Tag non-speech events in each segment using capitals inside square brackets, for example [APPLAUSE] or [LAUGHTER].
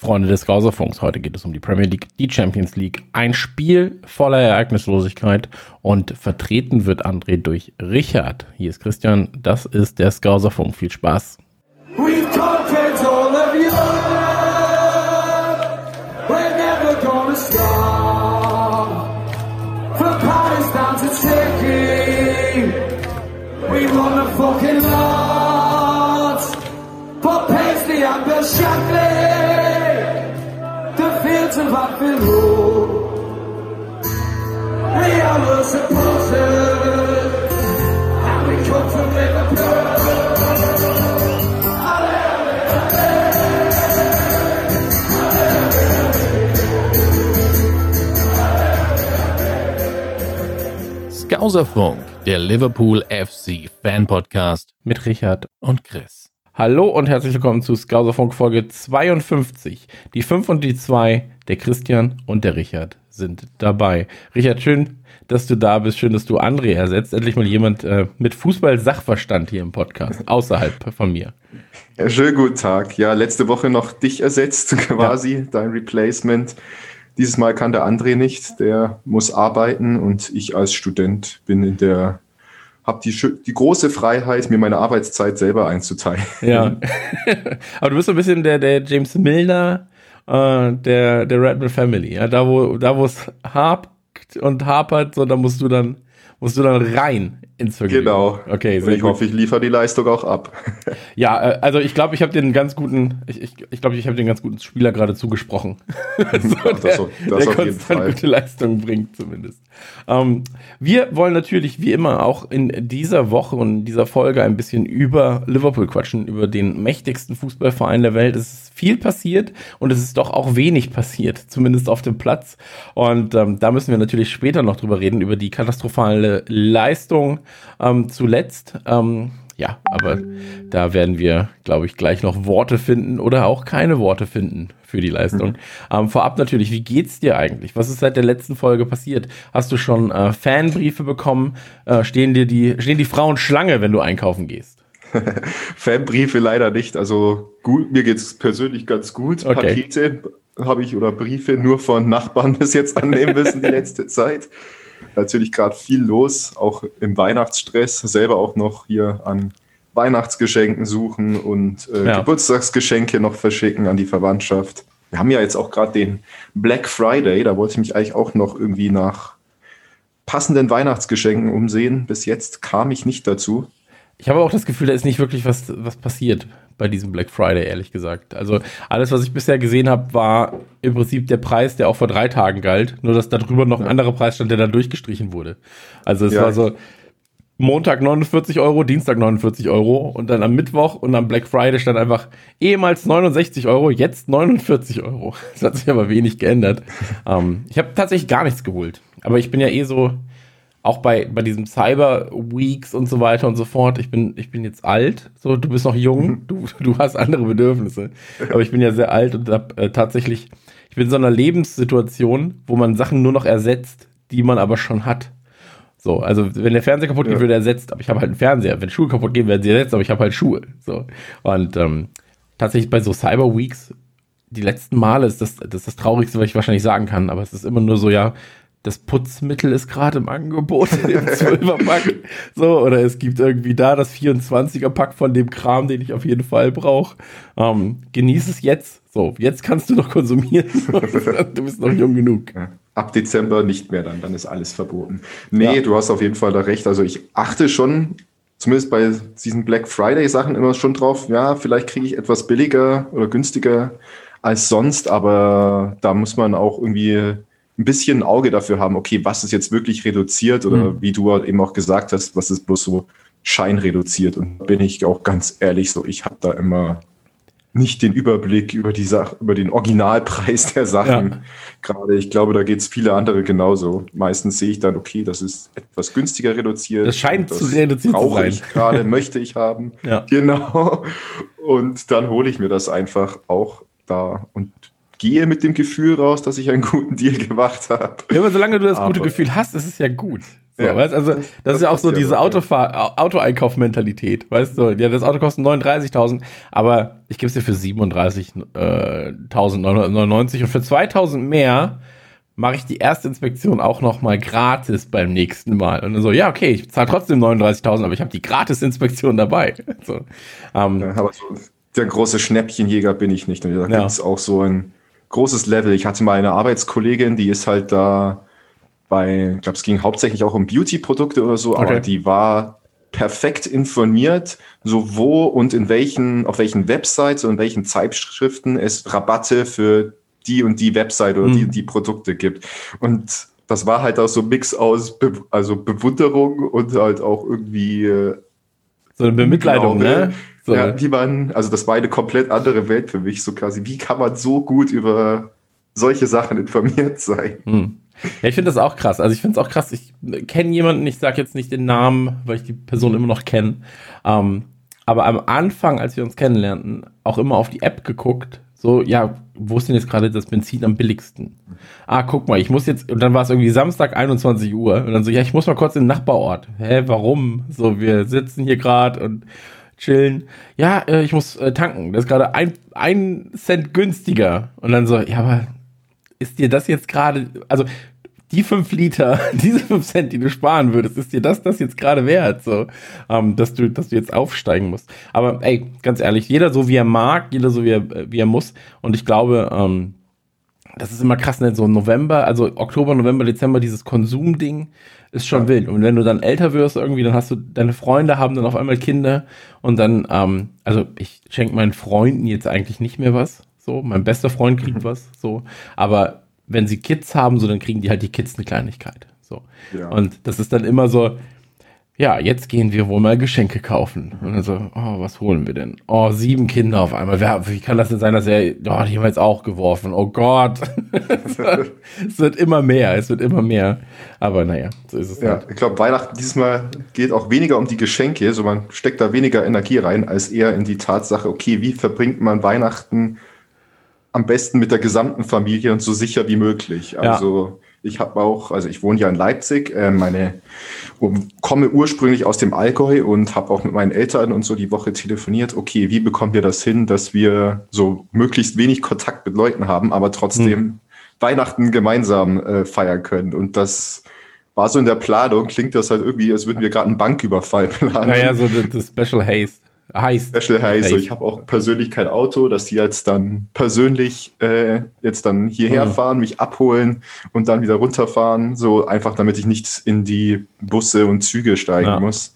Freunde des Gauserfunks. Heute geht es um die Premier League, die Champions League. Ein Spiel voller Ereignislosigkeit und vertreten wird André durch Richard. Hier ist Christian, das ist der Skauserfunk. Viel Spaß. Road. We are the supporters, and we come from Liverpool. Skauserfunk, der Liverpool FC Fan Podcast mit Richard und Chris. Hallo und herzlich willkommen zu Skauserfunk Folge 52. Die 5 und die 2, der Christian und der Richard sind dabei. Richard, schön, dass du da bist. Schön, dass du André ersetzt. Endlich mal jemand äh, mit Fußball-Sachverstand hier im Podcast, außerhalb von mir. Ja, schönen guten Tag. Ja, letzte Woche noch dich ersetzt, [LAUGHS] quasi, ja. dein Replacement. Dieses Mal kann der André nicht, der muss arbeiten und ich als Student bin in der habe die, die große Freiheit, mir meine Arbeitszeit selber einzuteilen. Ja. [LAUGHS] Aber du bist so ein bisschen der, der James Milner äh, der, der Redman Family. Ja? Da, wo da wo es hakt und hapert, so, da musst du dann musst du dann rein ins Vergnügen. Genau. Okay, sehr ich gut. hoffe, ich liefere die Leistung auch ab. ja, äh, also ich glaube, ich habe den ganz guten, ich glaube, ich, glaub, ich habe den ganz guten Spieler gerade zugesprochen. [LAUGHS] so, ja, das, der, das der konstant gute Leistung bringt zumindest. Ähm, wir wollen natürlich wie immer auch in dieser Woche und dieser Folge ein bisschen über Liverpool quatschen, über den mächtigsten Fußballverein der Welt. Es ist viel passiert und es ist doch auch wenig passiert, zumindest auf dem Platz. Und ähm, da müssen wir natürlich später noch drüber reden, über die katastrophale Leistung ähm, zuletzt. Ähm, ja, aber da werden wir, glaube ich, gleich noch Worte finden oder auch keine Worte finden für die Leistung. Mhm. Ähm, vorab natürlich, wie geht's dir eigentlich? Was ist seit der letzten Folge passiert? Hast du schon äh, Fanbriefe bekommen? Äh, stehen dir die, stehen die Frauen Schlange, wenn du einkaufen gehst? [LAUGHS] Fanbriefe leider nicht. Also gut, mir geht's persönlich ganz gut. Okay. Pakete habe ich oder Briefe nur von Nachbarn [LAUGHS] bis jetzt annehmen müssen die letzte Zeit natürlich gerade viel los, auch im Weihnachtsstress, selber auch noch hier an Weihnachtsgeschenken suchen und äh, ja. Geburtstagsgeschenke noch verschicken an die Verwandtschaft. Wir haben ja jetzt auch gerade den Black Friday, da wollte ich mich eigentlich auch noch irgendwie nach passenden Weihnachtsgeschenken umsehen. Bis jetzt kam ich nicht dazu. Ich habe auch das Gefühl, da ist nicht wirklich was, was passiert bei diesem Black Friday, ehrlich gesagt. Also alles, was ich bisher gesehen habe, war im Prinzip der Preis, der auch vor drei Tagen galt. Nur, dass darüber noch ein anderer Preis stand, der dann durchgestrichen wurde. Also es ja. war so Montag 49 Euro, Dienstag 49 Euro und dann am Mittwoch und am Black Friday stand einfach ehemals 69 Euro, jetzt 49 Euro. [LAUGHS] Das hat sich aber wenig geändert. ähm, ich habe tatsächlich gar nichts geholt. Aber ich bin ja eh so, auch bei, bei diesem Cyber Weeks und so weiter und so fort, ich bin, ich bin jetzt alt, so, du bist noch jung, mhm. du, du hast andere Bedürfnisse. Aber ich bin ja sehr alt und hab, äh, tatsächlich, ich bin in so einer Lebenssituation, wo man Sachen nur noch ersetzt, die man aber schon hat. So, also wenn der Fernseher kaputt geht, ja. wird er ersetzt, aber ich habe halt einen Fernseher. Wenn Schuhe kaputt gehen, werden sie ersetzt, aber ich habe halt Schuhe. So. Und ähm, tatsächlich bei so Cyber Weeks, die letzten Male ist das, das ist das Traurigste, was ich wahrscheinlich sagen kann, aber es ist immer nur so, ja, das Putzmittel ist gerade im Angebot im 12er Pack. So, oder es gibt irgendwie da das 24er Pack von dem Kram, den ich auf jeden Fall brauche. Ähm, genieß es jetzt. So, jetzt kannst du noch konsumieren. [LAUGHS] du bist noch jung genug. Ab Dezember nicht mehr dann, dann ist alles verboten. Nee, ja. du hast auf jeden Fall da recht. Also ich achte schon, zumindest bei diesen Black Friday Sachen immer schon drauf, ja, vielleicht kriege ich etwas billiger oder günstiger als sonst, aber da muss man auch irgendwie ein bisschen ein Auge dafür haben, okay, was ist jetzt wirklich reduziert oder mhm. wie du eben auch gesagt hast, was ist bloß so scheinreduziert. Und bin ich auch ganz ehrlich so, ich habe da immer nicht den Überblick über die Sache, über den Originalpreis der Sachen. Ja. Gerade, ich glaube, da geht es viele andere genauso. Meistens sehe ich dann, okay, das ist etwas günstiger reduziert. Das scheint zu reduziert zu sein. Ich gerade, möchte ich haben. Ja. Genau. Und dann hole ich mir das einfach auch da. Und gehe mit dem Gefühl raus, dass ich einen guten Deal gemacht habe. Ja, aber solange du das aber, gute Gefühl hast, ist es ja gut. So, ja, weißt? Also, das, das ist ja auch so diese Auto-Einkauf-Mentalität. Weißt du, ja, das Auto kostet 39.000, aber ich gebe es dir für 37.999 äh, und für 2.000 mehr mache ich die erste Inspektion auch noch mal gratis beim nächsten Mal. Und dann so, ja, okay, ich zahle trotzdem 39.000, aber ich habe die Gratis-Inspektion dabei. [LAUGHS] So, ähm, ja, aber so, der große Schnäppchenjäger bin ich nicht. Und da ja. gibt es auch so ein großes Level. Ich hatte mal eine Arbeitskollegin, die ist halt da bei, ich glaube, es ging hauptsächlich auch um Beauty-Produkte oder so, okay. aber die war perfekt informiert, so wo und in welchen, auf welchen Websites und in welchen Zeitschriften es Rabatte für die und die Website oder mhm. die die Produkte gibt. Und das war halt auch so ein Mix aus Be also Bewunderung und halt auch irgendwie äh, so eine Bemitleidung, Glaube, ne? So. Ja, die man, also das war eine komplett andere Welt für mich, so quasi. Wie kann man so gut über solche Sachen informiert sein? Mhm. Ja, ich finde das auch krass. Also ich finde es auch krass. Ich kenne jemanden, ich sage jetzt nicht den Namen, weil ich die Person immer noch kenne. Ähm, aber am Anfang, als wir uns kennenlernten, auch immer auf die App geguckt. So, ja, wo ist denn jetzt gerade das Benzin am billigsten? Ah, guck mal, ich muss jetzt, und dann war es irgendwie Samstag 21 Uhr. Und dann so, ja, ich muss mal kurz in den Nachbarort. Hä, warum? So, wir sitzen hier gerade und chillen. Ja, äh, ich muss äh, tanken. Das ist gerade ein, ein Cent günstiger. Und dann so, ja, aber ist dir das jetzt gerade, also die fünf Liter, [LAUGHS] diese fünf Cent, die du sparen würdest, ist dir das das jetzt gerade wert, so, ähm, dass du, dass du jetzt aufsteigen musst. Aber ey, ganz ehrlich, jeder so wie er mag, jeder so wie er, wie er muss. Und ich glaube, ähm, das ist immer krass, ne? so November, also Oktober, November, Dezember, dieses Konsumding ist schon ja. wild. Und wenn du dann älter wirst irgendwie, dann hast du, deine Freunde haben dann auf einmal Kinder und dann, ähm, also ich schenke meinen Freunden jetzt eigentlich nicht mehr was, so, mein bester Freund kriegt [LAUGHS] was, so, aber wenn sie Kids haben, so dann kriegen die halt die Kids eine Kleinigkeit. So. Ja. Und das ist dann immer so, ja, jetzt gehen wir wohl mal Geschenke kaufen. Und dann so, oh, was holen wir denn? Oh, sieben Kinder auf einmal. Wer, wie kann das denn sein, dass er, oh, die haben jetzt auch geworfen. Oh Gott. [LAUGHS] es wird immer mehr, es wird immer mehr. Aber naja, so ist es. Ja, halt. ich glaube, Weihnachten dieses Mal geht auch weniger um die Geschenke, so man steckt da weniger Energie rein, als eher in die Tatsache, okay, wie verbringt man Weihnachten am besten mit der gesamten Familie und so sicher wie möglich. Also ja. Ich habe auch, also ich wohne ja in Leipzig, äh, meine komme ursprünglich aus dem Allgäu und habe auch mit meinen Eltern und so die Woche telefoniert. Okay, wie bekommen wir das hin, dass wir so möglichst wenig Kontakt mit Leuten haben, aber trotzdem hm. Weihnachten gemeinsam äh, feiern können? Und das war so in der Planung, klingt das halt irgendwie, als würden wir gerade einen Banküberfall [LAUGHS] planen. Naja, so das Special Haste heißt. Special heißt. Ich habe auch persönlich kein Auto, dass die jetzt dann persönlich äh, jetzt dann hierher mhm. fahren, mich abholen und dann wieder runterfahren. So einfach, damit ich nicht in die Busse und Züge steigen ja. muss.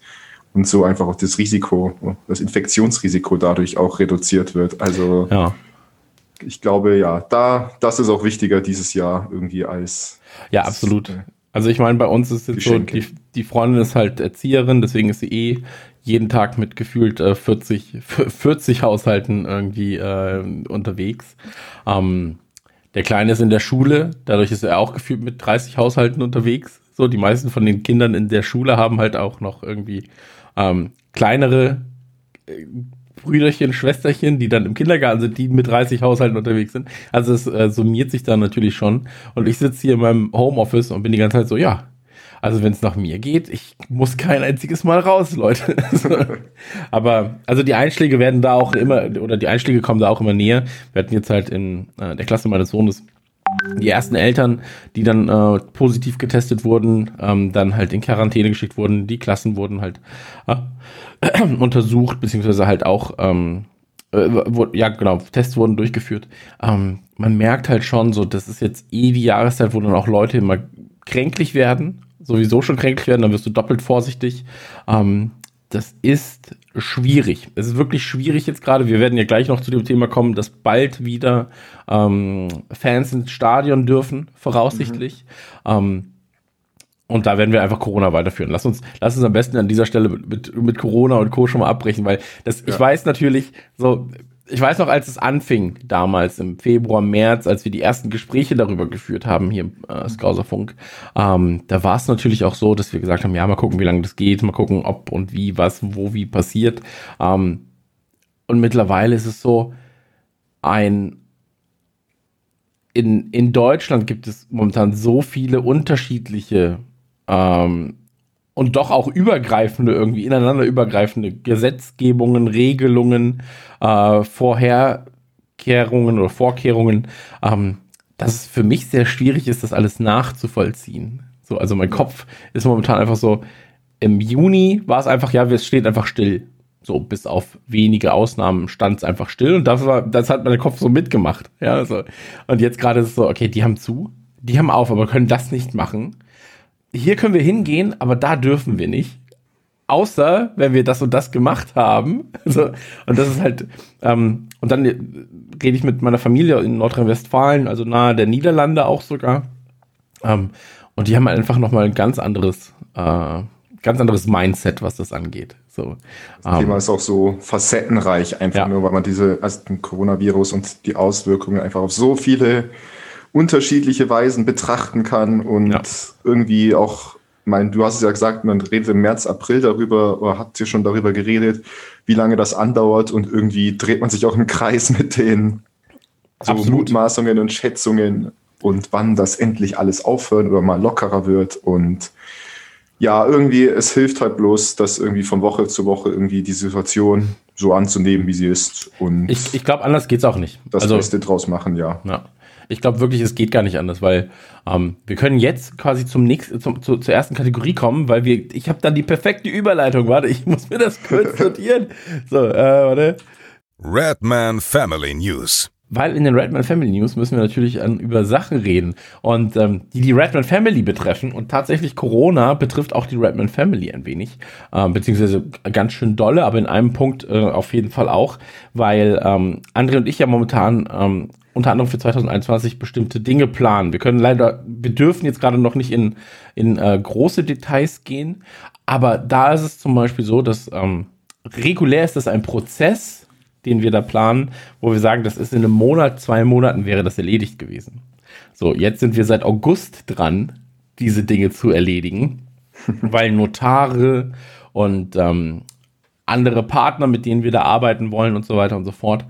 Und so einfach auch das Risiko, das Infektionsrisiko dadurch auch reduziert wird. Also ja. ich glaube, ja, da, das ist auch wichtiger dieses Jahr irgendwie als. Ja, absolut. Äh, also ich meine, bei uns ist jetzt Geschenke. so, die, die Freundin ist halt Erzieherin, deswegen ist sie eh jeden Tag mit gefühlt äh, 40, 40 Haushalten irgendwie äh, unterwegs. Ähm, der Kleine ist in der Schule, dadurch ist er auch gefühlt mit 30 Haushalten unterwegs. So, die meisten von den Kindern in der Schule haben halt auch noch irgendwie ähm, kleinere äh, Brüderchen, Schwesterchen, die dann im Kindergarten sind, die mit 30 Haushalten unterwegs sind. Also es äh, summiert sich dann natürlich schon. Und ich sitze hier in meinem Homeoffice und bin die ganze Zeit so, ja, also wenn es nach mir geht, ich muss kein einziges Mal raus, Leute. [LAUGHS] Aber also die Einschläge werden da auch immer, oder die Einschläge kommen da auch immer näher. Wir hatten jetzt halt in äh, der Klasse meines Sohnes die ersten Eltern, die dann äh, positiv getestet wurden, ähm, dann halt in Quarantäne geschickt wurden, die Klassen wurden halt äh, [CLEARS THROAT] untersucht, beziehungsweise halt auch, ähm, äh, ja genau, Tests wurden durchgeführt. Ähm, man merkt halt schon so, das ist jetzt eh die Jahreszeit, wo dann auch Leute immer kränklich werden sowieso schon kränklich werden, dann wirst du doppelt vorsichtig. Ähm, das ist schwierig. Es ist wirklich schwierig jetzt gerade. Wir werden ja gleich noch zu dem Thema kommen, dass bald wieder ähm, Fans ins Stadion dürfen, voraussichtlich. Mhm. Ähm, und da werden wir einfach Corona weiterführen. Lass uns, lass uns am besten an dieser Stelle mit, mit, mit Corona und Co. schon mal abbrechen, weil das, ja. ich weiß natürlich, so, ich weiß noch, als es anfing, damals im Februar, März, als wir die ersten Gespräche darüber geführt haben hier im äh, Skauserfunk, ähm, da war es natürlich auch so, dass wir gesagt haben, ja, mal gucken, wie lange das geht, mal gucken, ob und wie, was, wo, wie passiert. Ähm, und mittlerweile ist es so ein in, in Deutschland gibt es momentan so viele unterschiedliche ähm, und doch auch übergreifende, irgendwie ineinander übergreifende Gesetzgebungen, Regelungen, äh, Vorherkehrungen oder Vorkehrungen, ähm, dass es für mich sehr schwierig ist, das alles nachzuvollziehen. So, also mein Kopf ist momentan einfach so, im Juni war es einfach, ja, es steht einfach still. So, bis auf wenige Ausnahmen stand es einfach still und das war, das hat mein Kopf so mitgemacht. Ja, so. Und jetzt gerade ist es so, okay, die haben zu, die haben auf, aber können das nicht machen. Hier können wir hingehen, aber da dürfen wir nicht. Außer, wenn wir das und das gemacht haben. [LAUGHS] So, und das ist halt, ähm, und dann rede ich mit meiner Familie in Nordrhein-Westfalen, also nahe der Niederlande auch sogar. Ähm, und die haben einfach nochmal ein ganz anderes, äh, ganz anderes Mindset, was das angeht. So, das Thema ähm, ist auch so facettenreich, einfach ja. nur, weil man diese also den Coronavirus und die Auswirkungen einfach auf so viele unterschiedliche Weisen betrachten kann und ja. irgendwie auch, mein, du hast es ja gesagt, man redet im März, April darüber oder habt ihr schon darüber geredet, wie lange das andauert und irgendwie dreht man sich auch im Kreis [LAUGHS] mit den so Mutmaßungen und Schätzungen und wann das endlich alles aufhört oder mal lockerer wird und ja, irgendwie, es hilft halt bloß, dass irgendwie von Woche zu Woche irgendwie die Situation so anzunehmen, wie sie ist. Und ich, ich glaube, anders geht's auch nicht. Das also, Beste draus machen, ja. ja. Ich glaube wirklich, es geht gar nicht anders, weil ähm, wir können jetzt quasi zum nächsten, zum, zu, zur ersten Kategorie kommen, weil wir, ich habe dann die perfekte Überleitung. Warte, ich muss mir das kurz [LAUGHS] sortieren. So, äh, warte. Redman Family News weil in den Redman Family News müssen wir natürlich an, über Sachen reden und ähm, die die Redman Family betreffen und tatsächlich Corona betrifft auch die Redman Family ein wenig, ähm, beziehungsweise ganz schön dolle, aber in einem Punkt äh, auf jeden Fall auch, weil ähm, André und ich ja momentan ähm, unter anderem für 2021 bestimmte Dinge planen. Wir können leider, wir dürfen jetzt gerade noch nicht in, in äh, große Details gehen, aber da ist es zum Beispiel so, dass ähm, regulär ist das ein Prozess, den wir da planen, wo wir sagen, das ist in einem Monat, zwei Monaten wäre das erledigt gewesen. So, jetzt sind wir seit August dran, diese Dinge zu erledigen, [LAUGHS] weil Notare und ähm, andere Partner, mit denen wir da arbeiten wollen und so weiter und so fort,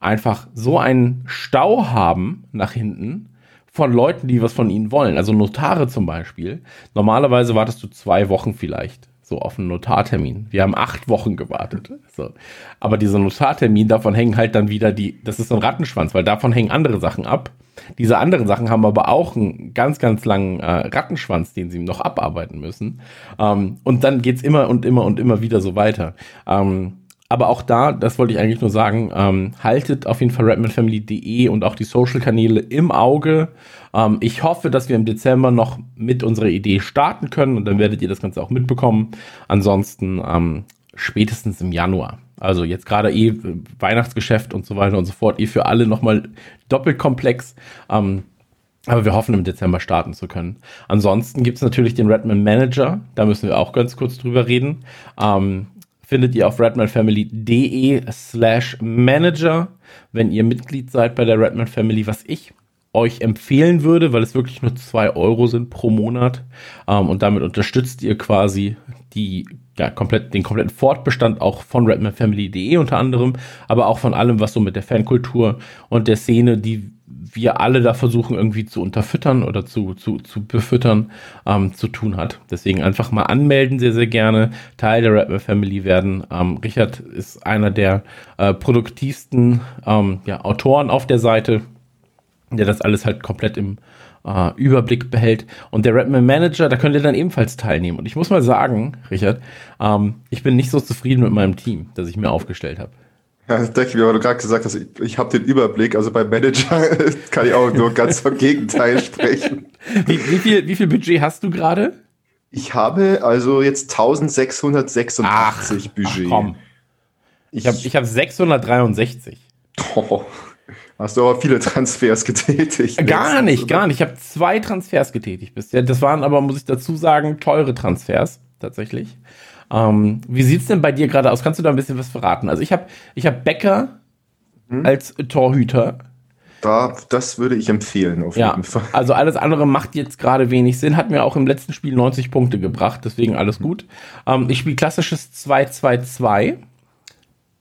einfach so einen Stau haben nach hinten von Leuten, die was von ihnen wollen. Also Notare zum Beispiel. Normalerweise wartest du zwei Wochen vielleicht so auf einen Notartermin. Wir haben acht Wochen gewartet. So. Aber dieser Notartermin, davon hängen halt dann wieder die, das ist so ein Rattenschwanz, weil davon hängen andere Sachen ab. Diese anderen Sachen haben aber auch einen ganz, ganz langen äh, Rattenschwanz, den sie noch abarbeiten müssen. Ähm, und dann geht's immer und immer und immer wieder so weiter. Ähm, aber auch da, das wollte ich eigentlich nur sagen, ähm, haltet auf jeden Fall redmanfamily.de und auch die Social-Kanäle im Auge. Ähm, ich hoffe, dass wir im Dezember noch mit unserer Idee starten können und dann werdet ihr das Ganze auch mitbekommen. Ansonsten ähm, spätestens im Januar. Also jetzt gerade eh Weihnachtsgeschäft und so weiter und so fort. Eh für alle nochmal doppelt komplex. Ähm, aber wir hoffen, im Dezember starten zu können. Ansonsten gibt es natürlich den Redman Manager. Da müssen wir auch ganz kurz drüber reden. Ähm, findet ihr auf redmanfamily.de slash manager, wenn ihr Mitglied seid bei der Redman Family, was ich euch empfehlen würde, weil es wirklich nur zwei Euro sind pro Monat. Ähm, und damit unterstützt ihr quasi die, ja, komplett, den kompletten Fortbestand auch von redmanfamily.de unter anderem, aber auch von allem, was so mit der Fankultur und der Szene, die wir alle da versuchen irgendwie zu unterfüttern oder zu, zu, zu befüttern, ähm, zu tun hat. Deswegen einfach mal anmelden, sehr, sehr gerne. Teil der Rapper Family werden. Ähm, Richard ist einer der äh, produktivsten ähm, ja, Autoren auf der Seite, der das alles halt komplett im äh, Überblick behält. Und der Rapman Manager, da könnt ihr dann ebenfalls teilnehmen. Und ich muss mal sagen, Richard, ähm, ich bin nicht so zufrieden mit meinem Team, das ich mir aufgestellt habe. Ja, das denke ich mir, weil du gerade gesagt hast, ich, ich habe den Überblick. Also beim Manager [LAUGHS] kann ich auch nur ganz vom Gegenteil [LAUGHS] sprechen. Wie, wie, viel, wie viel Budget hast du gerade? Ich habe also jetzt 1686 ach, Budget. Ach komm. Ich habe ich hab 663. Oh, hast du aber viele Transfers getätigt. Gar nicht, gar nicht. Ich habe zwei Transfers getätigt bisher. Das waren aber, muss ich dazu sagen, teure Transfers tatsächlich. Ähm, wie sieht's denn bei dir gerade aus? Kannst du da ein bisschen was verraten? Also ich habe ich hab Becker hm? als Torhüter. Da, das würde ich empfehlen, auf ja, jeden Fall. Also alles andere macht jetzt gerade wenig Sinn. Hat mir auch im letzten Spiel 90 Punkte gebracht, deswegen alles gut. Ähm, ich spiele klassisches 2-2-2.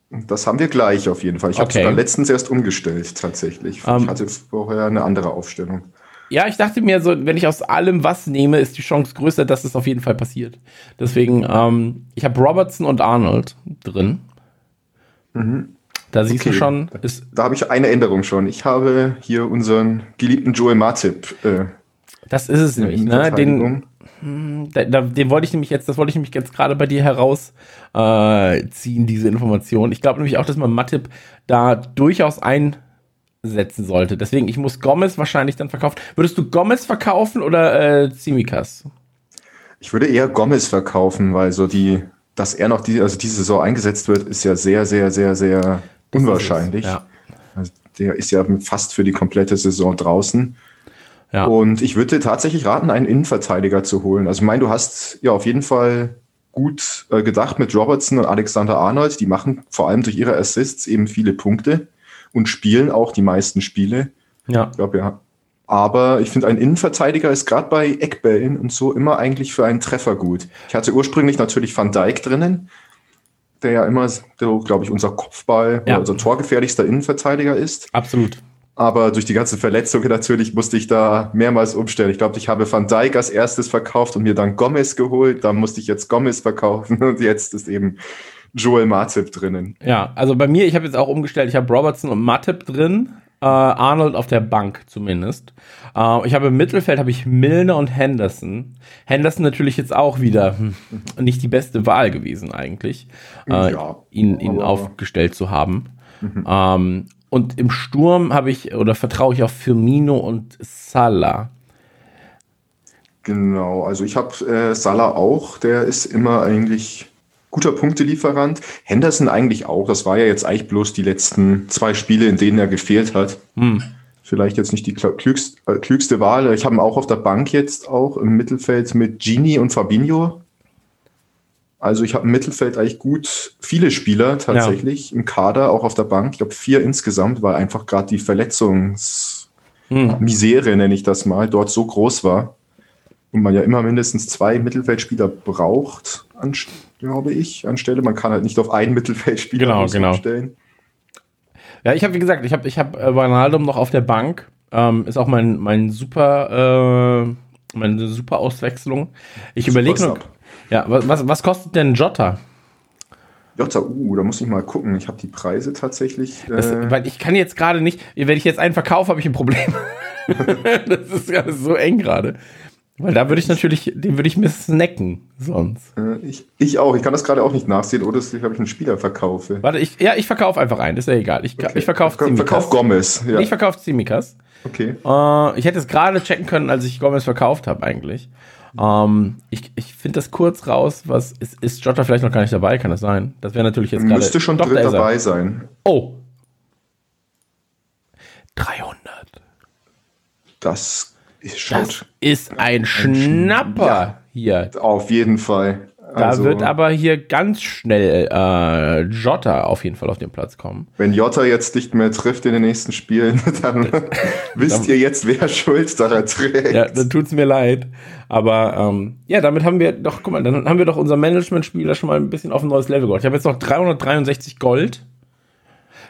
Das haben wir gleich auf jeden Fall. Ich habe Okay. sogar letztens erst umgestellt, tatsächlich. Ähm. ich hatte vorher eine andere Aufstellung. Ja, ich dachte mir so, wenn ich aus allem was nehme, ist die Chance größer, dass es auf jeden Fall passiert. Deswegen, ähm, ich habe Robertson und Arnold drin. Da siehst du Okay. schon, ist, Da habe ich eine Änderung schon. Ich habe hier unseren geliebten Joel Matip. Äh, das ist es nämlich, ne? Den. Da, da, den wollte ich nämlich jetzt, das wollte ich nämlich jetzt gerade bei dir herausziehen, äh, diese Information. Ich glaube nämlich auch, dass man Matip da durchaus einsetzen sollte. Deswegen, ich muss Gomez wahrscheinlich dann verkaufen. Würdest du Gomez verkaufen oder äh, Tsimikas? Ich würde eher Gomez verkaufen, weil so die, dass er noch die, also diese Saison eingesetzt wird, ist ja sehr, sehr, sehr, sehr unwahrscheinlich. Ja. Also der ist ja fast für die komplette Saison draußen. Ja. Und ich würde dir tatsächlich raten, einen Innenverteidiger zu holen. Also ich meine, du hast ja auf jeden Fall gut äh, gedacht mit Robertson und Alexander Arnold. Die machen vor allem durch ihre Assists eben viele Punkte und spielen auch die meisten Spiele. ja. Ich glaube, ja. Aber ich finde, ein Innenverteidiger ist gerade bei Eckbällen und so immer eigentlich für einen Treffer gut. Ich hatte ursprünglich natürlich Van Dijk drinnen, der ja immer, glaube ich, unser Kopfball Ja. oder unser torgefährlichster Innenverteidiger ist. Absolut. Aber durch die ganzen Verletzungen natürlich musste ich da mehrmals umstellen. Ich glaube, ich habe Van Dijk als erstes verkauft und mir dann Gomez geholt. Dann musste ich jetzt Gomez verkaufen [LAUGHS] und jetzt ist eben Joel Matip drinnen. Ja, also bei mir, ich habe jetzt auch umgestellt, ich habe Robertson und Matip drin, äh, Arnold auf der Bank zumindest. Äh, ich habe im Mittelfeld habe ich Milner und Henderson. Henderson natürlich jetzt auch wieder hm, nicht die beste Wahl gewesen eigentlich, äh, Ja, ihn, ihn aufgestellt zu haben. Ähm, und im Sturm habe ich oder vertraue ich auf Firmino und Salah. Genau, also ich habe äh, Salah auch, der ist immer eigentlich guter Punktelieferant. Henderson eigentlich auch. Das war ja jetzt eigentlich bloß die letzten zwei Spiele, in denen er gefehlt hat. Hm. Vielleicht jetzt nicht die kl- klügst, äh, klügste Wahl. Ich habe ihn auch auf der Bank jetzt auch im Mittelfeld mit Gini und Fabinho. Also ich habe im Mittelfeld eigentlich gut viele Spieler tatsächlich im Kader, auch auf der Bank. Ich glaube vier insgesamt, weil einfach gerade die Verletzungsmisere, Hm. nenne ich das mal, dort so groß war. Und man ja immer mindestens zwei Mittelfeldspieler braucht, glaube ich, anstelle. Man kann halt nicht auf einen Mittelfeldspieler Genau, genau. umstellen. Ja, ich habe, wie gesagt, ich habe ich hab äh, Wijnaldum noch auf der Bank. Ähm, ist auch mein, mein super, äh, meine super Auswechslung. Ich überlege Sub. Ja, was, was, kostet denn Jota? Jota, uh, da muss ich mal gucken. Ich habe die Preise tatsächlich. Das, äh, Weil ich kann jetzt gerade nicht, wenn ich jetzt einen verkaufe, habe ich ein Problem. [LAUGHS] das ist gerade so eng gerade. Weil da würde ich natürlich, den würde ich mir snacken sonst. äh, ich, ich auch. Ich kann das gerade auch nicht nachsehen, oder dass ich, ich, einen Spieler verkaufe. Warte, ich, ja, ich verkaufe einfach einen, ist ja egal. Ich, Okay. ich verkaufe Verkauf, verkauf Gomez. Ja. Ich verkaufe Zimikas. okay. Äh, ich hätte es gerade checken können, als ich Gomez verkauft habe, eigentlich. Ähm, ich ich finde das kurz raus, was ist, ist Jota vielleicht noch gar nicht dabei, kann das sein? Das wäre natürlich jetzt gerade. Müsste schon Doch, da dabei sein. Oh. 300. Das ist Das ist ein Schnapper Ja. hier. auf jeden Fall. Da Also, wird aber hier ganz schnell äh, Jota auf jeden Fall auf den Platz kommen. wenn Jota jetzt nicht mehr trifft in den nächsten Spielen, [LAUGHS] dann [LAUGHS] wisst ihr jetzt, wer Schuld daran trägt. Ja, dann tut's mir leid. Aber ähm, ja, damit haben wir doch, guck mal, dann haben wir doch unser Management-Spieler schon mal ein bisschen auf ein neues Level gebracht. Ich habe jetzt noch 363 Gold.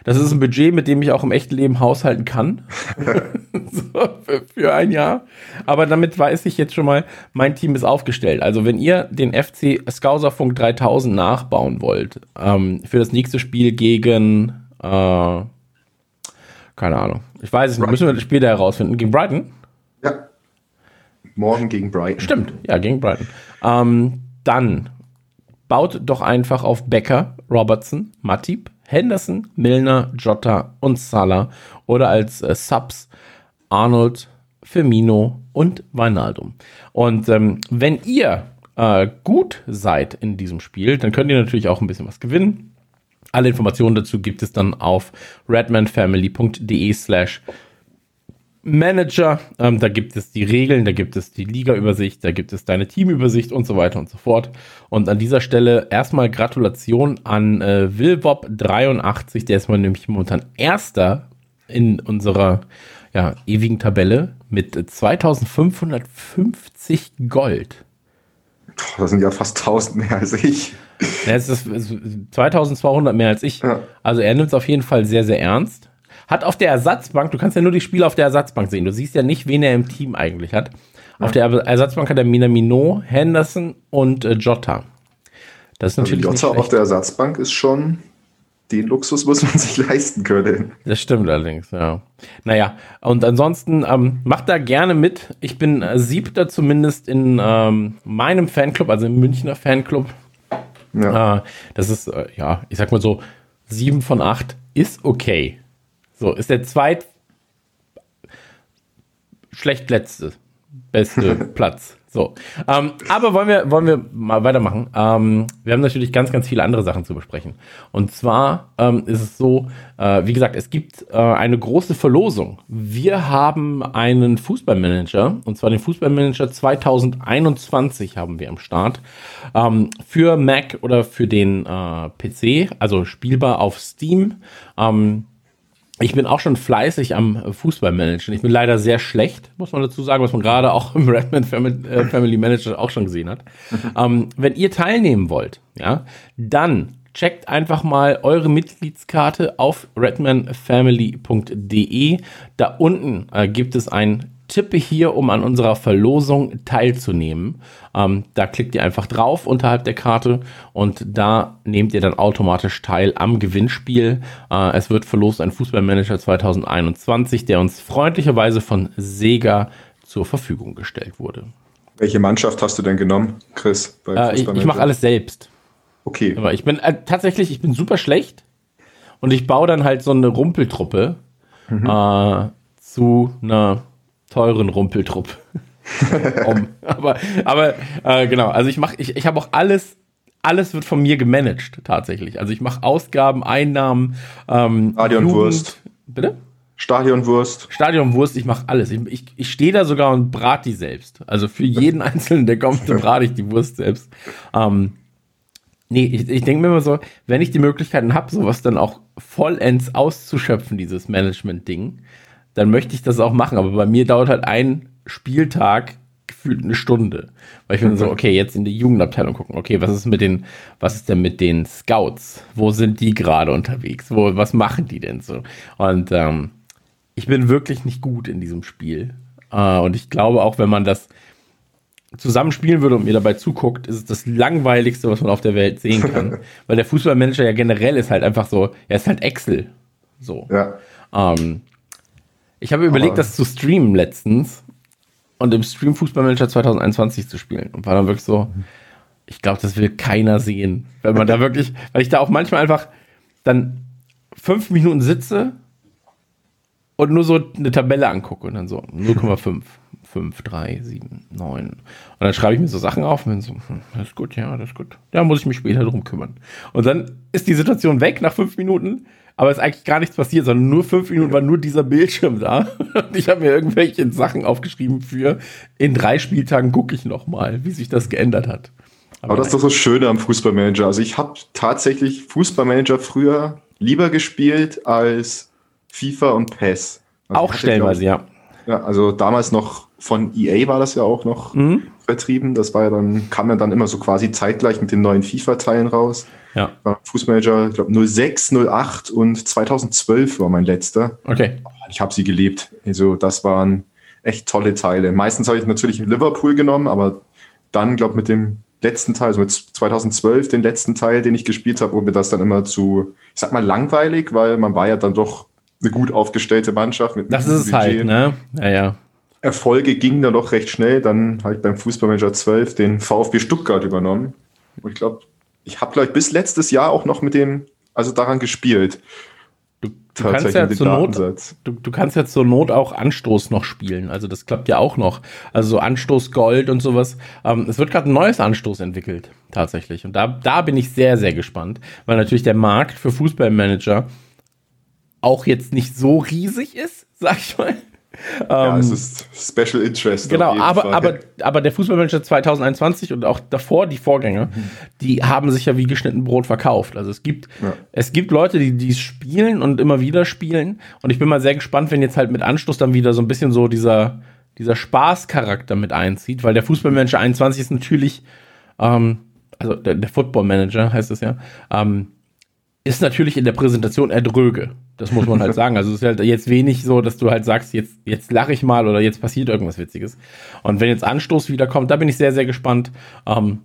Das ist ein Budget, mit dem ich auch im echten Leben haushalten kann. [LAUGHS] [LAUGHS] so, für, für ein Jahr. Aber damit weiß ich jetzt schon mal, mein Team ist aufgestellt. Also wenn ihr den FC Skauserfunk 3000 nachbauen wollt, ähm, für das nächste Spiel gegen, äh, keine Ahnung, ich weiß es nicht, müssen wir das später herausfinden, gegen Brighton? Ja. Morgen gegen Brighton. Stimmt, ja, gegen Brighton. Ähm, dann baut doch einfach auf Becker, Robertson, Matip, Henderson, Milner, Jota und Salah oder als äh, Subs Arnold, Firmino und Wijnaldum. Und ähm, wenn ihr äh, gut seid in diesem Spiel, dann könnt ihr natürlich auch ein bisschen was gewinnen. Alle Informationen dazu gibt es dann auf redmanfamily.de slash Manager. Ähm, da gibt es die Regeln, da gibt es die Liga-Übersicht, da gibt es deine Teamübersicht und so weiter und so fort. Und an dieser Stelle erstmal Gratulation an äh, Wilbob83, der ist mal nämlich momentan Erster in unserer ja, ewigen Tabelle mit 2550 Gold. Das sind ja fast 1000 mehr als ich. Ja, es ist 2200 mehr als ich. Ja. Also er nimmt es auf jeden Fall sehr, sehr ernst. Hat auf der Ersatzbank, du kannst ja nur die Spieler auf der Ersatzbank sehen. Du siehst ja nicht, wen er im Team eigentlich hat. Auf der Ersatzbank hat er Minamino, Henderson und äh, Jota. Das ist Also natürlich nicht Jota auf der Ersatzbank ist schon, den Luxus [LAUGHS] muss man sich leisten können. Das stimmt allerdings, ja. Naja, und ansonsten ähm, macht da gerne mit. Ich bin äh, siebter zumindest in ähm, meinem Fanclub, also im Münchner Fanclub. Ja. Äh, das ist, äh, ja, ich sag mal so, sieben von acht ist okay. So, ist der zweit schlecht letzte, beste [LAUGHS] Platz. So. Ähm, aber wollen wir, wollen wir mal weitermachen? Ähm, wir haben natürlich ganz, ganz viele andere Sachen zu besprechen. Und zwar ähm, ist es so, äh, wie gesagt, es gibt äh, eine große Verlosung. Wir haben einen Fußballmanager, und zwar den Fußballmanager 2021 haben wir am Start. Ähm, für Mac oder für den äh, PC, also spielbar auf Steam. Ähm, ich bin auch schon fleißig am Fußballmanagen. Ich bin leider sehr schlecht, muss man dazu sagen, was man gerade auch im Redman Family, äh, Manager auch schon gesehen hat. [LAUGHS] ähm, wenn ihr teilnehmen wollt, ja, dann checkt einfach mal eure Mitgliedskarte auf redmanfamily.de. Da unten äh, gibt es ein Tippe hier, um an unserer Verlosung teilzunehmen. Ähm, da klickt ihr einfach drauf unterhalb der Karte und da nehmt ihr dann automatisch teil am Gewinnspiel. Äh, es wird verlost ein Fußballmanager 2021, der uns freundlicherweise von Sega zur Verfügung gestellt wurde. Welche Mannschaft hast du denn genommen, Chris? bei Äh, ich ich mache alles selbst. Okay. Aber ich bin äh, tatsächlich, ich bin super schlecht und ich baue dann halt so eine Rumpeltruppe äh, zu einer teuren Rumpeltruppe. [LAUGHS] um. Aber, aber äh, genau, also ich mache, ich, ich habe auch alles, alles wird von mir gemanagt tatsächlich. Also ich mache Ausgaben, Einnahmen, ähm, Stadionwurst. Bitte? Stadionwurst. Stadionwurst, ich mache alles. Ich, ich, ich stehe da sogar und brate die selbst. Also für jeden Einzelnen, der kommt, [LAUGHS] brate ich die Wurst selbst. Ähm, nee, ich, ich denke mir immer so, wenn ich die Möglichkeiten habe, sowas dann auch vollends auszuschöpfen, dieses Management-Ding, dann möchte ich das auch machen. Aber bei mir dauert halt ein Spieltag gefühlt eine Stunde. Weil ich bin so, okay, jetzt in die Jugendabteilung gucken. Okay, was ist mit den, was ist denn mit den Scouts? Wo sind die gerade unterwegs? Wo, was machen die denn so? Und ähm, ich bin wirklich nicht gut in diesem Spiel. Äh, und ich glaube auch, wenn man das zusammen spielen würde und mir dabei zuguckt, ist es das langweiligste, was man auf der Welt sehen [LAUGHS] kann. Weil der Fußballmanager ja generell ist halt einfach so, er ist halt Excel. So. Ja. Ähm, ich habe überlegt, Aber- das zu streamen letztens und im Stream Fußballmanager 2021 zu spielen und war dann wirklich so, ich glaube, das will keiner sehen. Wenn man da [LAUGHS] wirklich, weil ich da auch manchmal einfach dann fünf Minuten sitze und nur so eine Tabelle angucke und dann so 0,5, 5, 3, 7, 9. Und dann schreibe ich mir so Sachen auf und bin so, hm, das ist gut, ja, das ist gut. Da muss ich mich später drum kümmern. Und dann ist die Situation weg nach fünf Minuten, aber es ist eigentlich gar nichts passiert, sondern nur fünf Minuten war nur dieser Bildschirm da. Und [LAUGHS] ich habe mir irgendwelche Sachen aufgeschrieben für in drei Spieltagen gucke ich noch mal, wie sich das geändert hat. Aber das ist doch so Schöne am Fußballmanager. Also ich habe tatsächlich Fußballmanager früher lieber gespielt als FIFA und PES. Also auch stellenweise, ja. Ja, also damals noch von EA war das ja auch noch Mhm. vertrieben. Das war ja dann, kam ja dann immer so quasi zeitgleich mit den neuen FIFA-Teilen raus. Ja, War Fußmanager, ich glaube 06, 08 und 2012 war mein letzter. okay. Ich habe sie gelebt. Also das waren echt tolle Teile. Meistens habe ich natürlich Liverpool genommen, aber dann, glaube mit dem letzten Teil, also mit 2012, den letzten Teil, den ich gespielt habe, wurde mir das dann immer zu, ich sag mal, langweilig, weil man war ja dann doch eine gut aufgestellte Mannschaft mit Das ist es halt, ne? Ja, ja. Erfolge gingen dann doch recht schnell. Dann habe ich beim Fußballmanager 12 den VfB Stuttgart übernommen. Und ich glaube, ich habe, glaube ich, bis letztes Jahr auch noch mit dem, also daran gespielt. Du, du kannst ja zur Not, du, du kannst ja zur Not auch Anstoß noch spielen. Also das klappt ja auch noch. Also so Anstoß Gold und sowas. Ähm, es wird gerade ein neues Anstoß entwickelt, tatsächlich. Und da, da bin ich sehr, sehr gespannt, weil natürlich der Markt für Fußballmanager auch jetzt nicht so riesig ist, [LAUGHS] sag ich mal. Ja, Ähm, es ist Special Interest. Genau, aber, Fall. aber, aber der Fußballmanager 2021 und auch davor die Vorgänger, die haben sich ja wie geschnitten Brot verkauft. Also es gibt, Ja. es gibt Leute, die die spielen und immer wieder spielen. Und ich bin mal sehr gespannt, wenn jetzt halt mit Anschluss dann wieder so ein bisschen so dieser, dieser Spaßcharakter mit einzieht, weil der Fußballmanager 21 ist natürlich ähm, also der, der Football Manager heißt es ja, ähm, ist natürlich in der Präsentation erdröge. Das muss man halt [LAUGHS] sagen. Also es ist halt jetzt wenig so, dass du halt sagst, jetzt, jetzt lache ich mal oder jetzt passiert irgendwas Witziges. Und wenn jetzt Anstoß wiederkommt, da bin ich sehr, sehr gespannt. Ähm,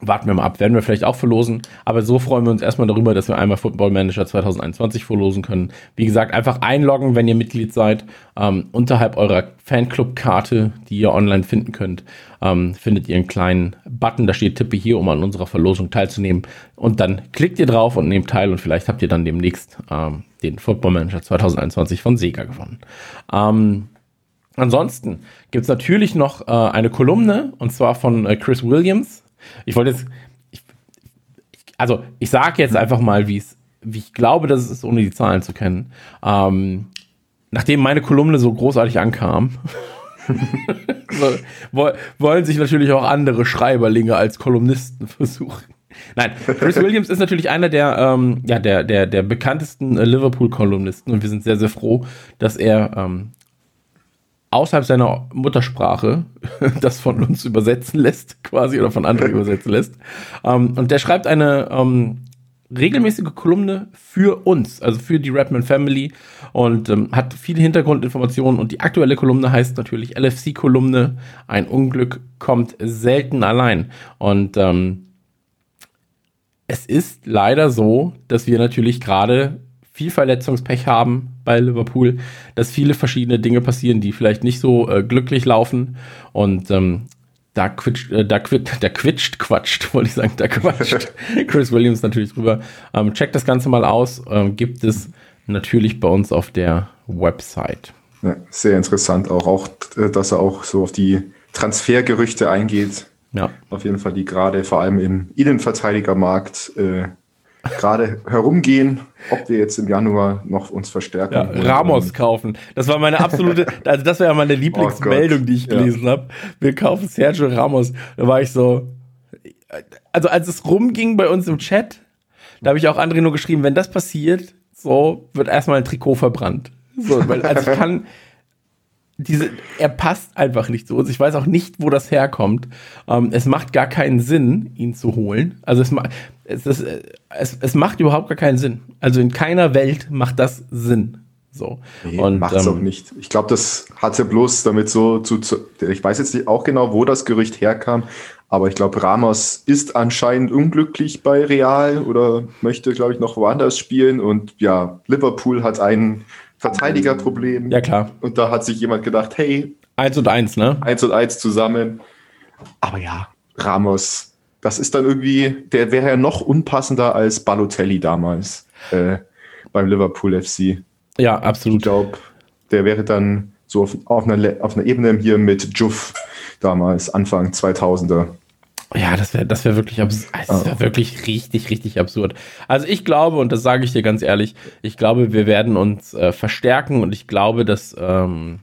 warten wir mal ab, werden wir vielleicht auch verlosen. Aber so freuen wir uns erstmal darüber, dass wir einmal Football Manager 2021 verlosen können. Wie gesagt, einfach einloggen, wenn ihr Mitglied seid. Ähm, unterhalb eurer Fanclub-Karte, die ihr online finden könnt, ähm, findet ihr einen kleinen Button, da steht Tippe hier, um an unserer Verlosung teilzunehmen. Und dann klickt ihr drauf und nehmt teil und vielleicht habt ihr dann demnächst ähm, den Football Manager 2021 von Sega gewonnen. Ähm, ansonsten gibt's natürlich noch äh, eine Kolumne und zwar von äh, Chris Williams ich wollte jetzt, ich, also ich sage jetzt einfach mal, wie es, wie ich glaube, dass es ist, ohne die Zahlen zu kennen. Ähm, nachdem meine Kolumne so großartig ankam, [LAUGHS] wollen sich natürlich auch andere Schreiberlinge als Kolumnisten [LAUGHS] versuchen. Nein, Chris Williams ist natürlich einer der, ähm, ja, der, der, der bekanntesten Liverpool-Kolumnisten und wir sind sehr, sehr froh, dass er ähm, außerhalb seiner Muttersprache [LAUGHS] das von uns übersetzen lässt, quasi, oder von anderen übersetzen lässt. Ähm, und der schreibt eine ähm, regelmäßige Kolumne für uns, also für die Rapman Family und ähm, hat viele Hintergrundinformationen und die aktuelle Kolumne heißt natürlich LFC-Kolumne. Ein Unglück kommt selten allein. Und ähm, es ist leider so, dass wir natürlich gerade viel Verletzungspech haben bei Liverpool, dass viele verschiedene Dinge passieren, die vielleicht nicht so äh, glücklich laufen. Und ähm, da quitscht, äh, da, quitscht, [LAUGHS] da quitscht, quatscht, [LAUGHS] wollte ich sagen, da quatscht [LAUGHS] Chris Williams natürlich drüber. Ähm, checkt das Ganze mal aus. Ähm, gibt es natürlich bei uns auf der Website. Ja, sehr interessant auch, auch, äh, dass er auch so auf die Transfergerüchte eingeht. Ja. Auf jeden Fall, die gerade vor allem im Innenverteidigermarkt äh, gerade herumgehen, ob wir jetzt im Januar noch uns verstärken. Ja, Ramos kaufen. Das war meine absolute, [LAUGHS] also das war ja meine Lieblingsmeldung, oh die ich gelesen ja. habe. Wir kaufen Sergio Ramos. Da war ich so, also als es rumging bei uns im Chat, da habe ich auch André nur geschrieben, wenn das passiert, so wird erstmal ein Trikot verbrannt. So, weil, also ich kann, [LAUGHS] diese, er passt einfach nicht zu uns. Ich weiß auch nicht, wo das herkommt. Ähm, es macht gar keinen Sinn, ihn zu holen. Also es, es, es, es, es macht überhaupt gar keinen Sinn. Also in keiner Welt macht das Sinn. So. Nee, und macht's ähm, auch nicht. Ich glaube, das hatte bloß damit so zu, zu, ich weiß jetzt nicht auch genau, wo das Gerücht herkam, aber ich glaube, Ramos ist anscheinend unglücklich bei Real oder möchte, glaube ich, noch woanders spielen und ja, Liverpool hat einen Verteidigerproblem. Ja, klar. Und da hat sich jemand gedacht, hey. Eins und eins, ne? Eins und eins zusammen. Aber ja, Ramos, das ist dann irgendwie, der wäre ja noch unpassender als Balotelli damals äh, beim Liverpool FC. Ja, absolut. Ich glaube, der wäre dann so auf, auf, einer, auf einer Ebene hier mit Juff damals, Anfang 2000er. Ja, das wäre das wär wirklich, abs das wär wirklich richtig, richtig absurd. Also ich glaube, und das sage ich dir ganz ehrlich, ich glaube, wir werden uns äh, verstärken und ich glaube, dass ähm,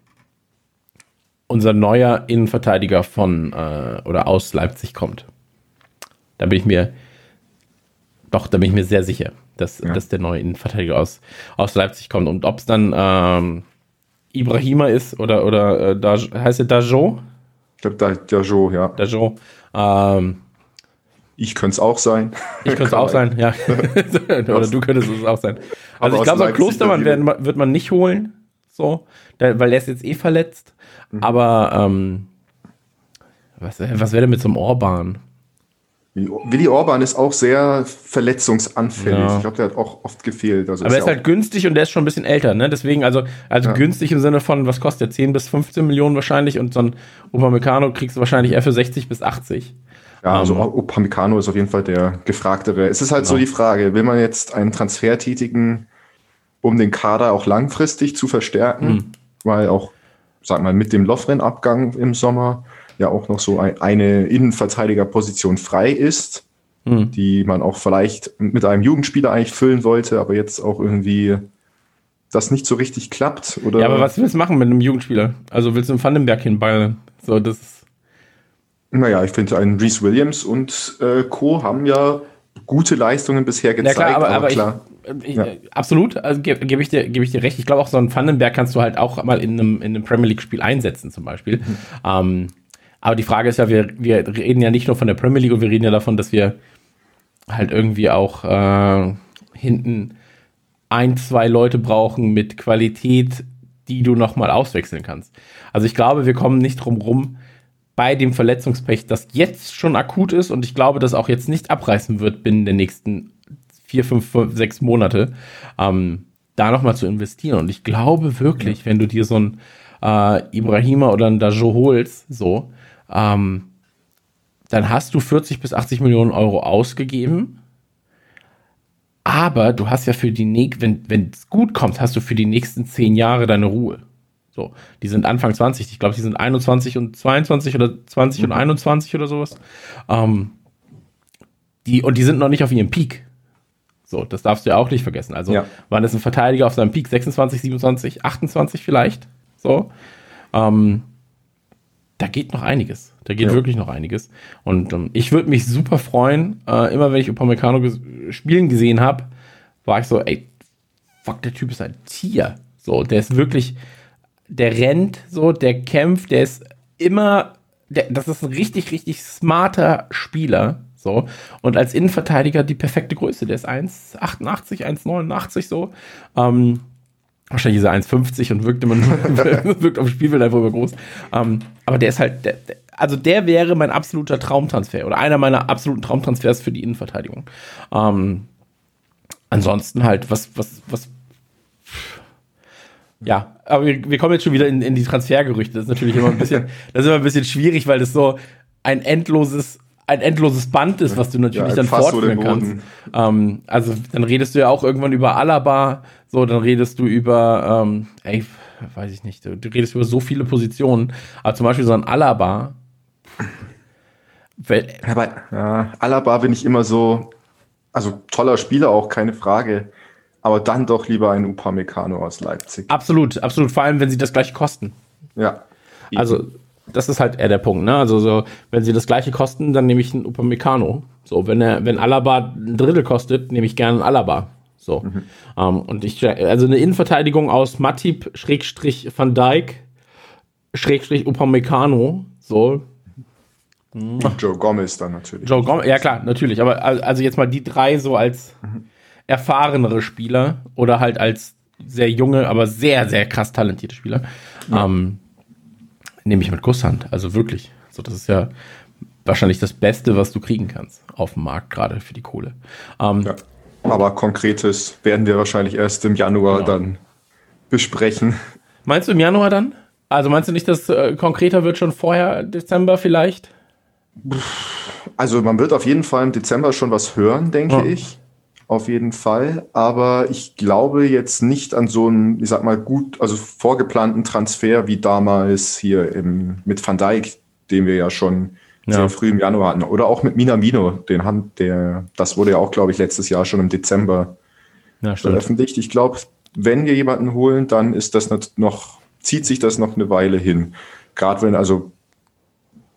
unser neuer Innenverteidiger von äh, oder aus Leipzig kommt. Da bin ich mir, doch, da bin ich mir sehr sicher, dass, ja. dass der neue Innenverteidiger aus, aus Leipzig kommt. Und ob es dann ähm, Ibrahima ist oder, oder äh, da, heißt er Dajo? Ich glaube, Dajo, ja. Dajo. Ähm, ich könnte es auch sein. [LAUGHS] Ich könnte es auch sein, ja. [LAUGHS] Oder du könntest es auch sein. Also ich glaube, so Klostermann werden, wird man nicht holen, so, weil er ist jetzt eh verletzt. Mhm. Aber ähm, was, was wäre denn mit so einem Orban? Willi Orban ist auch sehr verletzungsanfällig. Ja. Ich glaube, der hat auch oft gefehlt. Also Aber er ist halt günstig und der ist schon ein bisschen älter, ne? Deswegen, also, also ja. günstig im Sinne von, was kostet der? 10 bis 15 Millionen wahrscheinlich und so ein Upamecano kriegst du wahrscheinlich eher für 60 bis 80. Ja, also um, ähm. Upamecano ist auf jeden Fall der gefragtere. Es ist halt genau. so die Frage, will man jetzt einen Transfer tätigen, um den Kader auch langfristig zu verstärken? Mhm. Weil auch, sag mal, mit dem Lofren-Abgang im Sommer ja auch noch so eine Innenverteidigerposition frei ist, mhm. die man auch vielleicht mit einem Jugendspieler eigentlich füllen wollte, aber jetzt auch irgendwie das nicht so richtig klappt. Oder? Ja, aber was willst du machen mit einem Jugendspieler? Also willst du einen Vandenberg hinballen? So, das naja, ich finde, ein Reese Williams und äh, Co. haben ja gute Leistungen bisher gezeigt. Ja, klar, aber, aber, klar. Ich, ich, ja. Absolut, also gebe geb ich, dir, geb ich dir recht. Ich glaube auch, so einen Vandenberg kannst du halt auch mal in einem, in einem Premier League-Spiel einsetzen, zum Beispiel. Mhm. Ähm, Aber die Frage ist ja, wir, wir reden ja nicht nur von der Premier League und wir reden ja davon, dass wir halt irgendwie auch äh, hinten ein, zwei Leute brauchen mit Qualität, die du nochmal auswechseln kannst. Also ich glaube, wir kommen nicht drum rum bei dem Verletzungspech, das jetzt schon akut ist und ich glaube, das auch jetzt nicht abreißen wird binnen der nächsten vier, fünf, fünf sechs Monate, ähm, da nochmal zu investieren. Und ich glaube wirklich, ja. wenn du dir so ein äh, Ibrahima oder ein Dajo holst, so, ähm, dann hast du 40 bis 80 Millionen Euro ausgegeben. Aber du hast ja für die nächsten, wenn es gut kommt, hast du für die nächsten zehn Jahre deine Ruhe. So, die sind Anfang 20, ich glaube, die sind 21 und 22 oder 20 mhm. und 21 oder sowas. Ähm, die, und die sind noch nicht auf ihrem Peak. So, das darfst du ja auch nicht vergessen. Also, ja. wann ist ein Verteidiger auf seinem Peak? 26, 27, 28 vielleicht? So. Ähm, da geht noch einiges. Da geht ja. wirklich noch einiges. Und ähm, ich würde mich super freuen, äh, immer wenn ich Upamecano ges spielen gesehen habe, war ich so, ey, fuck, der Typ ist ein Tier. So, der ist wirklich, der rennt so, der kämpft, der ist immer, der, das ist ein richtig, richtig smarter Spieler. So. Und als Innenverteidiger die perfekte Größe. Der ist 1,88, 1,89 so. Ähm, wahrscheinlich ist er 1,50 und wirkt immer nur, [LAUGHS] [LAUGHS] wirkt auf dem Spielfeld einfach immer groß. Ähm, aber der ist halt, der, der, also der wäre mein absoluter Traumtransfer oder einer meiner absoluten Traumtransfers für die Innenverteidigung. Ähm, ansonsten halt, was, was, was, ja, aber wir, wir kommen jetzt schon wieder in, in die Transfergerüchte. Das ist natürlich immer ein bisschen, [LAUGHS] das ist immer ein bisschen schwierig, weil das so ein endloses ein endloses Band ist, was du natürlich ja, dann fortführen kannst. Ähm, also dann redest du ja auch irgendwann über Alaba, so, dann redest du über, ähm, ey, weiß ich nicht, du, du redest über so viele Positionen, aber zum Beispiel so ein Alaba. Weil, aber ja, Alaba bin ich immer so, also toller Spieler auch, keine Frage. Aber dann doch lieber ein Upamecano aus Leipzig. Absolut, absolut. Vor allem, wenn sie das gleiche kosten. Ja. Also, das ist halt eher der Punkt, ne? Also so, wenn sie das gleiche kosten, dann nehme ich einen Upamecano. So, wenn er, wenn Alaba ein Drittel kostet, nehme ich gerne einen Alaba. So. Mhm. Um, ähm, und ich, also eine Innenverteidigung aus Matip, Schrägstrich Van Dijk, Schrägstrich Upamecano, so. Und Joe Gomez dann natürlich. Joe Gomez, ja klar, natürlich. Aber also jetzt mal die drei so als mhm. erfahrenere Spieler oder halt als sehr junge, aber sehr, sehr krass talentierte Spieler. Ja. Um, ähm, nehme ich mit Kusshand. Also wirklich. So, das ist ja wahrscheinlich das Beste, was du kriegen kannst auf dem Markt, gerade für die Kohle. Ähm, ja, aber konkretes werden wir wahrscheinlich erst im Januar genau. dann besprechen. Meinst du im Januar dann? Also meinst du nicht, dass äh, konkreter wird schon vorher, Dezember vielleicht? Also man wird auf jeden Fall im Dezember schon was hören, denke ja. ich auf jeden Fall. Aber ich glaube jetzt nicht an so einen, ich sag mal, gut, also vorgeplanten Transfer wie damals hier im, mit Van Dijk, den wir ja schon ja. sehr früh im Januar hatten. Oder auch mit Minamino, den haben der, das wurde ja auch, glaube ich, letztes Jahr schon im Dezember ja, veröffentlicht. Ich glaube, wenn wir jemanden holen, dann ist das noch, zieht sich das noch eine Weile hin. Gerade wenn, also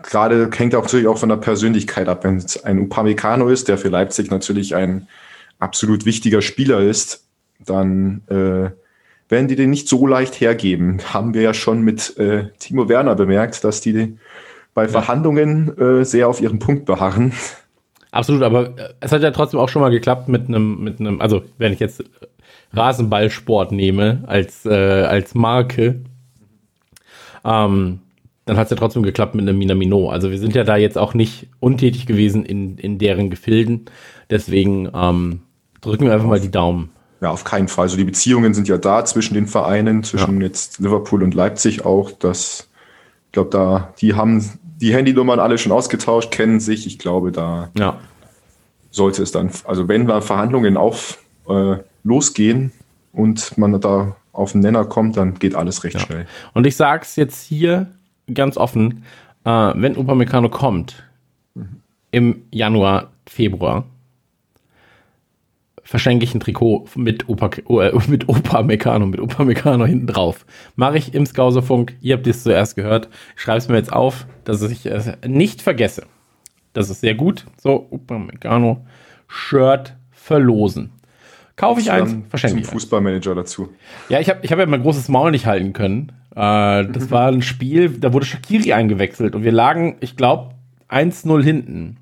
gerade hängt auch natürlich auch von der Persönlichkeit ab. Wenn es ein Upamecano ist, der für Leipzig natürlich ein absolut wichtiger Spieler ist, dann äh, werden die den nicht so leicht hergeben. [LAUGHS] Haben wir ja schon mit äh, Timo Werner bemerkt, dass die bei. Verhandlungen äh, sehr auf ihren Punkt beharren. Absolut, aber äh, es hat ja trotzdem auch schon mal geklappt mit einem, mit einem, also wenn ich jetzt Rasenballsport nehme als, äh, als Marke, ähm, dann hat es ja trotzdem geklappt mit einem Minamino. Also wir sind ja da jetzt auch nicht untätig gewesen in, in deren Gefilden. Deswegen ähm, drücken wir einfach mal die Daumen. Ja, auf keinen Fall. Also die Beziehungen sind ja da zwischen den Vereinen, zwischen ja. jetzt Liverpool und Leipzig auch. Das, ich glaube, da, die haben die Handynummern alle schon ausgetauscht, kennen sich. Ich glaube, da ja. sollte es dann, also wenn da Verhandlungen auf äh, losgehen und man da auf den Nenner kommt, dann geht alles recht ja. schnell. Und ich sage es jetzt hier ganz offen, äh, wenn Upamecano kommt mhm. im Januar, Februar, verschenke ich ein Trikot mit Opa, äh, [LAUGHS] mit Opa Meccano, mit Opa Meccano hinten drauf. Mache ich im Skauserfunk. Ihr habt es zuerst gehört. Schreibe es mir jetzt auf, dass ich es nicht vergesse. Das ist sehr gut. So, Opa Meccano Shirt verlosen. Kaufe ich eins, verschenke ich. Fußballmanager dazu. Ja, ich habe ich hab ja mein großes Maul nicht halten können. Äh, das [LAUGHS] war ein Spiel, da wurde Shakiri eingewechselt und wir lagen, ich glaube, 1-0 hinten.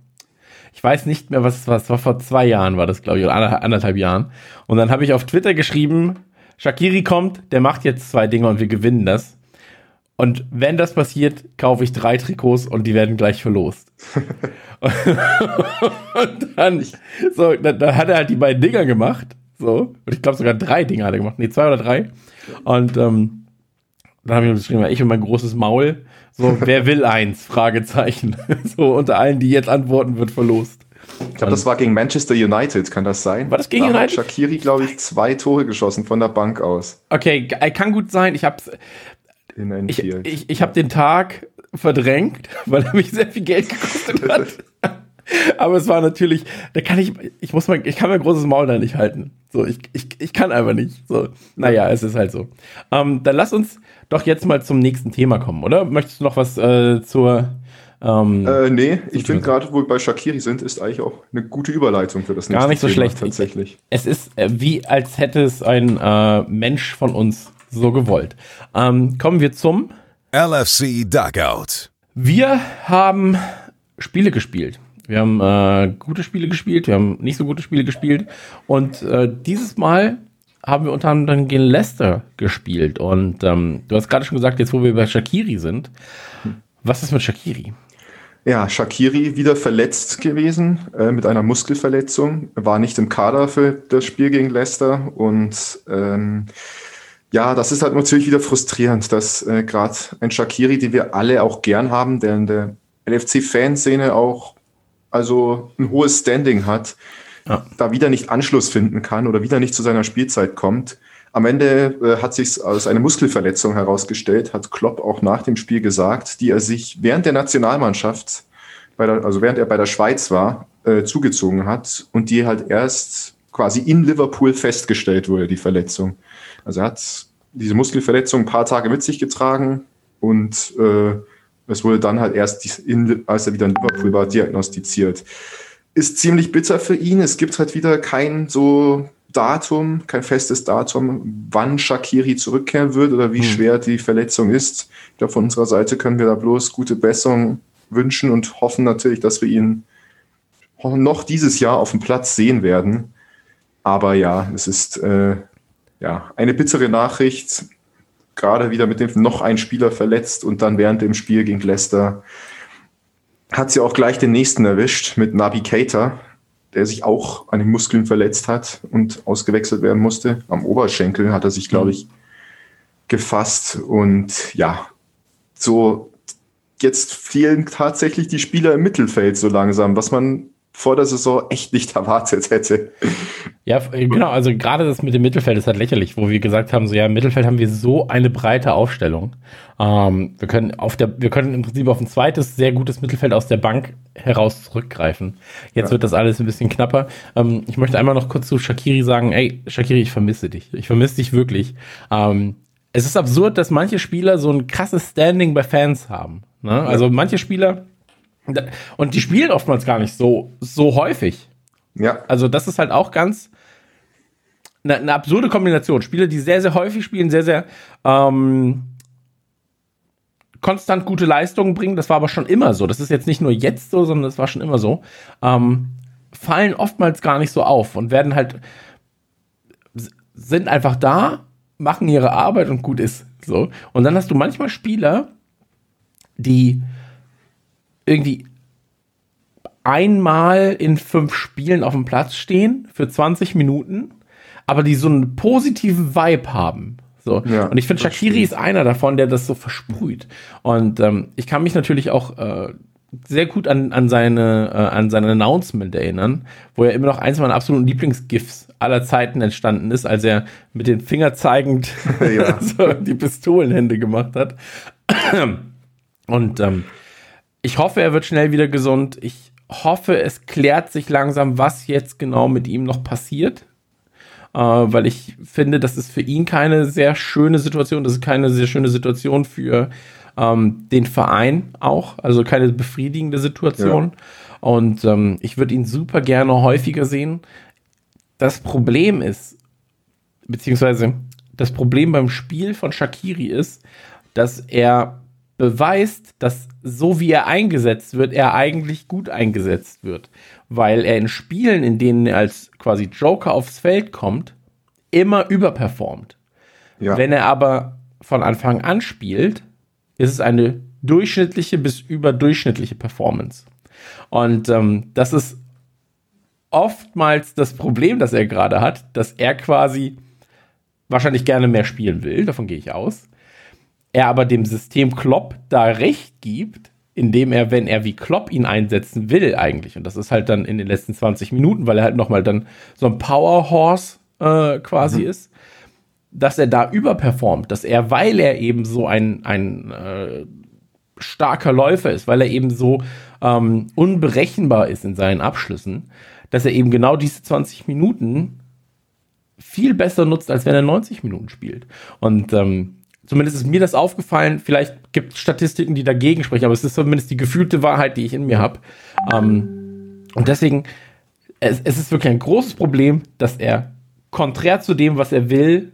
Ich weiß nicht mehr, was es war. Es war vor zwei Jahren, war das, glaube ich, oder anderthalb Jahren. Und dann habe ich auf Twitter geschrieben, Shakiri kommt, der macht jetzt zwei Dinge und wir gewinnen das. Und wenn das passiert, kaufe ich drei Trikots und die werden gleich verlost. [LAUGHS] und dann, so, dann, dann, hat er halt die beiden Dinger gemacht. So. Und ich glaube sogar drei Dinger hat er gemacht. Nee, zwei oder drei. Und ähm, dann habe ich geschrieben, ich und mein großes Maul. So, wer will eins? Fragezeichen. [LAUGHS] so, unter allen, die jetzt antworten, wird verlost. Ich glaube, das war gegen Manchester United, kann das sein? War das gegen da United? Hat Shakiri, glaube ich, zwei Tore geschossen von der Bank aus. Okay, kann gut sein. Ich hab's. Ich, ich, ich habe den Tag verdrängt, [LAUGHS] weil er mich sehr viel Geld gekostet hat. [LAUGHS] Aber es war natürlich, da kann ich, ich muss mal, ich kann mein großes Maul da nicht halten. So, ich, ich, ich kann einfach nicht. So, naja, es ist halt so. Ähm, dann lass uns doch jetzt mal zum nächsten Thema kommen, oder? Möchtest du noch was äh, zur ähm, äh, nee, ich finde gerade, wo wir bei Shakiri sind, ist eigentlich auch eine gute Überleitung für das nächste Gar nicht so Thema, schlecht. Tatsächlich. Es ist äh, wie, als hätte es ein äh, Mensch von uns so gewollt. Ähm, kommen wir zum LFC Dugout. Wir haben Spiele gespielt. Wir haben äh, gute Spiele gespielt, wir haben nicht so gute Spiele gespielt. Und äh, dieses Mal haben wir unter anderem gegen Leicester gespielt. Und ähm, du hast gerade schon gesagt, jetzt wo wir bei Shakiri sind, was ist mit Shakiri? Ja, Shakiri wieder verletzt gewesen äh, mit einer Muskelverletzung, war nicht im Kader für das Spiel gegen Leicester und ähm, ja, das ist halt natürlich wieder frustrierend, dass äh, gerade ein Shakiri, den wir alle auch gern haben, der in der LFC-Fanszene auch also ein hohes Standing hat, ja. da wieder nicht Anschluss finden kann oder wieder nicht zu seiner Spielzeit kommt. Am Ende äh, hat sich als eine Muskelverletzung herausgestellt, hat Klopp auch nach dem Spiel gesagt, die er sich während der Nationalmannschaft, der, also während er bei der Schweiz war, äh, zugezogen hat und die halt erst quasi in Liverpool festgestellt wurde, die Verletzung. Also er hat diese Muskelverletzung ein paar Tage mit sich getragen und äh, es wurde dann halt erst, in, als er wieder in Liverpool war, diagnostiziert. Ist ziemlich bitter für ihn. Es gibt halt wieder kein so Datum, kein festes Datum, wann Shakiri zurückkehren wird oder wie hm. schwer die Verletzung ist. Ich glaube, von unserer Seite können wir da bloß gute Besserung wünschen und hoffen natürlich, dass wir ihn noch dieses Jahr auf dem Platz sehen werden. Aber ja, es ist äh, ja eine bittere Nachricht. Gerade wieder mit dem noch ein Spieler verletzt und dann während dem Spiel gegen Leicester hat sie auch gleich den nächsten erwischt mit Nabi Keita, der sich auch an den Muskeln verletzt hat und ausgewechselt werden musste. Am Oberschenkel hat er sich, glaube mhm. ich, gefasst. Und ja, so jetzt fehlen tatsächlich die Spieler im Mittelfeld so langsam, was man vor der Saison echt nicht erwartet hätte. Ja, genau, also gerade das mit dem Mittelfeld ist halt lächerlich, wo wir gesagt haben, so ja, im Mittelfeld haben wir so eine breite Aufstellung. Ähm, wir können auf der, wir können im Prinzip auf ein zweites sehr gutes Mittelfeld aus der Bank heraus zurückgreifen. Jetzt ja. wird das alles ein bisschen knapper. Ähm, ich möchte einmal noch kurz zu Shakiri sagen, ey, Shakiri, ich vermisse dich. Ich vermisse dich wirklich. Ähm, es ist absurd, dass manche Spieler so ein krasses Standing bei Fans haben. Ne? Also manche Spieler, und die spielen oftmals gar nicht so, so häufig. Ja. Also das ist halt auch ganz eine, eine absurde Kombination. Spieler, die sehr, sehr häufig spielen, sehr, sehr ähm, konstant gute Leistungen bringen. Das war aber schon immer so. Das ist jetzt nicht nur jetzt so, sondern das war schon immer so. Ähm, fallen oftmals gar nicht so auf und werden halt sind einfach da, machen ihre Arbeit und gut ist. So. Und dann hast du manchmal Spieler, die irgendwie einmal in fünf Spielen auf dem Platz stehen für 20 Minuten, aber die so einen positiven Vibe haben. So. Ja, und ich finde, Shakiri ist einer davon, der das so versprüht. Und ähm, ich kann mich natürlich auch äh, sehr gut an, an, seine, äh, an sein Announcement erinnern, wo er immer noch eins meiner absoluten Lieblingsgifs aller Zeiten entstanden ist, als er mit den Finger zeigend [LAUGHS] ja. [LAUGHS] so die Pistolenhände gemacht hat. Und ähm, ich hoffe, er wird schnell wieder gesund. Ich hoffe, es klärt sich langsam, was jetzt genau mit ihm noch passiert. Äh, weil ich finde, das ist für ihn keine sehr schöne Situation. Das ist keine sehr schöne Situation für ähm, den Verein auch. Also keine befriedigende Situation. Ja. Und ähm, ich würde ihn super gerne häufiger sehen. Das Problem ist, beziehungsweise das Problem beim Spiel von Shakiri ist, dass er beweist, dass so wie er eingesetzt wird, er eigentlich gut eingesetzt wird. Weil er in Spielen, in denen er als quasi Joker aufs Feld kommt, immer überperformt. Ja. Wenn er aber von Anfang an spielt, ist es eine durchschnittliche bis überdurchschnittliche Performance. Und ähm, das ist oftmals das Problem, das er gerade hat, dass er quasi wahrscheinlich gerne mehr spielen will, davon gehe ich aus. Er aber dem System Klopp da recht gibt, indem er, wenn er wie Klopp ihn einsetzen will, eigentlich, und das ist halt dann in den letzten 20 Minuten, weil er halt nochmal dann so ein Powerhorse äh, quasi mhm. ist, dass er da überperformt, dass er, weil er eben so ein, ein äh, starker Läufer ist, weil er eben so ähm, unberechenbar ist in seinen Abschlüssen, dass er eben genau diese 20 Minuten viel besser nutzt, als wenn er 90 Minuten spielt. Und ähm, zumindest ist mir das aufgefallen. Vielleicht gibt es Statistiken, die dagegen sprechen, aber es ist zumindest die gefühlte Wahrheit, die ich in mir habe. Ähm, und deswegen, es, es ist wirklich ein großes Problem, dass er konträr zu dem, was er will,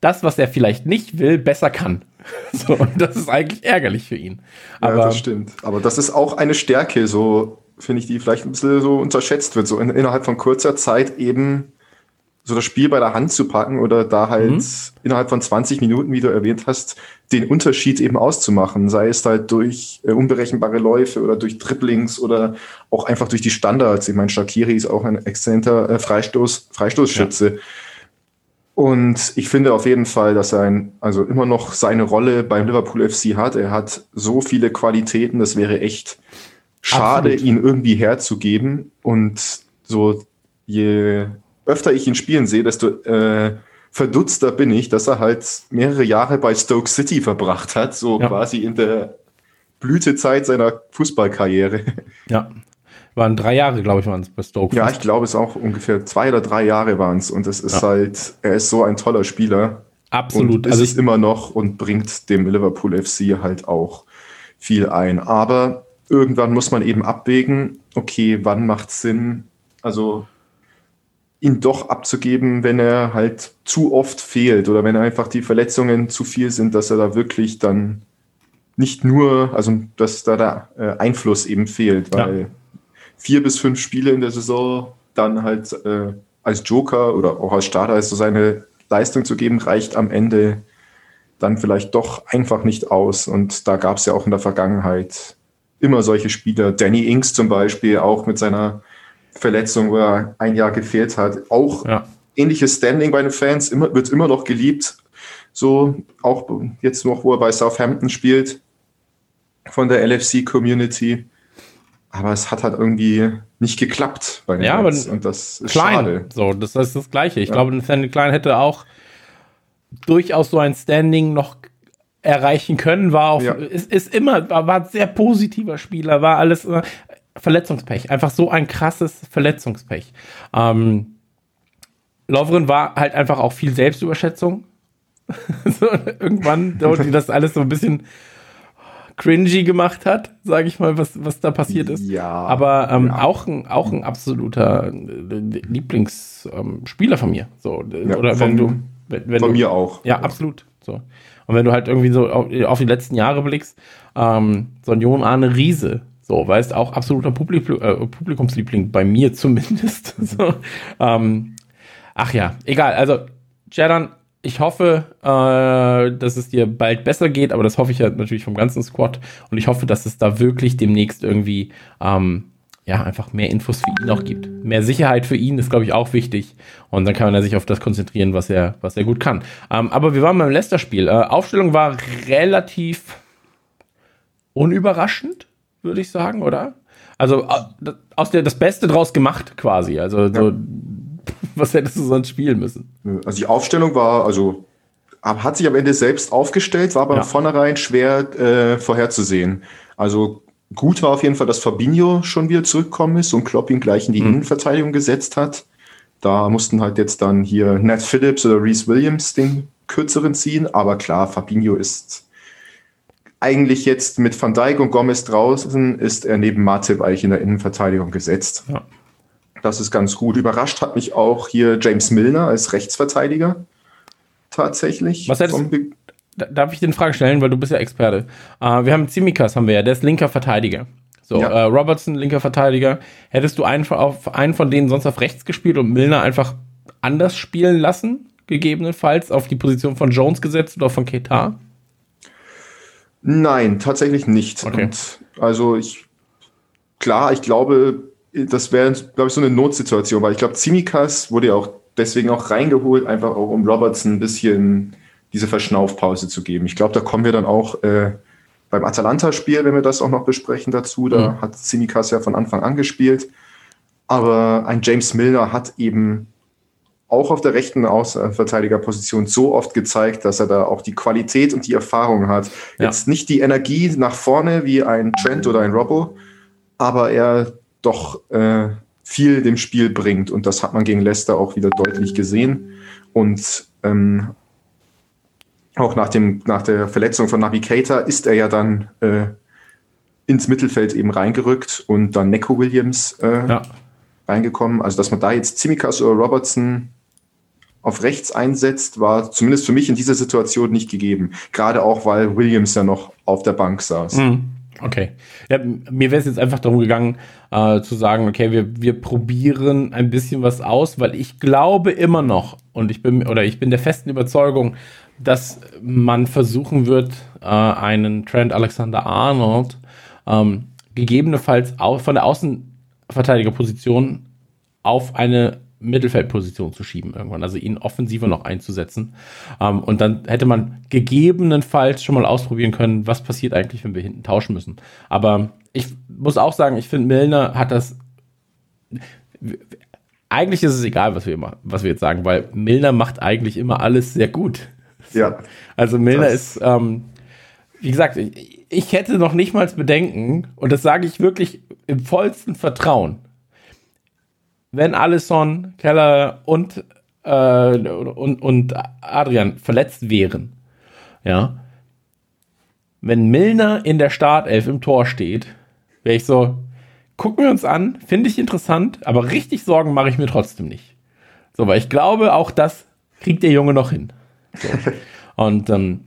das, was er vielleicht nicht will, besser kann. [LAUGHS] So, und das ist eigentlich ärgerlich für ihn. Aber, ja, das stimmt. Aber das ist auch eine Stärke, so finde ich, die vielleicht ein bisschen so unterschätzt wird, so in, innerhalb von kurzer Zeit eben so das Spiel bei der Hand zu packen oder da halt mhm. innerhalb von 20 Minuten, wie du erwähnt hast, den Unterschied eben auszumachen. Sei es halt durch äh, unberechenbare Läufe oder durch Dribblings oder auch einfach durch die Standards. Ich meine, Shakiri ist auch ein exzellenter äh, Freistoß, Freistoßschütze. Ja. Und ich finde auf jeden Fall, dass er ein, also immer noch seine Rolle beim Liverpool FC hat. Er hat so viele Qualitäten, das wäre echt schade, Absolut. ihn irgendwie herzugeben. Und so je öfter ich ihn spielen sehe, desto äh, verdutzter bin ich, dass er halt mehrere Jahre bei Stoke City verbracht hat, so ja. quasi in der Blütezeit seiner Fußballkarriere. Ja, waren drei Jahre, glaube ich, waren es bei Stoke. Ja, ich glaube es auch ungefähr zwei oder drei Jahre waren es. Und es ist ja. halt, er ist so ein toller Spieler. Absolut. Und ist also es immer noch und bringt dem Liverpool FC halt auch viel ein. Aber irgendwann muss man eben abwägen, okay, wann macht es Sinn, also ihn doch abzugeben, wenn er halt zu oft fehlt oder wenn einfach die Verletzungen zu viel sind, dass er da wirklich dann nicht nur, also dass da der äh, Einfluss eben fehlt, weil ja vier bis fünf Spiele in der Saison dann halt äh, als Joker oder auch als Starter so seine Leistung zu geben, reicht am Ende dann vielleicht doch einfach nicht aus. Und da gab es ja auch in der Vergangenheit immer solche Spieler. Danny Inks zum Beispiel, auch mit seiner Verletzung, wo er ein Jahr gefehlt hat. Auch ja. ähnliches Standing bei den Fans, immer, wird immer noch geliebt. So, auch jetzt noch, wo er bei Southampton spielt, von der LFC-Community. Aber es hat halt irgendwie nicht geklappt bei den ja, Nets. Und das ist klein. schade. So, das ist das Gleiche. Ich ja. glaube, Nathaniel Klein hätte auch durchaus so ein Standing noch erreichen können, war auch, ja. ist, ist immer, war, war sehr positiver Spieler, war alles Verletzungspech. Einfach so ein krasses Verletzungspech. Ähm, Lovren war halt einfach auch viel Selbstüberschätzung. [LAUGHS] so, irgendwann, die das alles so ein bisschen cringy gemacht hat, sage ich mal, was, was da passiert ist. Ja. Aber ähm, ja. Auch, ein, auch ein absoluter äh, Lieblingsspieler ähm, von mir. So, ja, oder von, wenn du. Wenn, wenn von du, mir auch. Ja, absolut. So. Und wenn du halt irgendwie so auf, auf die letzten Jahre blickst, ähm, so ein Jon Arne Riese, so, weißt auch absoluter Publik äh, Publikumsliebling, bei mir [LAUGHS] zumindest. so, ähm, ach ja, egal. Also, Jadan ich hoffe, äh, dass es dir bald besser geht, aber das hoffe ich ja natürlich vom ganzen Squad. Und ich hoffe, dass es da wirklich demnächst irgendwie ähm, ja einfach mehr Infos für ihn auch gibt. Mehr Sicherheit für ihn ist, glaube ich, auch wichtig. Und dann kann er sich auf das konzentrieren, was er, was er gut kann. Ähm, aber wir waren beim Leicester-Spiel. Äh, Aufstellung war relativ unüberraschend, würde ich sagen, oder? Also aus der das Beste draus gemacht, quasi. Also ja. so [LAUGHS] was hättest du sonst spielen müssen? Also die Aufstellung war, also hat sich am Ende selbst aufgestellt, war aber ja. vornherein schwer äh, vorherzusehen. Also gut war auf jeden Fall, dass Fabinho schon wieder zurückgekommen ist und Klopp ihn gleich in die mhm. Innenverteidigung gesetzt hat. Da mussten halt jetzt dann hier Nat Phillips oder Reese Williams den kürzeren ziehen. Aber klar, Fabinho ist eigentlich jetzt mit Van Dijk und Gomez draußen, ist er neben Matip eigentlich in der Innenverteidigung gesetzt. Ja. Das ist ganz gut. Überrascht hat mich auch hier James Milner als Rechtsverteidiger. Tatsächlich. Was hättest, darf ich den Frage stellen, weil du bist ja Experte. Uh, wir haben Zimikas, haben wir ja, der ist linker Verteidiger. So, ja. äh, Robertson, linker Verteidiger. Hättest du einen, auf, einen von denen sonst auf rechts gespielt und Milner einfach anders spielen lassen, gegebenenfalls auf die Position von Jones gesetzt oder von Ketar? Nein, tatsächlich nicht. Okay. Und also ich, klar, ich glaube, das wäre, glaube ich, so eine Notsituation, weil ich glaube, Zimikas wurde ja auch deswegen auch reingeholt, einfach auch um Robertson ein bisschen diese Verschnaufpause zu geben. Ich glaube, da kommen wir dann auch äh, beim Atalanta-Spiel, wenn wir das auch noch besprechen dazu, da mhm. hat Zimikas ja von Anfang an gespielt. Aber ein James Milner hat eben auch auf der rechten Außenverteidigerposition so oft gezeigt, dass er da auch die Qualität und die Erfahrung hat. Ja. Jetzt nicht die Energie nach vorne wie ein Trent oder ein Robbo, aber er doch äh, viel dem Spiel bringt. Und das hat man gegen Leicester auch wieder deutlich gesehen. Und ähm, auch nach, dem, nach der Verletzung von Navigator ist er ja dann äh, ins Mittelfeld eben reingerückt und dann Neko Williams äh, ja. reingekommen. Also, dass man da jetzt Zimikas oder Robertson auf rechts einsetzt, war zumindest für mich in dieser Situation nicht gegeben. Gerade auch, weil Williams ja noch auf der Bank saß. Mhm. Okay. Ja, mir wäre es jetzt einfach darum gegangen, äh, zu sagen, okay, wir, wir probieren ein bisschen was aus, weil ich glaube immer noch, und ich bin, oder ich bin der festen Überzeugung, dass man versuchen wird, äh, einen Trent Alexander Arnold ähm, gegebenenfalls auch von der Außenverteidigerposition auf eine Mittelfeldposition zu schieben irgendwann, also ihn offensiver noch einzusetzen. Ähm, und dann hätte man gegebenenfalls schon mal ausprobieren können, was passiert eigentlich, wenn wir hinten tauschen müssen. Aber ich muss auch sagen, ich finde, Milner hat das. Eigentlich ist es egal, was wir, immer, was wir jetzt sagen, weil Milner macht eigentlich immer alles sehr gut. Ja. Also Milner ist, ähm, wie gesagt, ich, ich hätte noch nicht mal Bedenken, und das sage ich wirklich im vollsten Vertrauen wenn Alisson, Keller und, äh, und, und Adrian verletzt wären, ja, wenn Milner in der Startelf im Tor steht, wäre ich so, gucken wir uns an, finde ich interessant, aber richtig Sorgen mache ich mir trotzdem nicht. So, weil ich glaube, auch das kriegt der Junge noch hin. So. [LAUGHS] Und ähm,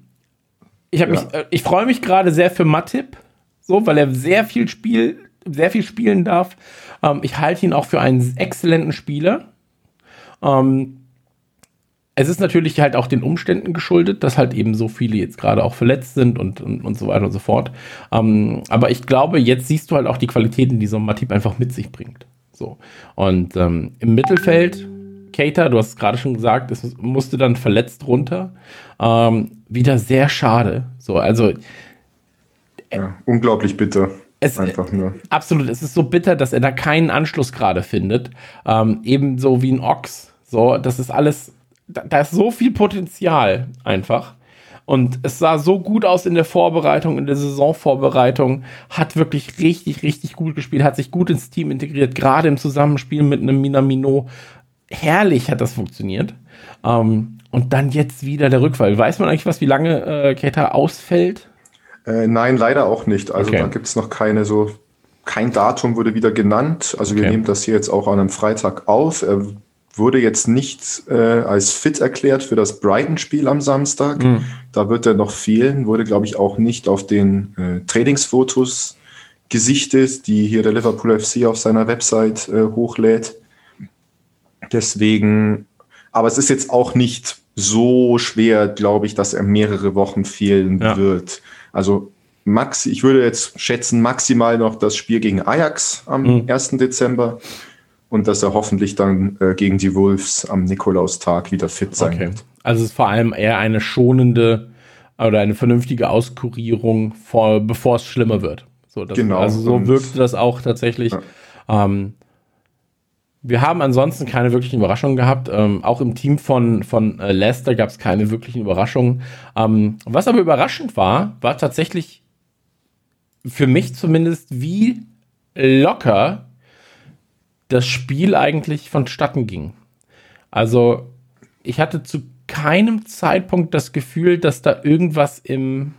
ich ja. mich, äh, ich freue mich gerade sehr für Matip, so, weil er sehr viel Spiel, sehr viel spielen darf. Ähm, ich halte ihn auch für einen exzellenten Spieler. Ähm, es ist natürlich halt auch den Umständen geschuldet, dass halt eben so viele jetzt gerade auch verletzt sind und, und, und so weiter und so fort. Ähm, aber ich glaube, jetzt siehst du halt auch die Qualitäten, die so ein Matip einfach mit sich bringt. So. Und ähm, im Mittelfeld, Keita, du hast es gerade schon gesagt, es musste dann verletzt runter. Ähm, wieder sehr schade. So, also. Ja, unglaublich bitter. Es, Einfach nur. Absolut, es ist so bitter, dass er da keinen Anschluss gerade findet. Ähm, ebenso wie ein Ochs. So, das ist alles, da, da, ist so viel Potenzial einfach. Und es sah so gut aus in der Vorbereitung, in der Saisonvorbereitung, hat wirklich richtig, richtig gut gespielt, hat sich gut ins Team integriert, gerade im Zusammenspiel mit einem Minamino. Herrlich hat das funktioniert. Ähm, und dann jetzt wieder der Rückfall. Weiß man eigentlich was, wie lange äh, Keta ausfällt? Äh, nein, leider auch nicht. Also okay. da gibt es noch keine so, kein Datum wurde wieder genannt. Also okay. wir nehmen das hier jetzt auch an einem Freitag auf. Er wurde jetzt nicht äh, als fit erklärt für das Brighton-Spiel am Samstag. Mhm. Da wird er noch fehlen, wurde, glaube ich, auch nicht auf den äh, Trainingsfotos gesichtet, die hier der Liverpool FC auf seiner Website äh, hochlädt. Deswegen, aber es ist jetzt auch nicht so schwer, glaube ich, dass er mehrere Wochen fehlen ja. wird. Also Max, ich würde jetzt schätzen, maximal noch das Spiel gegen Ajax am mhm. 1. Dezember und dass er hoffentlich dann äh, gegen die Wolves am Nikolaustag wieder fit sein okay. wird. Also es ist vor allem eher eine schonende oder eine vernünftige Auskurierung, vor, bevor es schlimmer wird. So, das, genau. Also so wirkte das auch tatsächlich. Ja. Ähm, wir haben ansonsten keine wirklichen Überraschungen gehabt. Ähm, auch im Team von, von äh, Leicester gab es keine wirklichen Überraschungen. Ähm, was aber überraschend war, war tatsächlich für mich zumindest, wie locker das Spiel eigentlich vonstatten ging. Also ich hatte zu keinem Zeitpunkt das Gefühl, dass da irgendwas im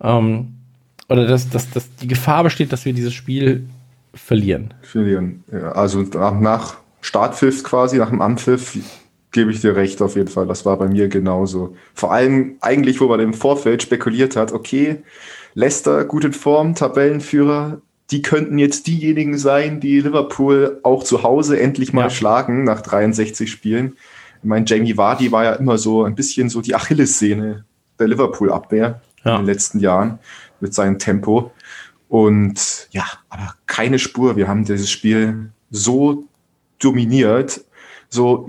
ähm, oder dass, dass, dass die Gefahr besteht, dass wir dieses Spiel verlieren. Verlieren. Ja, also nach, nach Startpfiff quasi, nach dem Anpfiff gebe ich dir recht auf jeden Fall. Das war bei mir genauso. Vor allem eigentlich, wo man im Vorfeld spekuliert hat, okay, Leicester gut in Form, Tabellenführer, die könnten jetzt diejenigen sein, die Liverpool auch zu Hause endlich mal ja. schlagen nach 63 Spielen. Ich meine, Jamie Vardy war ja immer so ein bisschen so die Achillessehne der Liverpool-Abwehr ja. in den letzten Jahren mit seinem Tempo. Und ja, aber keine Spur. Wir haben dieses Spiel so dominiert, so,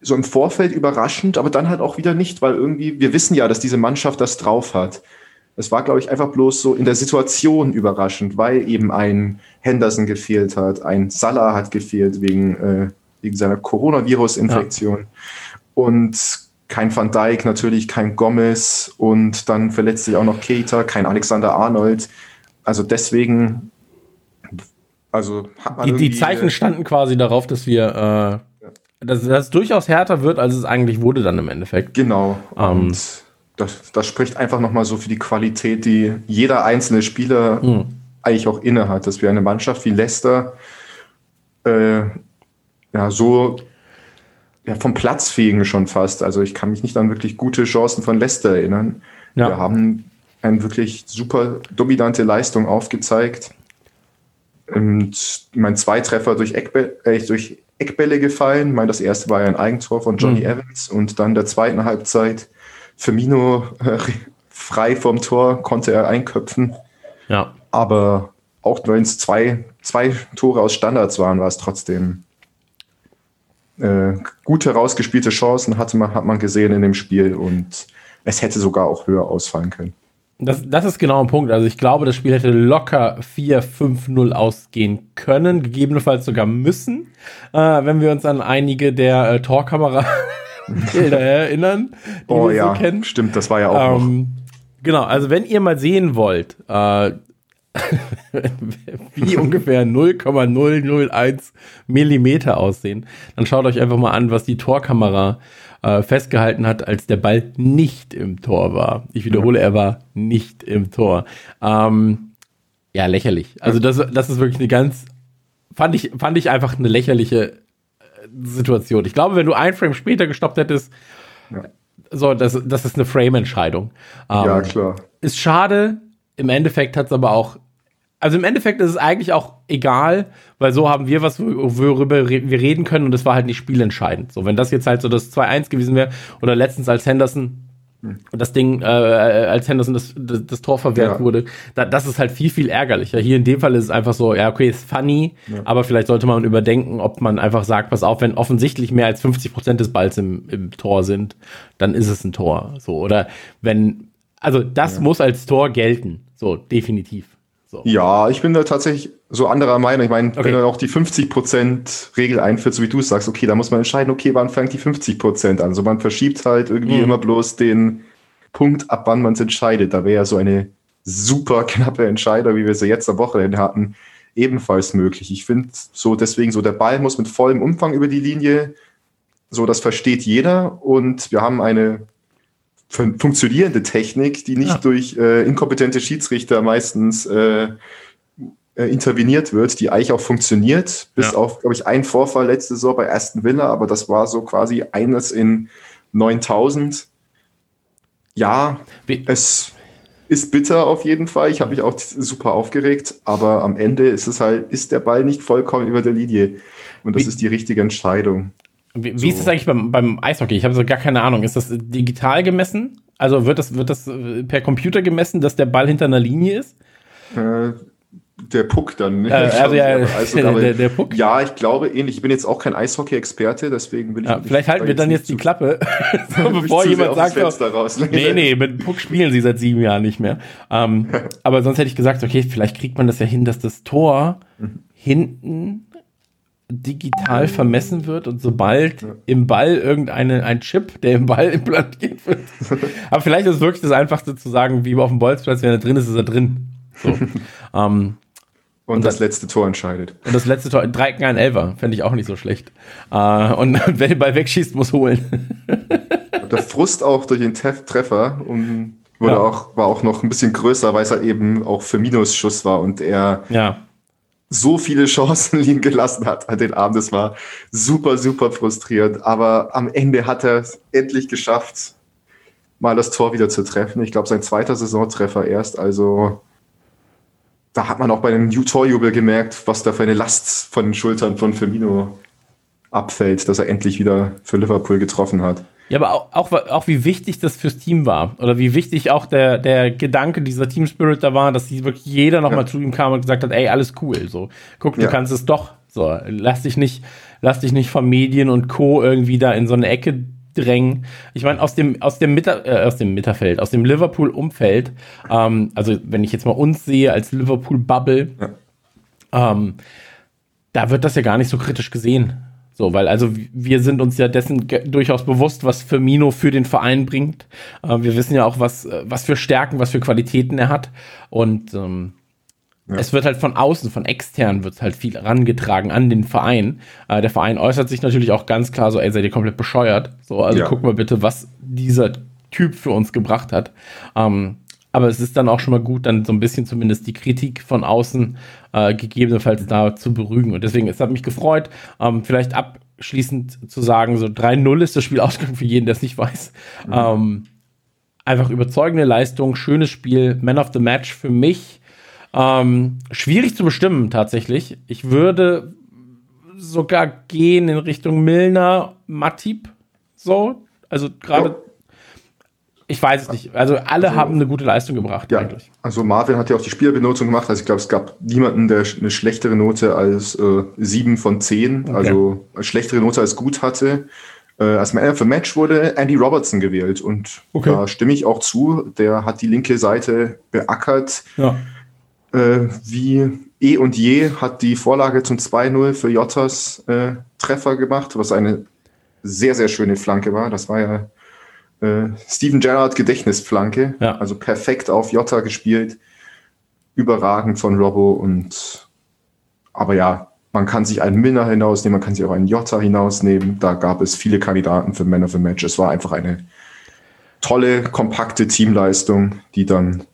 so im Vorfeld überraschend, aber dann halt auch wieder nicht, weil irgendwie, wir wissen ja, dass diese Mannschaft das drauf hat. Es war, glaube ich, einfach bloß so in der Situation überraschend, weil eben ein Henderson gefehlt hat, ein Salah hat gefehlt wegen, äh, wegen seiner Coronavirus-Infektion. Ja. Und kein Van Dijk, natürlich kein Gomez und dann verletzt sich auch noch Keita, kein Alexander Arnold. Also deswegen, also hat man die, die Zeichen standen quasi darauf, dass wir, äh, dass das durchaus härter wird, als es eigentlich wurde dann im Endeffekt. Genau. Ähm, und das, das spricht einfach nochmal so für die Qualität, die jeder einzelne Spieler mhm. eigentlich auch inne hat, dass wir eine Mannschaft wie Leicester äh, ja so ja, vom Platzfähigen schon fast. Also ich kann mich nicht an wirklich gute Chancen von Leicester erinnern. Ja. Wir haben eine wirklich super dominante Leistung aufgezeigt. Und mein zwei Treffer durch, Eckbä äh, durch Eckbälle gefallen. Mein das erste war ja ein Eigentor von Johnny mhm. Evans und dann der zweiten Halbzeit Firmino äh, [LAUGHS] frei vom Tor konnte er einköpfen. Ja. Aber auch wenn es zwei, zwei Tore aus Standards waren, war es trotzdem äh, gut herausgespielte Chancen, hatte man, hat man gesehen in dem Spiel und es hätte sogar auch höher ausfallen können. Das, das ist genau ein Punkt. Also ich glaube, das Spiel hätte locker 4-5-0 ausgehen können, gegebenenfalls sogar müssen, äh, wenn wir uns an einige der äh, Torkamera [LAUGHS] Bilder erinnern. oh ja, so stimmt, das war ja auch ähm, noch. Genau, also wenn ihr mal sehen wollt, äh, [LAUGHS] wie ungefähr 0,001 Millimeter aussehen, dann schaut euch einfach mal an, was die Torkamera äh, festgehalten hat, als der Ball nicht im Tor war. Ich wiederhole, er war nicht im Tor. Ähm, ja, lächerlich. Also das, das ist wirklich eine ganz, fand ich, fand ich einfach eine lächerliche Situation. Ich glaube, wenn du ein Frame später gestoppt hättest, ja. so, das, das ist eine Frame-Entscheidung. Ähm, ja, klar. Ist schade. Im Endeffekt hat es aber auch, also im Endeffekt ist es eigentlich auch egal, weil so haben wir was, worüber wir reden können und das war halt nicht spielentscheidend. So, wenn das jetzt halt so das 2-1 gewesen wäre oder letztens als Henderson das Ding, äh, als Henderson das, das, das Tor verwehrt ja. wurde, da, das ist halt viel, viel ärgerlicher. Hier in dem Fall ist es einfach so, ja, okay, ist funny, ja. aber vielleicht sollte man überdenken, ob man einfach sagt, pass auf, wenn offensichtlich mehr als 50 Prozent des Balls im, im Tor sind, dann ist es ein Tor. So, oder wenn, also das ja. muss als Tor gelten. So, definitiv. So. Ja, ich bin da tatsächlich so anderer Meinung. Ich meine, okay. wenn du auch die 50%-Regel einführt, so wie du es sagst, okay, da muss man entscheiden, okay, wann fängt die 50% an? Also man verschiebt halt irgendwie mhm. immer bloß den Punkt, ab wann man es entscheidet. Da wäre ja so eine super knappe Entscheidung, wie wir sie jetzt am Wochenende hatten, ebenfalls möglich. Ich finde so deswegen so, der Ball muss mit vollem Umfang über die Linie, so das versteht jeder und wir haben eine funktionierende Technik, die nicht ja. durch äh, inkompetente Schiedsrichter meistens äh, äh, interveniert wird, die eigentlich auch funktioniert, bis ja. auf, glaube ich, ein Vorfall letzte Saison bei Aston Villa, aber das war so quasi eines in 9000. Ja, Wie? es ist bitter auf jeden Fall. Ich habe mich auch super aufgeregt, aber am Ende ist es halt, ist der Ball nicht vollkommen über der Linie. Und das Wie? ist die richtige Entscheidung. Wie, so. ist das eigentlich beim, beim Eishockey? Ich habe so gar keine Ahnung. Ist das digital gemessen? Also wird das, wird das äh, per Computer gemessen, dass der Ball hinter einer Linie ist? Äh, der Puck dann. Ne? Äh, also ja, also, [LAUGHS] der, der, der, Puck. Ja, ich glaube ähnlich. Ich bin jetzt auch kein Eishockey-Experte, deswegen will ich. Ja, vielleicht halten wir dann jetzt die Klappe, [LAUGHS] [LAUGHS] so, bevor jemand sagt, so, nee, nee, mit Puck spielen sie seit sieben Jahren nicht mehr. Ähm, aber sonst hätte ich gesagt, okay, vielleicht kriegt man das ja hin, dass das Tor mhm. hinten digital vermessen wird und sobald ja. im Ball irgendeine ein Chip, der im Ball [LAUGHS] implantiert wird. [LAUGHS] Aber vielleicht ist es wirklich das Einfachste zu sagen, wie auf dem Bolzplatz, wenn er drin ist, ist er drin. So. [LAUGHS] ähm, und, und das, das, letzte Tor entscheidet. Und das letzte Tor, drei ein Elfer, fände ich auch nicht so schlecht. Äh, und wer den Ball wegschießt, muss holen. der Frust auch durch den Treffer und wurde ja. auch, war auch noch ein bisschen größer, weil es halt eben auch für Minusschuss war und er ja so viele Chancen [LAUGHS] liegen gelassen hat an den Abend. Das war super, super frustrierend. Aber am Ende hat er es endlich geschafft, mal das Tor wieder zu treffen. Ich glaube, sein zweiter Saisontreffer erst. Also da hat man auch bei dem Torjubel gemerkt, was da für eine Last von den Schultern von Firmino abfällt, dass er endlich wieder für Liverpool getroffen hat. Ja, aber auch, auch, auch wie wichtig das fürs Team war. Oder wie wichtig auch der, der Gedanke, dieser Team Spirit da war, dass wirklich jeder nochmal ja. zu ihm kam und gesagt hat, ey, alles cool. So, guck, du ja. kannst es doch. So, lass dich nicht, lass dich nicht von Medien und Co. irgendwie da in so eine Ecke drängen. Ich meine, aus dem, aus dem Mitter, äh, aus dem Mitterfeld, aus dem Liverpool-Umfeld, ähm, also wenn ich jetzt mal uns sehe als Liverpool-Bubble, ja. ähm, da wird das ja gar nicht so kritisch gesehen. So, weil also wir sind uns ja dessen durchaus bewusst, was Firmino für den Verein bringt. Äh, wir wissen ja auch, was, äh, was für Stärken, was für Qualitäten er hat. Und ähm, ja. es wird halt von außen, von extern wird halt viel rangetragen an den Verein. Äh, der Verein äußert sich natürlich auch ganz klar so, ey, seid ihr komplett bescheuert. So, also ja. guck mal bitte, was dieser Typ für uns gebracht hat. Ähm, aber es ist dann auch schon mal gut, dann so ein bisschen zumindest die Kritik von außen äh, gegebenenfalls da zu berügen. Und deswegen, es hat mich gefreut, ähm, vielleicht abschließend zu sagen, so 3-0 ist das Spiel [LAUGHS] ausgegangen für jeden, der es nicht weiß. Mhm. Ähm, einfach überzeugende Leistung, schönes Spiel, Man of the Match für mich. Ähm, schwierig zu bestimmen tatsächlich. Ich würde sogar gehen in Richtung Milner, Matip. So, also gerade ich weiß es nicht. Also alle also, haben eine gute Leistung gebracht ja, eigentlich. Also Marvin hat ja auch die Spielerbenotung gemacht. Also ich glaube, es gab niemanden, der eine schlechtere Note als äh, 7 von 10, okay. also eine schlechtere Note als gut hatte. Äh, als Man of the Match wurde Andy Robertson gewählt und okay. da stimme ich auch zu. Der hat die linke Seite beackert. Ja. Äh, wie eh und je hat die Vorlage zum 2-0 für Jottas äh, Treffer gemacht, was eine sehr, sehr schöne Flanke war. Das war ja äh, Steven Gerrard Gedächtnisflanke. Ja. Also perfekt auf Jota gespielt. Überragend von Robbo und aber ja, man kann sich einen Milner hinausnehmen, man kann sich auch einen Jota hinausnehmen. Da gab es viele Kandidaten für Man of the Match. Es war einfach eine tolle, kompakte Teamleistung, die dann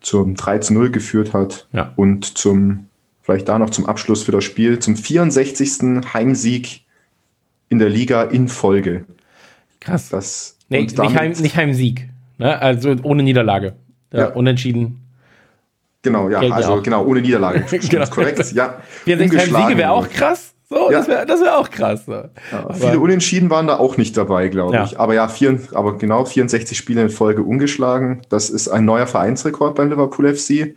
zum 3 zu 0 geführt hat ja. und zum, vielleicht da noch zum Abschluss für das Spiel, zum 64. Heimsieg in der Liga in Folge. Krass. Das Nee, nicht, Heim, nicht Heimsieg. Ne? Also ohne Niederlage. Ja. Unentschieden. Genau, ja, also auch. genau, ohne Niederlage. [LAUGHS] genau. Korrekt, ja. 64 Heimsiege wäre auch krass. So, ja. das wäre das wär auch krass. So. Ja, viele Unentschieden waren da auch nicht dabei, glaube ja. ich. Aber ja, vier, aber genau 64 Spiele in Folge ungeschlagen. Das ist ein neuer Vereinsrekord beim Liverpool FC.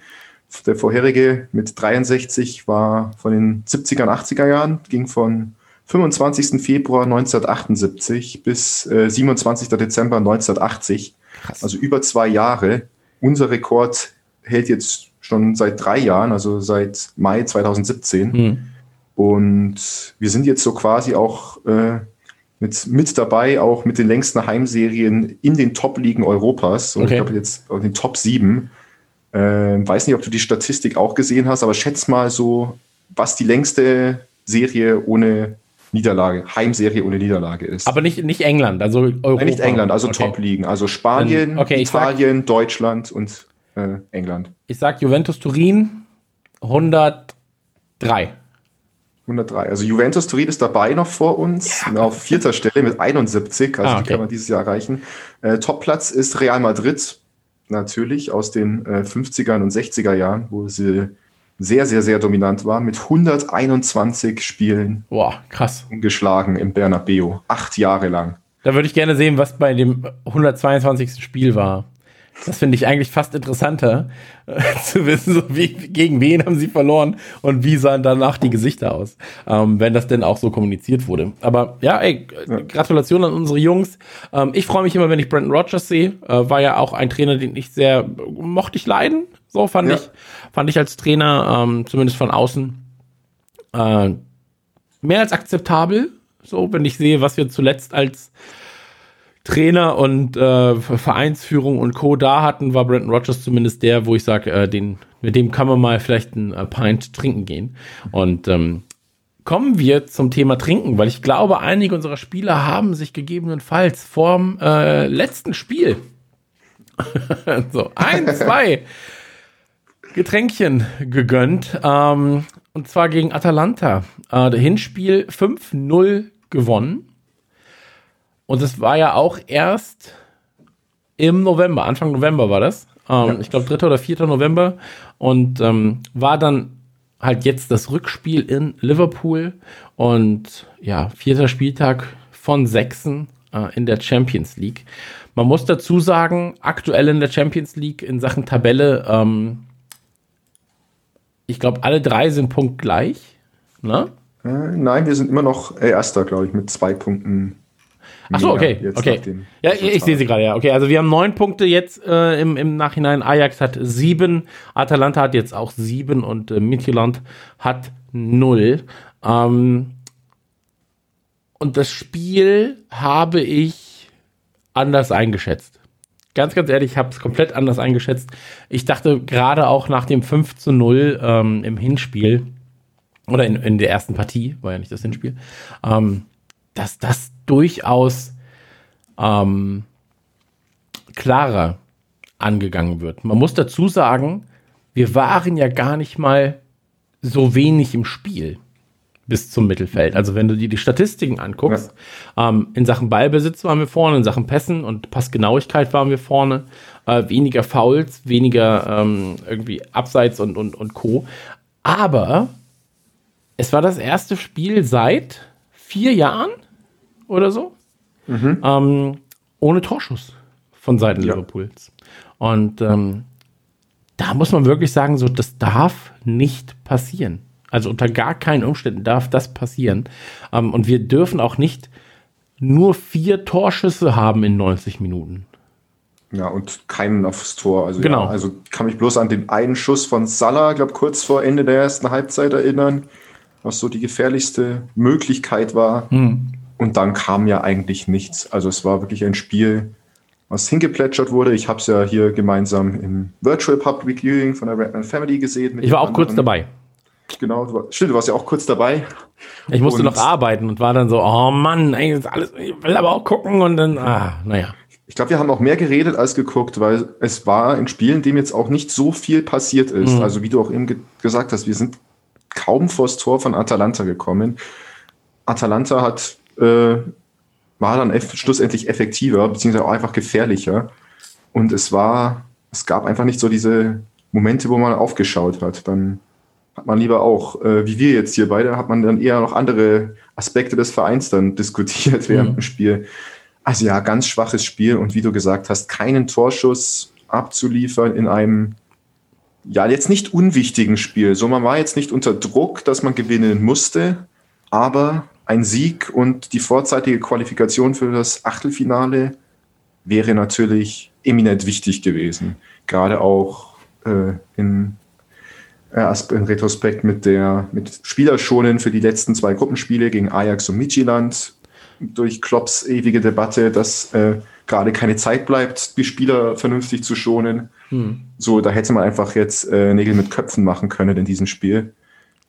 Der vorherige mit 63 war von den 70er und 80er Jahren, ging von 25. Februar 1978 bis äh, 27. Dezember 1980. Krass. Also über zwei Jahre. Unser Rekord hält jetzt schon seit drei Jahren, also seit Mai 2017. Mhm. Und wir sind jetzt so quasi auch äh, mit, mit dabei, auch mit den längsten Heimserien in den Top-Ligen Europas. Und okay. ich glaube jetzt in den Top 7. Äh, weiß nicht, ob du die Statistik auch gesehen hast, aber schätz mal so, was die längste Serie ohne Niederlage, Heimserie ohne Niederlage ist. Aber nicht, nicht England, also Europa. Nein, nicht England, also okay. Top-Ligen. Also Spanien, okay, Italien, sag, Deutschland und äh, England. Ich sag Juventus Turin 103. 103. Also Juventus Turin ist dabei noch vor uns, ja. auf vierter Stelle mit 71, also ah, okay. die kann man dieses Jahr erreichen. Äh, Topplatz ist Real Madrid, natürlich aus den äh, 50er und 60er Jahren, wo sie sehr, sehr, sehr dominant war, mit 121 Spielen. Boah, krass. Ungeschlagen im Bernabeu. Acht Jahre lang. Da würde ich gerne sehen, was bei dem 122. Spiel war. Das finde ich eigentlich fast interessanter, äh, zu wissen, so wie, gegen wen haben sie verloren und wie sahen danach die Gesichter aus, ähm, wenn das denn auch so kommuniziert wurde. Aber ja, ey, ja. Gratulation an unsere Jungs. Ähm, ich freue mich immer, wenn ich Brandon Rogers sehe. Äh, war ja auch ein Trainer, den ich sehr mochte ich leiden. So fand ja. ich, fand ich als Trainer, ähm, zumindest von außen, äh, mehr als akzeptabel. So, wenn ich sehe, was wir zuletzt als Trainer und äh, Vereinsführung und Co. da hatten, war Brandon Rogers zumindest der, wo ich sage, äh, den, mit dem kann man mal vielleicht ein äh, Pint trinken gehen. Und ähm, kommen wir zum Thema Trinken, weil ich glaube, einige unserer Spieler haben sich gegebenenfalls vorm äh, letzten Spiel [LAUGHS] so ein, zwei Getränkchen gegönnt. Ähm, und zwar gegen Atalanta. Äh, der Hinspiel 5-0 gewonnen. Und es war ja auch erst im November, Anfang November war das. Ähm, ja. Ich glaube, 3. oder 4. November. Und ähm, war dann halt jetzt das Rückspiel in Liverpool. Und ja, vierter Spieltag von sechsen äh, in der Champions League. Man muss dazu sagen, aktuell in der Champions League in Sachen Tabelle, ähm, ich glaube, alle drei sind punktgleich. Ne? Äh, nein, wir sind immer noch äh, Erster, glaube ich, mit zwei Punkten. Ach so, okay. okay. Ja, ich sehe sie gerade, ja. Okay, also wir haben neun Punkte jetzt äh, im, im Nachhinein. Ajax hat sieben, Atalanta hat jetzt auch sieben und äh, Midtjylland hat null. Ähm, und das Spiel habe ich anders eingeschätzt. Ganz, ganz ehrlich, ich habe es komplett anders eingeschätzt. Ich dachte gerade auch nach dem 5 zu 0 ähm, im Hinspiel oder in, in der ersten Partie, war ja nicht das Hinspiel, ähm, dass das durchaus ähm, klarer angegangen wird. Man muss dazu sagen, wir waren ja gar nicht mal so wenig im Spiel bis zum Mittelfeld. Also wenn du dir die Statistiken anguckst, ja. ähm, in Sachen Ballbesitz waren wir vorne, in Sachen Pässen und Passgenauigkeit waren wir vorne, äh, weniger Fouls, weniger ähm, irgendwie Abseits und, und, und Co. Aber es war das erste Spiel seit vier Jahren oder so mhm. ähm, ohne Torschuss von Seiten ja. Liverpools. Und ähm, da muss man wirklich sagen, so das darf nicht passieren. Also unter gar keinen Umständen darf das passieren. Ähm, und wir dürfen auch nicht nur vier Torschüsse haben in 90 Minuten. Ja, und keinen aufs Tor. Also, genau. Ja, also kann mich bloß an den einen Schuss von Salah, glaube kurz vor Ende der ersten Halbzeit erinnern, was so die gefährlichste Möglichkeit war. Hm. Und dann kam ja eigentlich nichts. Also es war wirklich ein Spiel, was hingeplätschert wurde. Ich habe es ja hier gemeinsam im Virtual Public Viewing von der Redman Family gesehen. ich war auch kurz dabei. Genau, du, stimmt, du warst ja auch kurz dabei. Ich musste und noch arbeiten und war dann so, oh Mann, ey, alles, ich will aber auch gucken und dann, ah, naja. Ich glaube, wir haben auch mehr geredet als geguckt, weil es war in Spielen, in dem jetzt auch nicht so viel passiert ist. Mhm. Also wie du auch eben ge gesagt hast, wir sind kaum vors Tor von Atalanta gekommen. Atalanta hat äh, war dann eff schlussendlich effektiver, beziehungsweise auch einfach gefährlicher. Und es war, es gab einfach nicht so diese Momente, wo man aufgeschaut hat. Dann hat man lieber auch, äh, wie wir jetzt hier beide, hat man dann eher noch andere Aspekte des Vereins dann [LAUGHS] diskutiert während mhm. dem Spiel. Also ja, ganz schwaches Spiel und wie du gesagt hast, keinen Torschuss abzuliefern in einem ja jetzt nicht unwichtigen Spiel. So man war jetzt nicht unter Druck, dass man gewinnen musste, aber ein Sieg und die vorzeitige Qualifikation für das Achtelfinale wäre natürlich eminent wichtig gewesen. Gerade auch äh, in äh, in Retrospekt mit der mit Spielerschonen für die letzten zwei Gruppenspiele gegen Ajax und Midtjylland durch Klopps ewige Debatte, dass äh, gerade keine Zeit bleibt, die Spieler vernünftig zu schonen. Hm. So, da hätte man einfach jetzt äh, Nägel mit Köpfen machen können in diesem Spiel.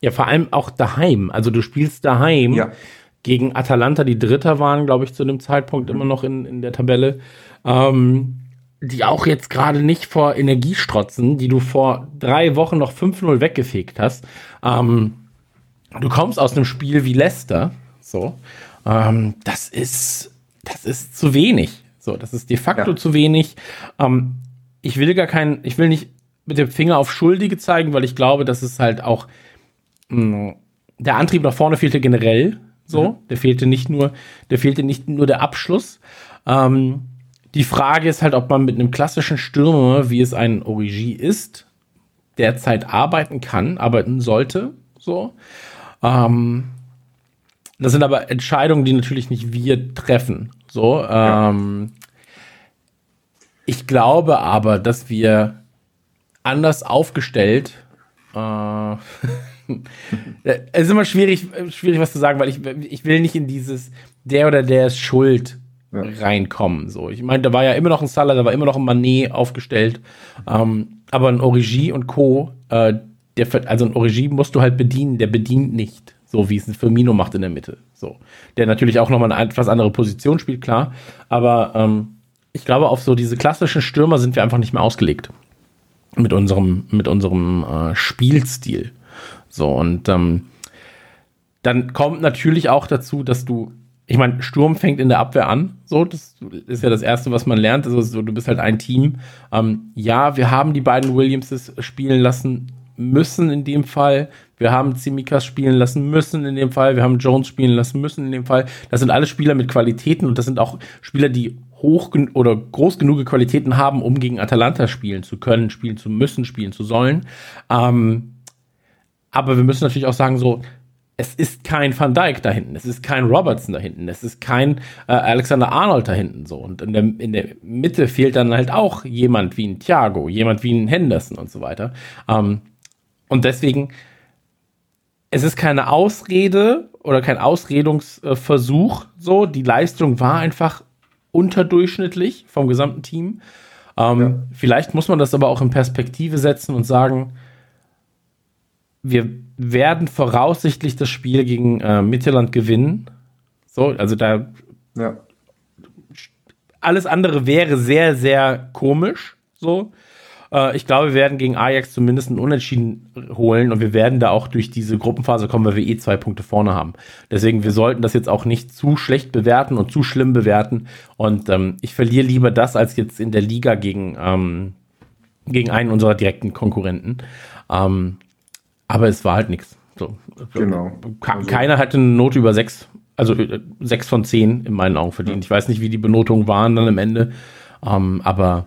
Ja, vor allem auch daheim. Also du spielst daheim ja. gegen Atalanta, die Dritter waren, glaube ich, zu dem Zeitpunkt mhm. immer noch in, in der Tabelle. Ähm, die auch jetzt gerade nicht vor Energie strotzen, die du vor drei Wochen noch 5-0 weggefegt hast. Ähm, du kommst aus einem Spiel wie Leicester, so, ähm, das ist, das ist zu wenig. So, das ist de facto ja. zu wenig. Ähm, ich will gar keinen, ich will nicht mit dem Finger auf Schuldige zeigen, weil ich glaube, dass es halt auch der Antrieb nach vorne fehlte generell. So, mhm. der fehlte nicht nur, der fehlte nicht nur der Abschluss. Ähm, die Frage ist halt, ob man mit einem klassischen Stürmer, wie es ein Origi ist, derzeit arbeiten kann, arbeiten sollte. So. Ähm, das sind aber Entscheidungen, die natürlich nicht wir treffen. So. Ähm. Ich glaube aber, dass wir anders aufgestellt. Äh, [LAUGHS] [LAUGHS] es ist immer schwierig, schwierig was zu sagen, weil ich, ich will nicht in dieses der oder der ist schuld ja. reinkommen. So, ich meine, da war ja immer noch ein Salah, da war immer noch ein Manet aufgestellt, ähm, aber ein Origi und Co. Äh, der, also ein Origi musst du halt bedienen, der bedient nicht, so wie es ein Firmino macht in der Mitte. So, der natürlich auch nochmal eine etwas andere Position spielt, klar, aber ähm, ich glaube, auf so diese klassischen Stürmer sind wir einfach nicht mehr ausgelegt mit unserem mit unserem äh, Spielstil. So, und ähm, dann kommt natürlich auch dazu, dass du, ich meine, Sturm fängt in der Abwehr an. So, das ist ja das Erste, was man lernt. Also, so, du bist halt ein Team. Ähm, ja, wir haben die beiden Williamses spielen lassen müssen in dem Fall. Wir haben Zimikas spielen lassen müssen in dem Fall. Wir haben Jones spielen lassen müssen in dem Fall. Das sind alle Spieler mit Qualitäten und das sind auch Spieler, die hoch oder groß genug Qualitäten haben, um gegen Atalanta spielen zu können, spielen zu müssen, spielen zu sollen. Ähm, aber wir müssen natürlich auch sagen, so, es ist kein Van Dijk da hinten, es ist kein Robertson da hinten, es ist kein äh, Alexander Arnold da hinten so. Und in der, in der Mitte fehlt dann halt auch jemand wie ein Thiago, jemand wie ein Henderson und so weiter. Ähm, und deswegen, es ist keine Ausrede oder kein Ausredungsversuch, so. Die Leistung war einfach unterdurchschnittlich vom gesamten Team. Ähm, ja. Vielleicht muss man das aber auch in Perspektive setzen und sagen, wir werden voraussichtlich das Spiel gegen äh, Mittelland gewinnen. So, also da. Ja. Alles andere wäre sehr, sehr komisch. So. Äh, ich glaube, wir werden gegen Ajax zumindest einen Unentschieden holen und wir werden da auch durch diese Gruppenphase kommen, weil wir eh zwei Punkte vorne haben. Deswegen, wir sollten das jetzt auch nicht zu schlecht bewerten und zu schlimm bewerten. Und ähm, ich verliere lieber das als jetzt in der Liga gegen, ähm, gegen einen unserer direkten Konkurrenten. Ähm, aber es war halt nichts. So. Genau. Also, Keiner hatte eine Note über sechs, also äh, sechs von zehn in meinen Augen verdient. Ja. Ich weiß nicht, wie die Benotungen waren dann am Ende, ähm, aber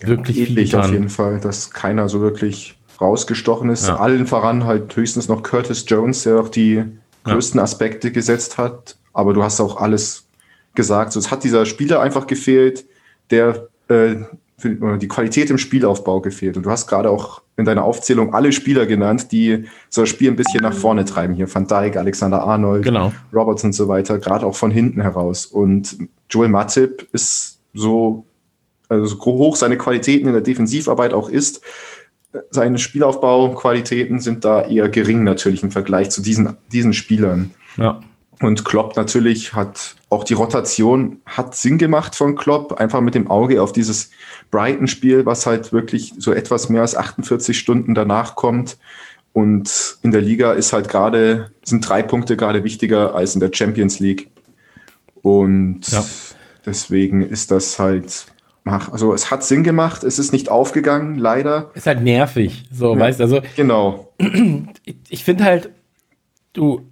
wirklich ja, viel auf jeden Fall, dass keiner so wirklich rausgestochen ist. Ja. Allen voran halt höchstens noch Curtis Jones, der auch die größten Aspekte gesetzt hat. Aber du hast auch alles gesagt. So, es hat dieser Spieler einfach gefehlt, der äh, die Qualität im Spielaufbau gefehlt. Und du hast gerade auch in deiner Aufzählung alle Spieler genannt, die so das Spiel ein bisschen nach vorne treiben. Hier Van Dijk, Alexander Arnold, genau. Roberts und so weiter, gerade auch von hinten heraus. Und Joel Matip ist so, also so hoch seine Qualitäten in der Defensivarbeit auch ist, seine Spielaufbauqualitäten sind da eher gering natürlich im Vergleich zu diesen, diesen Spielern. Ja. Und Klopp natürlich hat auch die Rotation hat Sinn gemacht von Klopp, einfach mit dem Auge auf dieses Brighton-Spiel, was halt wirklich so etwas mehr als 48 Stunden danach kommt. Und in der Liga ist halt gerade, sind drei Punkte gerade wichtiger als in der Champions League. Und ja. deswegen ist das halt, also es hat Sinn gemacht, es ist nicht aufgegangen, leider. Ist halt nervig, so, ja, weißt du, also. Genau. [CLEARS THROAT] Ich finde halt, du,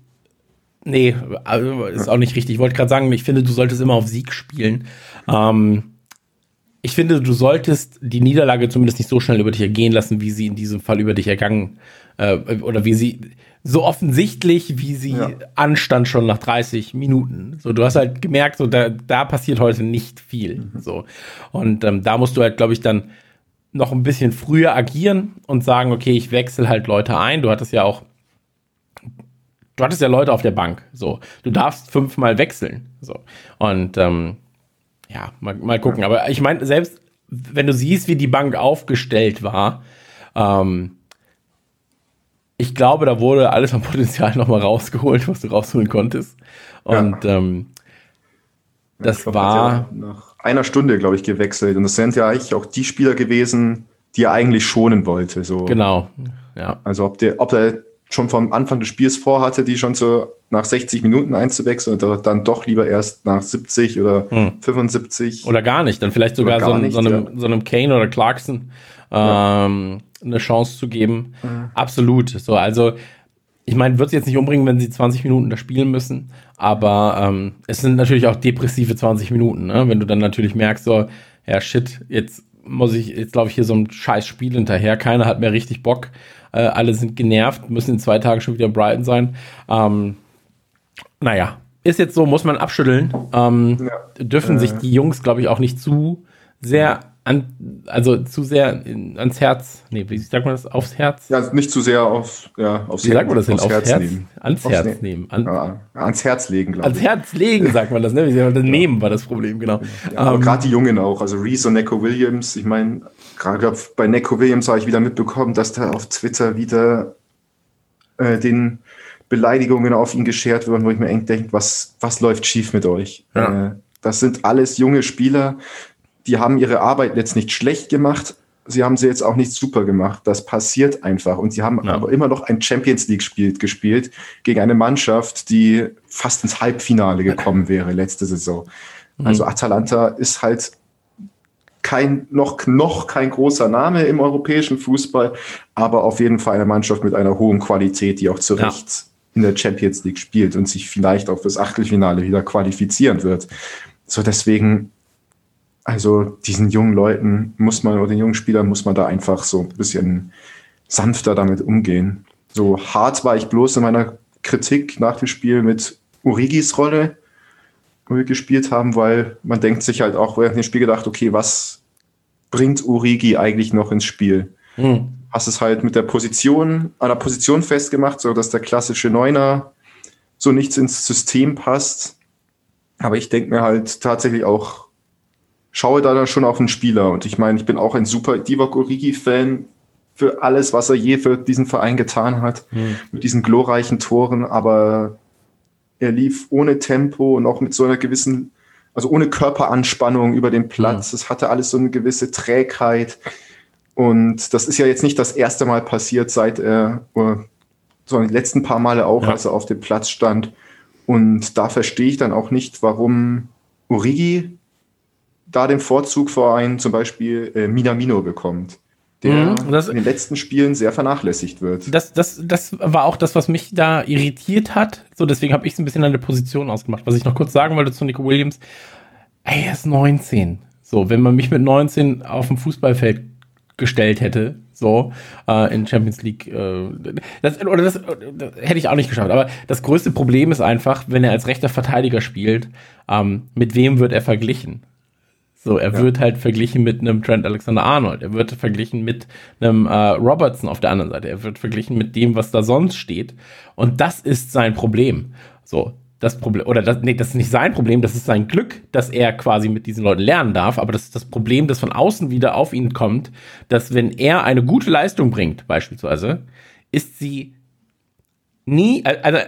Nee, also ist auch nicht richtig. Ich wollte gerade sagen, ich finde, du solltest immer auf Sieg spielen. Ähm, ich finde, du solltest die Niederlage zumindest nicht so schnell über dich ergehen lassen, wie sie in diesem Fall über dich ergangen äh, oder wie sie so offensichtlich, wie sie ja. anstand schon nach 30 Minuten. So, du hast halt gemerkt, so da, da passiert heute nicht viel. Mhm. So und ähm, da musst du halt, glaube ich, dann noch ein bisschen früher agieren und sagen, okay, ich wechsle halt Leute ein. Du hattest ja auch du hattest ja Leute auf der Bank. So, du darfst fünfmal wechseln. So. Und ähm, ja, mal, mal gucken. Aber ich meine, selbst wenn du siehst, wie die Bank aufgestellt war, ähm, ich glaube, da wurde alles am Potenzial nochmal rausgeholt, was du rausholen konntest. Und ja. ähm, das glaub, war. Nach einer Stunde, glaube ich, gewechselt. Und das sind ja eigentlich auch die Spieler gewesen, die er eigentlich schonen wollte. So. Genau. Ja. Also ob der, ob der schon vom Anfang des Spiels vorhatte, die schon so nach 60 Minuten einzuwechseln und dann doch lieber erst nach 70 oder hm. 75. Oder gar nicht, dann vielleicht sogar so, nicht, so, einem, ja. so einem Kane oder Clarkson ähm, ja. eine Chance zu geben. Mhm. Absolut. So, also ich meine, wird es jetzt nicht umbringen, wenn sie 20 Minuten da spielen müssen, aber ähm, es sind natürlich auch depressive 20 Minuten, ne? wenn du dann natürlich merkst, so, ja shit, jetzt muss ich, jetzt glaube ich hier so ein scheiß Spiel hinterher, keiner hat mehr richtig Bock. Äh, alle sind genervt, müssen in zwei Tagen schon wieder in Brighton sein. Ähm, naja, ist jetzt so, muss man abschütteln. Ähm, ja. Dürfen äh. sich die Jungs, glaube ich, auch nicht zu sehr an, also zu sehr in, ans Herz, nee, wie sagt man das, aufs Herz? Ja, nicht zu sehr auf, ja, aufs Wie sagt man das denn? Aufs, Herz, Herz nehmen. Ans aufs Herz ne nehmen. An, ja, ans Herz legen, glaube ich. Ans Herz legen, sagt man das, ne? Ja. Nehmen war das Problem, genau. Ja, ähm, gerade die Jungen auch, also Reese und Neko Williams, ich meine, gerade bei Neko Williams habe ich wieder mitbekommen, dass da auf Twitter wieder äh, den Beleidigungen auf ihn geschert werden, wo ich mir eng denke, was, was läuft schief mit euch? Ja. Äh, das sind alles junge Spieler, die haben ihre Arbeit jetzt nicht schlecht gemacht, sie haben sie jetzt auch nicht super gemacht. Das passiert einfach. Und sie haben ja. aber immer noch ein Champions League-Spiel gespielt gegen eine Mannschaft, die fast ins Halbfinale gekommen wäre letzte Saison. Mhm. Also Atalanta ist halt kein, noch, noch kein großer Name im europäischen Fußball, aber auf jeden Fall eine Mannschaft mit einer hohen Qualität, die auch zu Recht ja. in der Champions League spielt und sich vielleicht auch fürs Achtelfinale wieder qualifizieren wird. So deswegen, also diesen jungen Leuten muss man, oder den jungen Spielern muss man da einfach so ein bisschen sanfter damit umgehen. So hart war ich bloß in meiner Kritik nach dem Spiel mit Urigis Rolle, gespielt haben, weil man denkt sich halt auch während dem Spiel gedacht, okay, was bringt Urigi eigentlich noch ins Spiel? Hm. Hast es halt mit der Position, an der Position festgemacht, so dass der klassische Neuner so nichts ins System passt. Aber ich denke mir halt tatsächlich auch, schaue da dann schon auf den Spieler. Und ich meine, ich bin auch ein super Divock Origi-Fan für alles, was er je für diesen Verein getan hat, hm. mit diesen glorreichen Toren. Aber er lief ohne Tempo und auch mit so einer gewissen, also ohne Körperanspannung über den Platz. Es hatte alles so eine gewisse Trägheit. Und das ist ja jetzt nicht das erste Mal passiert, seit er, sondern die letzten paar Male auch, ja. als er auf dem Platz stand. Und da verstehe ich dann auch nicht, warum Origi da den Vorzug vor einen zum Beispiel äh, Minamino bekommt der mhm, das, in den letzten Spielen sehr vernachlässigt wird. Das, das, das war auch das, was mich da irritiert hat. So, deswegen habe ich es ein bisschen an der Position ausgemacht. Was ich noch kurz sagen wollte zu Nico Williams, ey, er ist 19. So, wenn man mich mit 19 auf dem Fußballfeld gestellt hätte, so äh, in Champions League, äh, das, oder das, das, hätte ich auch nicht geschafft. Aber das größte Problem ist einfach, wenn er als rechter Verteidiger spielt, ähm, mit wem wird er verglichen? So, er ja. wird halt verglichen mit einem Trent Alexander Arnold. Er wird verglichen mit einem äh, Robertson auf der anderen Seite. Er wird verglichen mit dem, was da sonst steht. Und das ist sein Problem. So, das Problem, oder das, nee, das ist nicht sein Problem, das ist sein Glück, dass er quasi mit diesen Leuten lernen darf. Aber das ist das Problem, das von außen wieder auf ihn kommt, dass wenn er eine gute Leistung bringt, beispielsweise, ist sie nie, also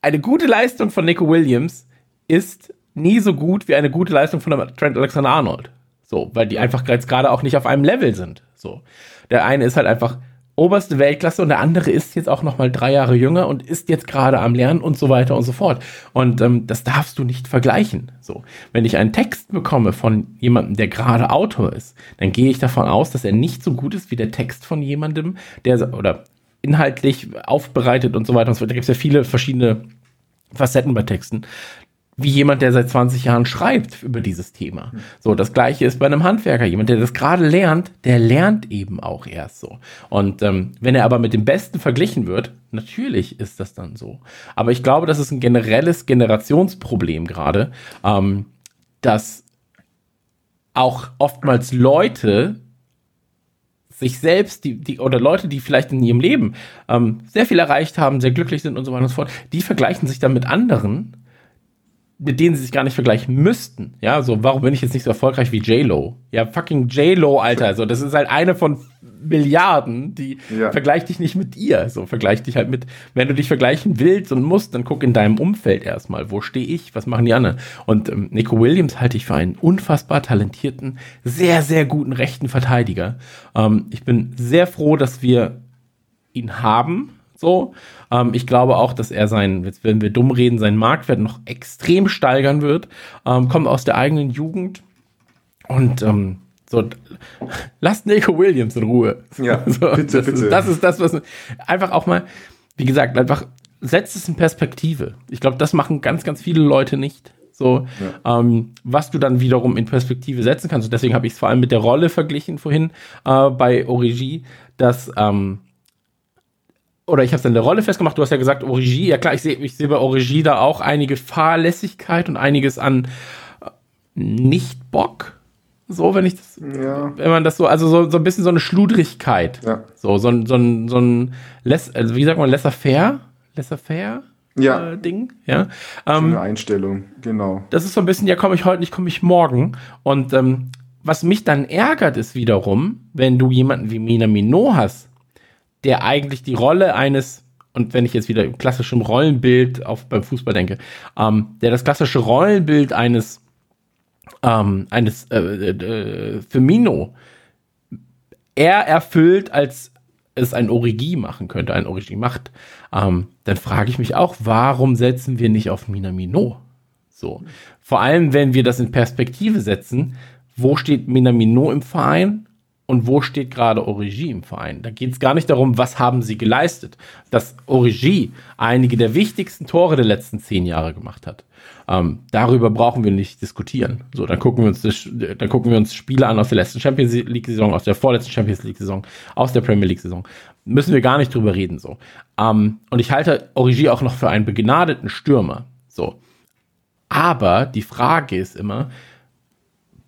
eine gute Leistung von Nico Williams ist nie so gut wie eine gute Leistung von Trent Alexander Arnold. So, weil die einfach jetzt gerade auch nicht auf einem Level sind. So. Der eine ist halt einfach oberste Weltklasse und der andere ist jetzt auch noch mal drei Jahre jünger und ist jetzt gerade am Lernen und so weiter und so fort. Und ähm, das darfst du nicht vergleichen. So, wenn ich einen Text bekomme von jemandem, der gerade Autor ist, dann gehe ich davon aus, dass er nicht so gut ist wie der Text von jemandem, der oder inhaltlich aufbereitet und so weiter und so fort. Da gibt es ja viele verschiedene Facetten bei Texten wie jemand, der seit 20 Jahren schreibt über dieses Thema. So, das gleiche ist bei einem Handwerker. Jemand, der das gerade lernt, der lernt eben auch erst so. Und ähm, wenn er aber mit dem Besten verglichen wird, natürlich ist das dann so. Aber ich glaube, das ist ein generelles Generationsproblem gerade, ähm, dass auch oftmals Leute sich selbst, die, die, oder Leute, die vielleicht in ihrem Leben ähm, sehr viel erreicht haben, sehr glücklich sind und so weiter und so fort, die vergleichen sich dann mit anderen mit denen sie sich gar nicht vergleichen müssten. Ja, so, warum bin ich jetzt nicht so erfolgreich wie J-Lo? Ja, fucking J-Lo, Alter. So, das ist halt eine von Milliarden, die ja. vergleich dich nicht mit ihr. So, vergleich dich halt mit, wenn du dich vergleichen willst und musst, dann guck in deinem Umfeld erstmal. Wo stehe ich? Was machen die anderen? Und ähm, Nico Williams halte ich für einen unfassbar talentierten, sehr, sehr guten rechten Verteidiger. Ähm, ich bin sehr froh, dass wir ihn haben so, ähm, ich glaube auch, dass er sein, jetzt wenn wir dumm reden, seinen Marktwert noch extrem steigern wird. Ähm, kommt aus der eigenen Jugend und ähm, so, lasst Nico Williams in Ruhe. Ja, [LAUGHS] so, bitte, das, bitte. Ist, das ist das, was einfach auch mal, wie gesagt, einfach setzt es in Perspektive. Ich glaube, das machen ganz, ganz viele Leute nicht. So, ja. ähm, was du dann wiederum in Perspektive setzen kannst. Und deswegen habe ich es vor allem mit der Rolle verglichen vorhin äh, bei Origi, dass ähm, oder ich habe es der Rolle festgemacht, du hast ja gesagt, Origi, ja klar, ich sehe ich seh bei Origi da auch einige Fahrlässigkeit und einiges an äh, Nicht-Bock. So, wenn ich das, ja. wenn man das so, also so, so ein bisschen so eine Schludrigkeit. Ja. So, so, ein, so ein, so ein, less, also wie sagt man, laissez-faire? Laissez-faire? Ja. Äh, Ding, ja. So eine ähm, Einstellung, genau. Das ist so ein bisschen, ja, komme ich heute nicht, komme ich morgen. Und ähm, was mich dann ärgert, ist wiederum, wenn du jemanden wie Mina Minot hast, der eigentlich die Rolle eines, und wenn ich jetzt wieder im klassischen Rollenbild auf, beim Fußball denke, ähm, der das klassische Rollenbild eines, ähm, eines äh, äh, Firmino er erfüllt, als es ein Origi machen könnte, ein Origi macht, ähm, dann frage ich mich auch, warum setzen wir nicht auf Minamino? So. Vor allem, wenn wir das in Perspektive setzen, wo steht Minamino im Verein und wo steht gerade Origi im Verein. Da geht es gar nicht darum, was haben sie geleistet. Dass Origi einige der wichtigsten Tore der letzten zehn Jahre gemacht hat. Ähm, darüber brauchen wir nicht diskutieren. So, dann gucken wir uns das, dann gucken wir uns Spiele an aus der letzten Champions League Saison, aus der vorletzten Champions League Saison, aus der Premier League Saison. Müssen wir gar nicht drüber reden. So. Ähm, und ich halte Origi auch noch für einen begnadeten Stürmer. So. Aber die Frage ist immer,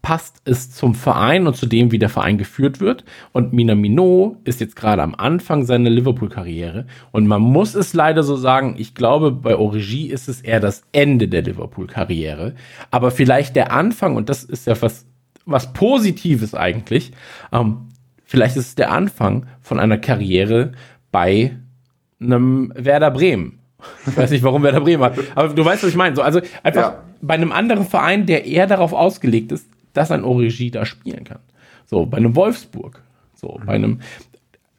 passt es zum Verein und zu dem, wie der Verein geführt wird. Und Minamino ist jetzt gerade am Anfang seiner Liverpool-Karriere. Und man muss es leider so sagen, ich glaube, bei Origi ist es eher das Ende der Liverpool-Karriere. Aber vielleicht der Anfang, und das ist ja was, was Positives eigentlich, ähm, vielleicht ist es der Anfang von einer Karriere bei einem Werder Bremen. Ich weiß nicht, warum Werder Bremen hat, aber du weißt, was ich meine. So, also einfach ja. bei einem anderen Verein, der eher darauf ausgelegt ist, dass ein Origi da spielen kann. So, bei einem Wolfsburg. So, bei einem.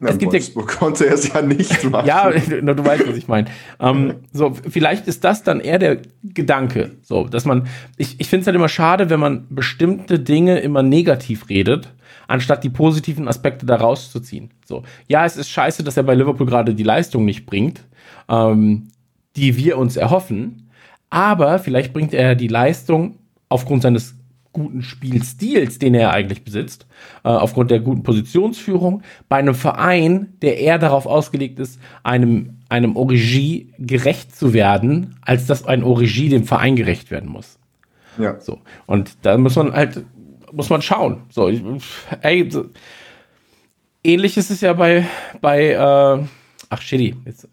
Es gibt Wolfsburg ja, konnte er es ja nicht [LAUGHS] machen. ja, [LAUGHS] du weißt, was ich meine. Ähm, so, vielleicht ist das dann eher der Gedanke. So, dass man, ich, ich finde es halt immer schade, wenn man bestimmte Dinge immer negativ redet, anstatt die positiven Aspekte da rauszuziehen. So, ja, es ist scheiße, dass er bei Liverpool gerade die Leistung nicht bringt, ähm, die wir uns erhoffen. Aber vielleicht bringt er die Leistung aufgrund seines guten Spielstils, den er eigentlich besitzt, äh, aufgrund der guten Positionsführung, bei einem Verein, der eher darauf ausgelegt ist, einem, einem Origi gerecht zu werden, als dass ein Origi dem Verein gerecht werden muss. Ja. So. Und da muss man halt, muss man schauen. So, ich, ey, so. ähnlich ist es ja bei, bei, äh, ach, shitty. Jetzt,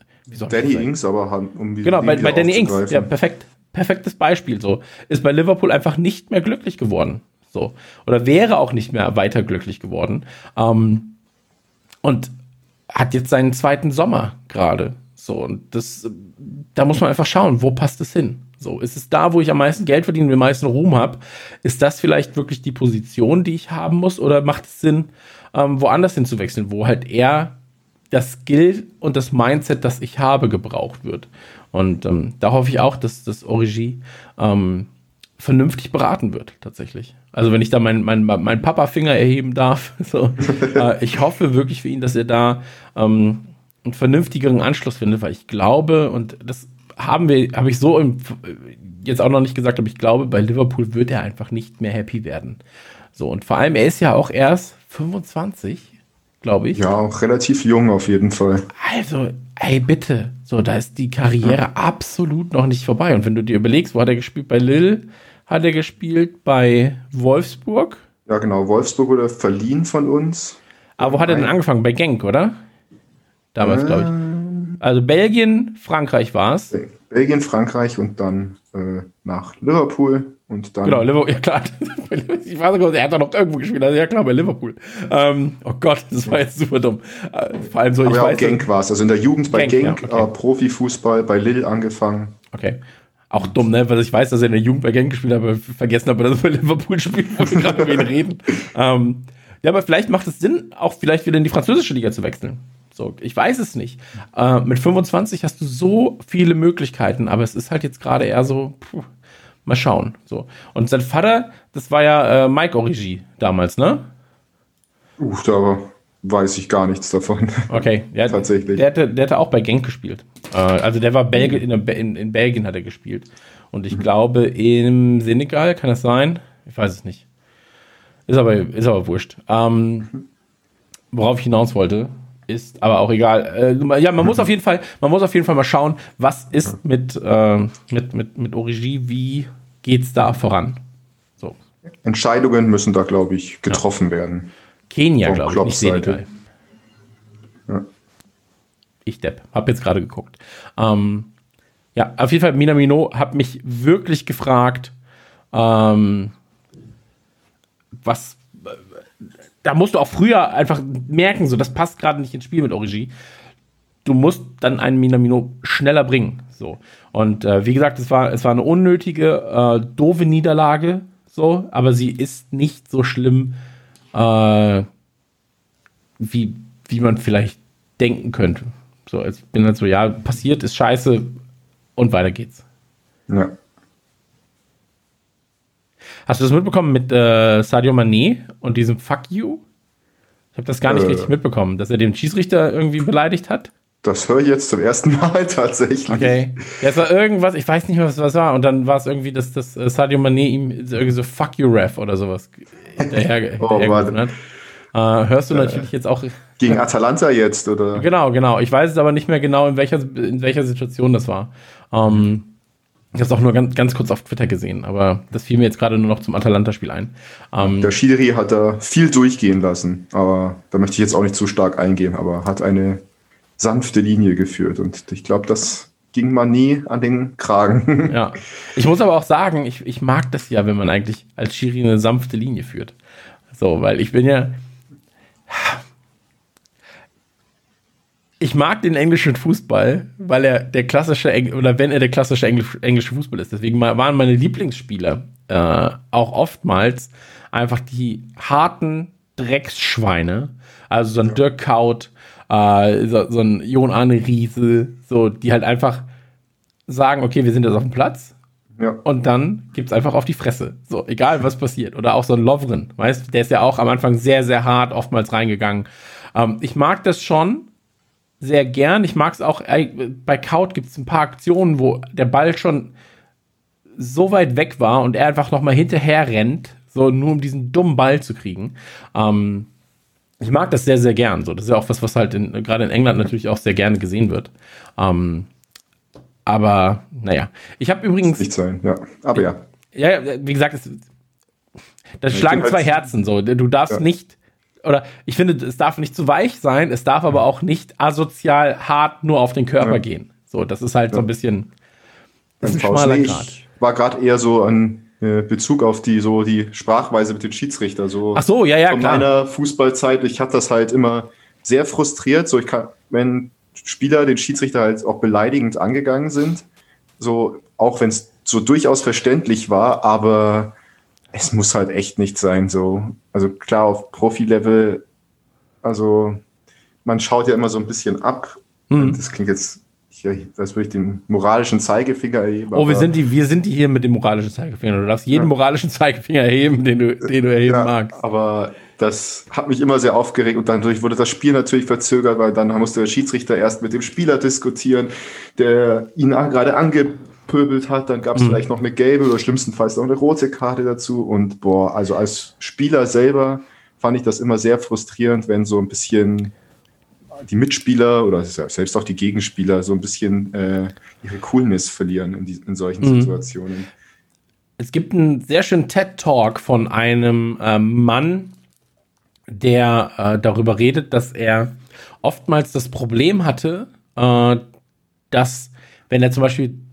Danny Ings, aber um die Genau, bei, bei Danny Ings, ja, perfekt perfektes Beispiel so. Ist bei Liverpool einfach nicht mehr glücklich geworden. So. Oder wäre auch nicht mehr weiter glücklich geworden. Ähm, und hat jetzt seinen zweiten Sommer gerade. So, und das, da muss man einfach schauen, wo passt es hin? So, ist es da, wo ich am meisten Geld verdiene und den meisten Ruhm habe? Ist das vielleicht wirklich die Position, die ich haben muss? Oder macht es Sinn, ähm, woanders hinzuwechseln, wo halt eher das Skill und das Mindset, das ich habe, gebraucht wird? Und ähm, da hoffe ich auch, dass das Origi ähm, vernünftig beraten wird, tatsächlich. Also wenn ich da meinen mein, mein Papa-Finger erheben darf, [LAUGHS] so, äh, ich hoffe wirklich für ihn, dass er da ähm, einen vernünftigeren Anschluss findet, weil ich glaube, und das haben wir, habe ich so im, jetzt auch noch nicht gesagt, aber ich glaube, bei Liverpool wird er einfach nicht mehr happy werden. So, und vor allem, er ist ja auch erst 25, glaube ich. Ja, auch relativ jung auf jeden Fall. Also, ey, bitte. So, da ist die Karriere ja. absolut noch nicht vorbei. Und wenn du dir überlegst, wo hat er gespielt? Bei Lille hat er gespielt, bei Wolfsburg. Ja, genau. Wolfsburg wurde verliehen von uns. Aber wo hat er denn angefangen? Bei Genk, oder? Damals, äh, glaube ich. Also Belgien, Frankreich war es. Belgien, Frankreich und dann äh, nach Liverpool. Und dann genau, Liverpool, [LAUGHS] ja klar. ich war sogar, er hat doch noch irgendwo gespielt, also ja klar, bei Liverpool. Ähm, oh Gott, das war jetzt super dumm. Äh, vor allem so, Aber ich ja, weiß. Genk war es, also in der Jugend bei Genk, Genk ja, okay. äh, Profifußball, bei Lille angefangen. Okay. Auch dumm, ne? Weil ich weiß, dass er in der Jugend bei Genk gespielt hat, aber vergessen habe, dass er bei Liverpool spielt, wo wir gerade über ihn reden. [LAUGHS] Ähm, ja, aber vielleicht macht es Sinn, auch vielleicht wieder in die französische Liga zu wechseln. So, ich weiß es nicht. Äh, mit 25 hast du so viele Möglichkeiten, aber es ist halt jetzt gerade eher so, puh, Mal schauen. So. Und sein Vater, das war ja äh, Mike Origi damals, ne? Uff, da weiß ich gar nichts davon. Okay, ja, [LAUGHS] tatsächlich. Der hatte, der hatte auch bei Genk gespielt. Äh, also der war Belgi in, in, in, Belgien hat er gespielt. Und ich mhm. glaube im Senegal, kann das sein? Ich weiß es nicht. Ist aber, ist aber wurscht. Ähm, worauf ich hinaus wollte, ist aber auch egal. Äh, ja, man muss [LAUGHS] auf jeden Fall, man muss auf jeden Fall mal schauen, was ist mit, äh, mit, mit, mit Origi, wie geht's da voran? So. Entscheidungen müssen da, glaube ich, getroffen ja. werden. Kenia, glaube ich, nicht Senegal. Ja. Ich Depp, hab jetzt gerade geguckt. Ähm, ja, auf jeden Fall, Minamino hat mich wirklich gefragt, ähm, was, da musst du auch früher einfach merken, so das passt gerade nicht ins Spiel mit Origi. Du musst dann einen Minamino schneller bringen. So. Und äh, wie gesagt, es war, es war eine unnötige, äh, doofe Niederlage, so, aber sie ist nicht so schlimm, äh, wie, wie man vielleicht denken könnte. So, ich bin halt so, ja, passiert, ist scheiße und weiter geht's. Ja. Hast du das mitbekommen mit äh, Sadio Mané und diesem Fuck you? Ich habe das gar nicht äh, richtig mitbekommen, dass er den Schießrichter irgendwie beleidigt hat. Das höre ich jetzt zum ersten Mal [LAUGHS] tatsächlich. Okay. Ja, es war irgendwas, ich weiß nicht mehr, was das war. Und dann war es irgendwie, dass das äh, Sadio Mané ihm irgendwie so Fuck you Ref oder sowas hinterher, [LAUGHS] oh, hat. Äh, hörst du äh, natürlich jetzt auch. Gegen Atalanta jetzt, oder? [LAUGHS] Genau, genau. Ich weiß es aber nicht mehr genau, in welcher, in welcher Situation das war. Ähm, ich habe es auch nur ganz, ganz kurz auf Twitter gesehen, aber das fiel mir jetzt gerade nur noch zum Atalanta-Spiel ein. Ähm, der Schiri hat da viel durchgehen lassen, aber da möchte ich jetzt auch nicht zu stark eingehen, aber hat eine sanfte Linie geführt und ich glaube, das ging man nie an den Kragen. [LAUGHS] Ja, ich muss aber auch sagen, ich, ich mag das ja, wenn man eigentlich als Schiri eine sanfte Linie führt. So, weil ich bin ja, ich mag den englischen Fußball, weil er der klassische Engl oder wenn er der klassische Englisch englische Fußball ist. Deswegen waren meine Lieblingsspieler äh, auch oftmals einfach die harten Drecksschweine. Also so ein Dirk Kaut, äh, so, so, ein Jon Arne Riese, so, die halt einfach sagen, okay, wir sind jetzt auf dem Platz. Ja. Und dann gibt's einfach auf die Fresse. So, egal was passiert. Oder auch so ein Lovren, weißt der ist ja auch am Anfang sehr, sehr hart oftmals reingegangen. Ähm, ich mag das schon, sehr gern. Ich mag es auch, bei Kaut gibt es ein paar Aktionen, wo der Ball schon so weit weg war und er einfach nochmal hinterher rennt, so nur um diesen dummen Ball zu kriegen. Ähm, ich mag das sehr, sehr gern. So, das ist ja auch was, was halt gerade in England natürlich auch sehr gerne gesehen wird. Ähm, aber naja, ich habe übrigens. Nicht sein, ja. Aber ja. Ja, wie gesagt, es, das schlagen zwei Herzen so. Du darfst ja. nicht oder ich finde, es darf nicht zu weich sein, es darf aber auch nicht asozial hart nur auf den Körper ja. gehen. So, das ist halt ja. so ein bisschen das ist ein schmaler Grad. war gerade eher so an äh, Bezug auf die so die Sprachweise mit den Schiedsrichter so. Ach so, ja, ja, von klar. meiner Fußballzeit, ich hatte das halt immer sehr frustriert, so ich kann wenn Spieler den Schiedsrichter halt auch beleidigend angegangen sind, so auch wenn es so durchaus verständlich war, aber es muss halt echt nicht sein. So, also klar auf Profi-Level, also man schaut ja immer so ein bisschen ab. Hm. Das klingt jetzt, als würde ich den moralischen Zeigefinger erheben. Oh, wir sind die, wir sind die hier mit dem moralischen Zeigefinger. Du darfst jeden ja. moralischen Zeigefinger erheben, den du, den du erheben ja, magst. Aber das hat mich immer sehr aufgeregt und dadurch wurde das Spiel natürlich verzögert, weil dann musste der Schiedsrichter erst mit dem Spieler diskutieren, der ihn gerade ange pöbelt hat, dann gab es mhm. vielleicht noch eine gelbe oder schlimmstenfalls noch eine rote Karte dazu. Und boah, also als Spieler selber fand ich das immer sehr frustrierend, wenn so ein bisschen die Mitspieler oder selbst auch die Gegenspieler so ein bisschen äh, ihre Coolness verlieren in, die, in solchen mhm. Situationen. Es gibt einen sehr schönen TED-Talk von einem äh, Mann, der äh, darüber redet, dass er oftmals das Problem hatte, äh, dass wenn er zum Beispiel bei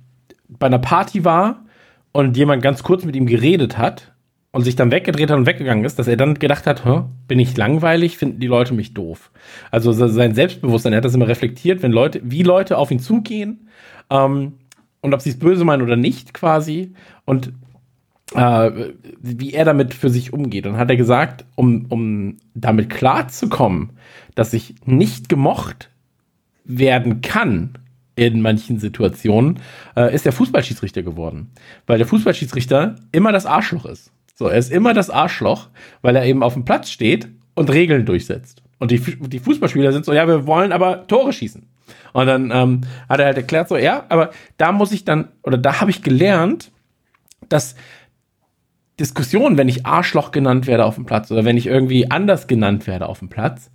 einer Party war und jemand ganz kurz mit ihm geredet hat und sich dann weggedreht hat und weggegangen ist, dass er dann gedacht hat, bin ich langweilig, finden die Leute mich doof. Also sein Selbstbewusstsein, er hat das immer reflektiert, wenn Leute, wie Leute auf ihn zugehen ähm, und ob sie es böse meinen oder nicht quasi und äh, wie er damit für sich umgeht. Und hat er gesagt, um, um damit klarzukommen, dass ich nicht gemocht werden kann in manchen Situationen, äh, ist der Fußballschiedsrichter geworden. Weil der Fußballschiedsrichter immer das Arschloch ist. So, er ist immer das Arschloch, weil er eben auf dem Platz steht und Regeln durchsetzt. Und die, die Fußballspieler sind so, ja, wir wollen aber Tore schießen. Und dann ähm, hat er halt erklärt, so, ja, aber da muss ich dann, oder da habe ich gelernt, dass Diskussionen, wenn ich Arschloch genannt werde auf dem Platz oder wenn ich irgendwie anders genannt werde auf dem Platz,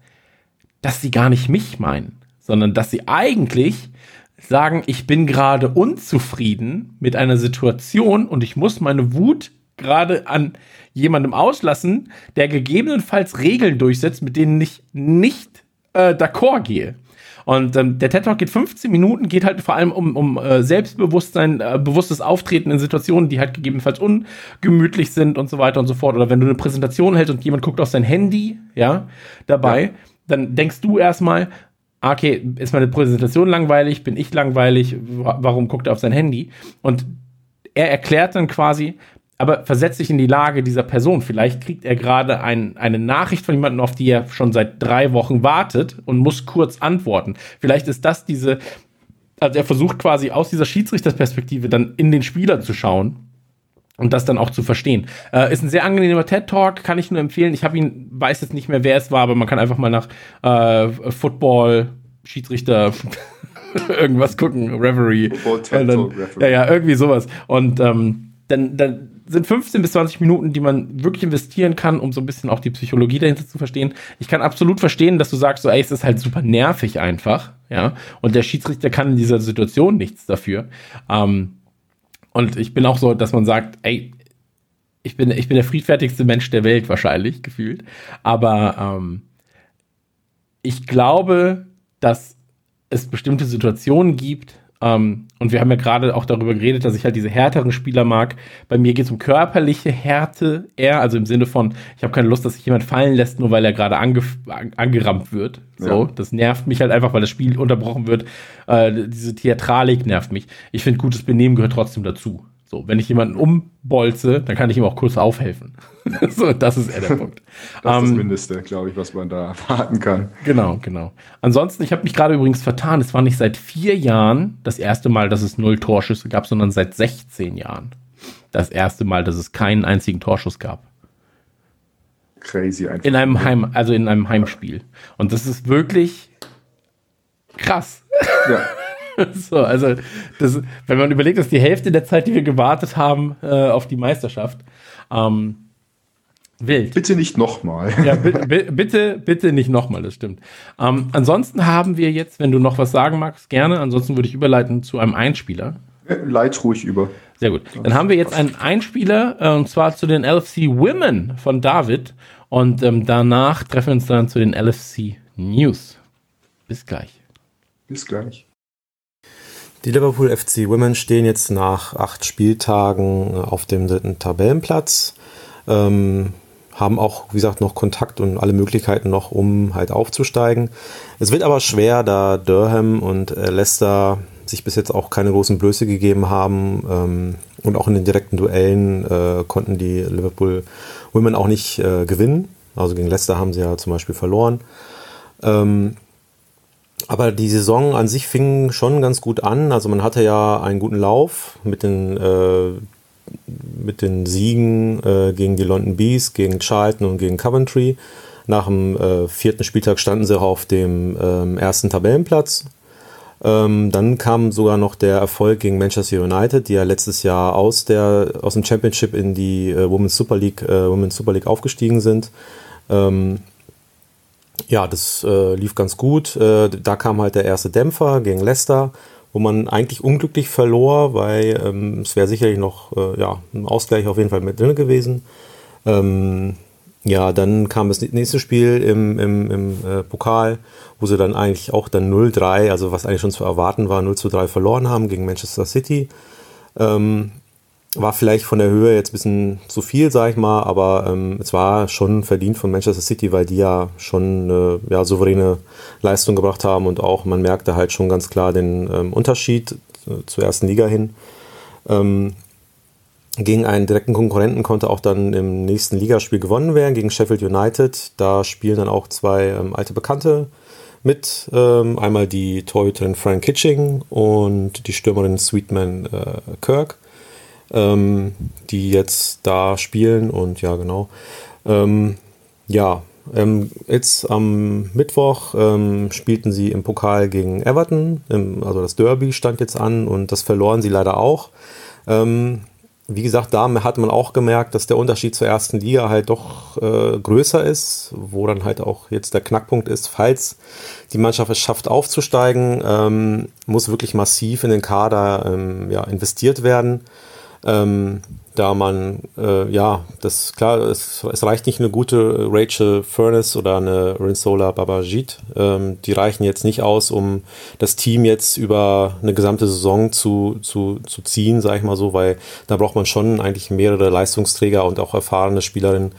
dass sie gar nicht mich meinen, sondern dass sie eigentlich sagen, ich bin gerade unzufrieden mit einer Situation und ich muss meine Wut gerade an jemandem auslassen, der gegebenenfalls Regeln durchsetzt, mit denen ich nicht äh, d'accord gehe. Und ähm, der TED Talk geht 15 Minuten, geht halt vor allem um, um äh, Selbstbewusstsein, äh, bewusstes Auftreten in Situationen, die halt gegebenenfalls ungemütlich sind und so weiter und so fort. Oder wenn du eine Präsentation hältst und jemand guckt auf sein Handy, ja, dabei, ja. dann denkst du erstmal, okay, ist meine Präsentation langweilig, bin ich langweilig, warum guckt er auf sein Handy? Und er erklärt dann quasi, aber versetz dich in die Lage dieser Person. Vielleicht kriegt er gerade ein, eine Nachricht von jemandem, auf die er schon seit drei Wochen wartet und muss kurz antworten. Vielleicht ist das diese, also er versucht quasi aus dieser Schiedsrichterperspektive dann in den Spieler zu schauen und das dann auch zu verstehen. Äh, ist ein sehr angenehmer TED Talk, kann ich nur empfehlen. Ich habe ihn, weiß jetzt nicht mehr, wer es war, aber man kann einfach mal nach äh, Football Schiedsrichter [LAUGHS] irgendwas gucken, Reverie. Football, TED Talk, Reverie. Ja, ja, irgendwie sowas. Und ähm, dann, dann sind 15 bis 20 Minuten, die man wirklich investieren kann, um so ein bisschen auch die Psychologie dahinter zu verstehen. Ich kann absolut verstehen, dass du sagst, so, ey, es ist halt super nervig einfach, ja. Und der Schiedsrichter kann in dieser Situation nichts dafür. Ähm, und ich bin auch so, dass man sagt, ey, ich bin, ich bin der friedfertigste Mensch der Welt wahrscheinlich, [LAUGHS] gefühlt. Aber ähm, ich glaube, dass es bestimmte Situationen gibt, ähm, und wir haben ja gerade auch darüber geredet, dass ich halt diese härteren Spieler mag. Bei mir geht es um körperliche Härte eher, also im Sinne von, ich habe keine Lust, dass sich jemand fallen lässt, nur weil er gerade ange angerammt wird. So, ja. das nervt mich halt einfach, weil das Spiel unterbrochen wird. Äh, diese Theatralik nervt mich. Ich finde, gutes Benehmen gehört trotzdem dazu. So, wenn ich jemanden umbolze, dann kann ich ihm auch kurz aufhelfen. [LAUGHS] so, das ist eher der Punkt. Das ist das ähm, Mindeste, glaube ich, was man da erwarten kann. Genau, genau. Ansonsten, ich habe mich gerade übrigens vertan. Es war nicht seit vier Jahren das erste Mal, dass es null Torschüsse gab, sondern seit 16 Jahren das erste Mal, dass es keinen einzigen Torschuss gab. Crazy einfach. In einem Heim, also in einem Heimspiel. Und das ist wirklich krass. Ja. [LAUGHS] [LAUGHS] so, also, das, wenn man überlegt, dass die Hälfte der Zeit, die wir gewartet haben äh, auf die Meisterschaft, ähm, wild. Bitte nicht nochmal. [LAUGHS] ja, bitte, bitte nicht nochmal, das stimmt. Ähm, ansonsten haben wir jetzt, wenn du noch was sagen magst, gerne. Ansonsten würde ich überleiten zu einem Einspieler. Leit ruhig über. Sehr gut. Dann haben wir jetzt einen Einspieler, äh, und zwar zu den LFC Women von David. Und ähm, danach treffen wir uns dann zu den LFC News. Bis gleich. Bis gleich. Die Liverpool FC Women stehen jetzt nach acht Spieltagen auf dem dritten Tabellenplatz. Ähm, haben auch, wie gesagt, noch Kontakt und alle Möglichkeiten noch, um halt aufzusteigen. Es wird aber schwer, da Durham und äh, Leicester sich bis jetzt auch keine großen Blöße gegeben haben. Ähm, und auch in den direkten Duellen äh, konnten die Liverpool Women auch nicht äh, gewinnen. Also gegen Leicester haben sie ja zum Beispiel verloren. Ähm, aber die Saison an sich fing schon ganz gut an. Also man hatte ja einen guten Lauf mit den, äh, mit den Siegen äh, gegen die London Bees, gegen Charlton und gegen Coventry. Nach dem äh, vierten Spieltag standen sie auf dem ähm, ersten Tabellenplatz. Ähm, dann kam sogar noch der Erfolg gegen Manchester United, die ja letztes Jahr aus, der, aus dem Championship in die äh, Women's Super League, äh, Women's Super League aufgestiegen sind. Ähm, ja, das äh, lief ganz gut. Äh, da kam halt der erste Dämpfer gegen Leicester, wo man eigentlich unglücklich verlor, weil ähm, es wäre sicherlich noch äh, ja, ein Ausgleich auf jeden Fall mit drin gewesen. Ähm, ja, dann kam das nächste Spiel im, im, im äh, Pokal, wo sie dann eigentlich auch dann 0-3, also was eigentlich schon zu erwarten war, 0 3 verloren haben gegen Manchester City. Ähm, war vielleicht von der Höhe jetzt ein bisschen zu viel, sag ich mal, aber ähm, es war schon verdient von Manchester City, weil die ja schon eine ja, souveräne Leistung gebracht haben und auch man merkte halt schon ganz klar den ähm, Unterschied zur ersten Liga hin. Ähm, gegen einen direkten Konkurrenten konnte auch dann im nächsten Ligaspiel gewonnen werden, gegen Sheffield United. Da spielen dann auch zwei ähm, alte Bekannte mit. Ähm, einmal die Torhüterin Frank Kitching und die Stürmerin Sweetman äh, Kirk ähm, die jetzt da spielen und ja, genau. Ähm, ja, ähm, jetzt am Mittwoch ähm, spielten sie im Pokal gegen Everton, im, also das Derby stand jetzt an und das verloren sie leider auch. Ähm, wie gesagt, da hat man auch gemerkt, dass der Unterschied zur ersten Liga halt doch äh, größer ist, wo dann halt auch jetzt der Knackpunkt ist, falls die Mannschaft es schafft aufzusteigen, ähm, muss wirklich massiv in den Kader ja, investiert werden. Ähm, da man, äh, ja, das klar, es, es, reicht nicht eine gute Rachel Furness oder eine Rinsola Babajit. Ähm, die reichen jetzt nicht aus, um das Team jetzt über eine gesamte Saison zu, zu, zu ziehen, sage ich mal so, weil da braucht man schon eigentlich mehrere Leistungsträger und auch erfahrene Spielerinnen,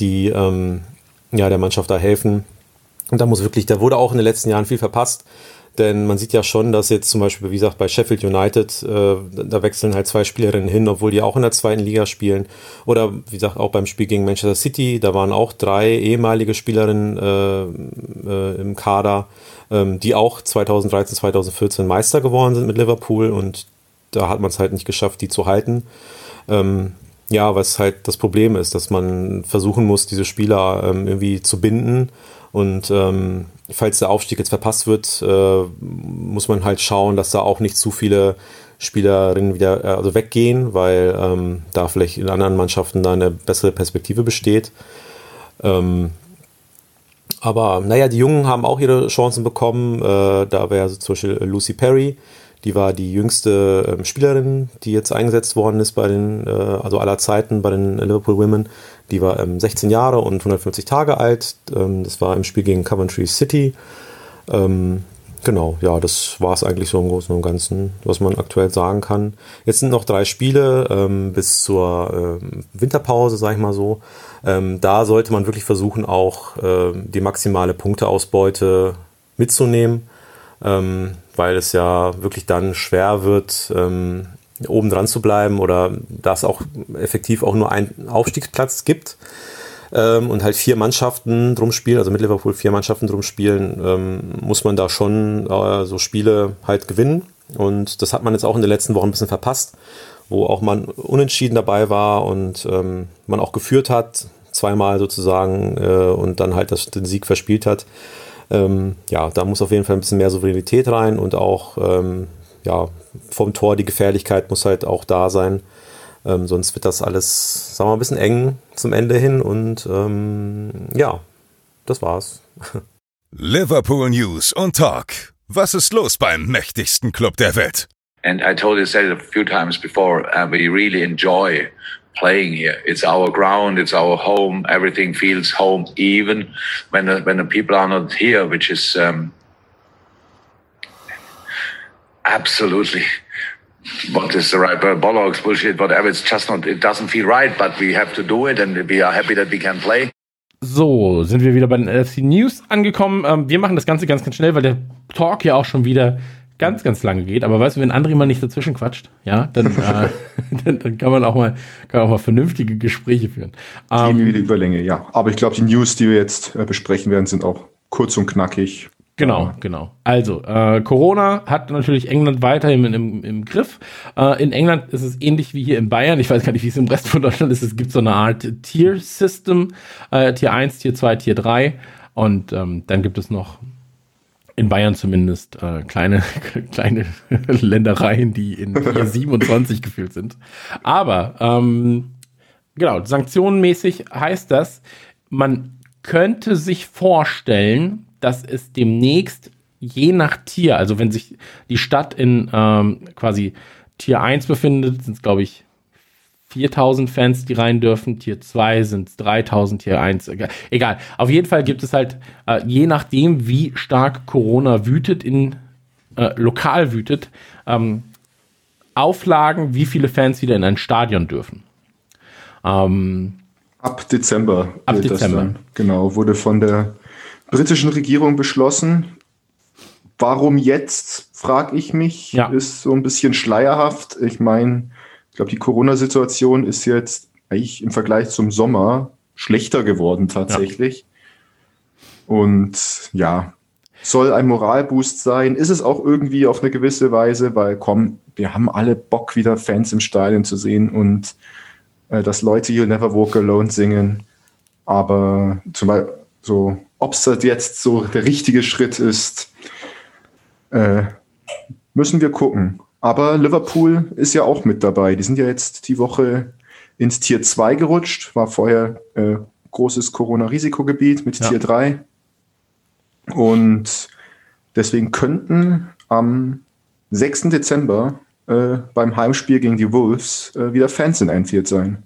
die ähm, ja, der Mannschaft da helfen. Und da muss wirklich, da wurde auch in den letzten Jahren viel verpasst Denn man sieht ja schon, dass jetzt zum Beispiel, wie gesagt, bei Sheffield United, äh, da wechseln halt zwei Spielerinnen hin, obwohl die auch in der zweiten Liga spielen. Oder wie gesagt, auch beim Spiel gegen Manchester City, da waren auch drei ehemalige Spielerinnen äh, äh, im Kader, ähm, die auch 2013, 2014 Meister geworden sind mit Liverpool und da hat man es halt nicht geschafft, die zu halten. Ähm, ja, was halt das Problem ist, dass man versuchen muss, diese Spieler ähm, irgendwie zu binden und ähm, falls der Aufstieg jetzt verpasst wird, äh, muss man halt schauen, dass da auch nicht zu viele Spielerinnen wieder äh, also weggehen, weil ähm, da vielleicht in anderen Mannschaften da eine bessere Perspektive besteht. Ähm, aber naja, die Jungen haben auch ihre Chancen bekommen. Äh, da wäre zum Beispiel Lucy Perry, die war die jüngste äh, Spielerin, die jetzt eingesetzt worden ist bei den, äh, also aller Zeiten bei den Liverpool Women. Die war ähm, 16 Jahre und 150 Tage alt. Ähm, das war im Spiel gegen Coventry City. Ähm, genau, ja, das war es eigentlich so im Großen und Ganzen, was man aktuell sagen kann. Jetzt sind noch drei Spiele ähm, bis zur ähm, Winterpause, sag ich mal so. Ähm, da sollte man wirklich versuchen, auch die maximale Punkteausbeute mitzunehmen, ähm, weil es ja wirklich dann schwer wird, ähm, oben dran zu bleiben oder dass auch effektiv auch nur einen Aufstiegsplatz gibt ähm, und halt vier Mannschaften drum spielen, also mit Liverpool vier Mannschaften drum spielen, ähm, muss man da schon äh, so Spiele halt gewinnen. Und das hat man jetzt auch in den letzten Wochen ein bisschen verpasst, wo auch man unentschieden dabei war und ähm, man auch geführt hat, zweimal sozusagen, äh, und dann halt das, den Sieg verspielt hat. Ähm, ja, da muss auf jeden Fall ein bisschen mehr Souveränität rein und auch ähm, ja, vom Tor die Gefährlichkeit muss halt auch da sein. Ähm, sonst wird das alles, sagen wir mal, ein bisschen eng zum Ende hin und ähm, ja, das war's. [LAUGHS] Liverpool News und Talk. Was ist los beim mächtigsten Club der Welt? And I told you said it a few times before, uh, we really enjoy playing here. It's our ground, it's our home. Everything feels home, even when the, when the people are not here, which is um, absolutely [LAUGHS] what is the right word? Bollocks, bullshit, whatever. It's just not, it doesn't feel right, but we have to do it and we are happy that we can play. So, sind wir wieder bei den LFC News angekommen. Ähm, wir machen das Ganze ganz, ganz schnell, weil der Talk ja auch schon wieder ganz, ganz lange geht. Aber weißt du, wenn André mal nicht dazwischen quatscht, ja, dann, [LAUGHS] äh, dann, dann, kann man auch mal, kann auch mal vernünftige Gespräche führen. Ähm, die Überlänge, ja. Aber ich glaube, die News, die wir jetzt äh, besprechen werden, sind auch kurz und knackig. Genau, genau. Also, äh, Corona hat natürlich England weiterhin im, im Griff. Äh, in England ist es ähnlich wie hier in Bayern. Ich weiß gar nicht, wie es im Rest von Deutschland ist. Es gibt so eine Art Tier-System. Äh, Tier 1, Tier 2, Tier 3. Und ähm, dann gibt es noch in Bayern zumindest äh, kleine, [LAUGHS] kleine [LAUGHS] Ländereien, die in [LAUGHS] Tier 27 gefühlt sind. Aber ähm, genau, sanktionenmäßig heißt das, man könnte sich vorstellen, dass es demnächst je nach Tier, also wenn sich die Stadt in ähm, quasi Tier 1 befindet, sind es, glaube ich, 4000 Fans, die rein dürfen. Tier 2 sind es 3000, Tier 1, egal. egal. Auf jeden Fall gibt es halt, äh, je nachdem, wie stark Corona wütet, in äh, lokal wütet, ähm, Auflagen, wie viele Fans wieder in ein Stadion dürfen. Ähm, ab Dezember. Ab Dezember. Dann, genau, wurde von der britischen Regierung beschlossen. Warum jetzt, frage ich mich, ja. ist so ein bisschen schleierhaft. Ich meine, ich glaube, die Corona-Situation ist jetzt eigentlich im Vergleich zum Sommer schlechter geworden tatsächlich. Ja. Und ja, soll ein Moralboost sein. Ist es auch irgendwie auf eine gewisse Weise, weil komm, wir haben alle Bock, wieder Fans im Stadion zu sehen und äh, dass Leute You'll Never Walk Alone singen. Aber zum Beispiel so ob es jetzt so der richtige Schritt ist, äh, müssen wir gucken. Aber Liverpool ist ja auch mit dabei. Die sind ja jetzt die Woche ins Tier 2 gerutscht, war vorher äh, großes Corona-Risikogebiet mit ja. Tier 3. Und deswegen könnten am 6. Dezember äh, beim Heimspiel gegen die Wolves äh, wieder Fans in Anfield sein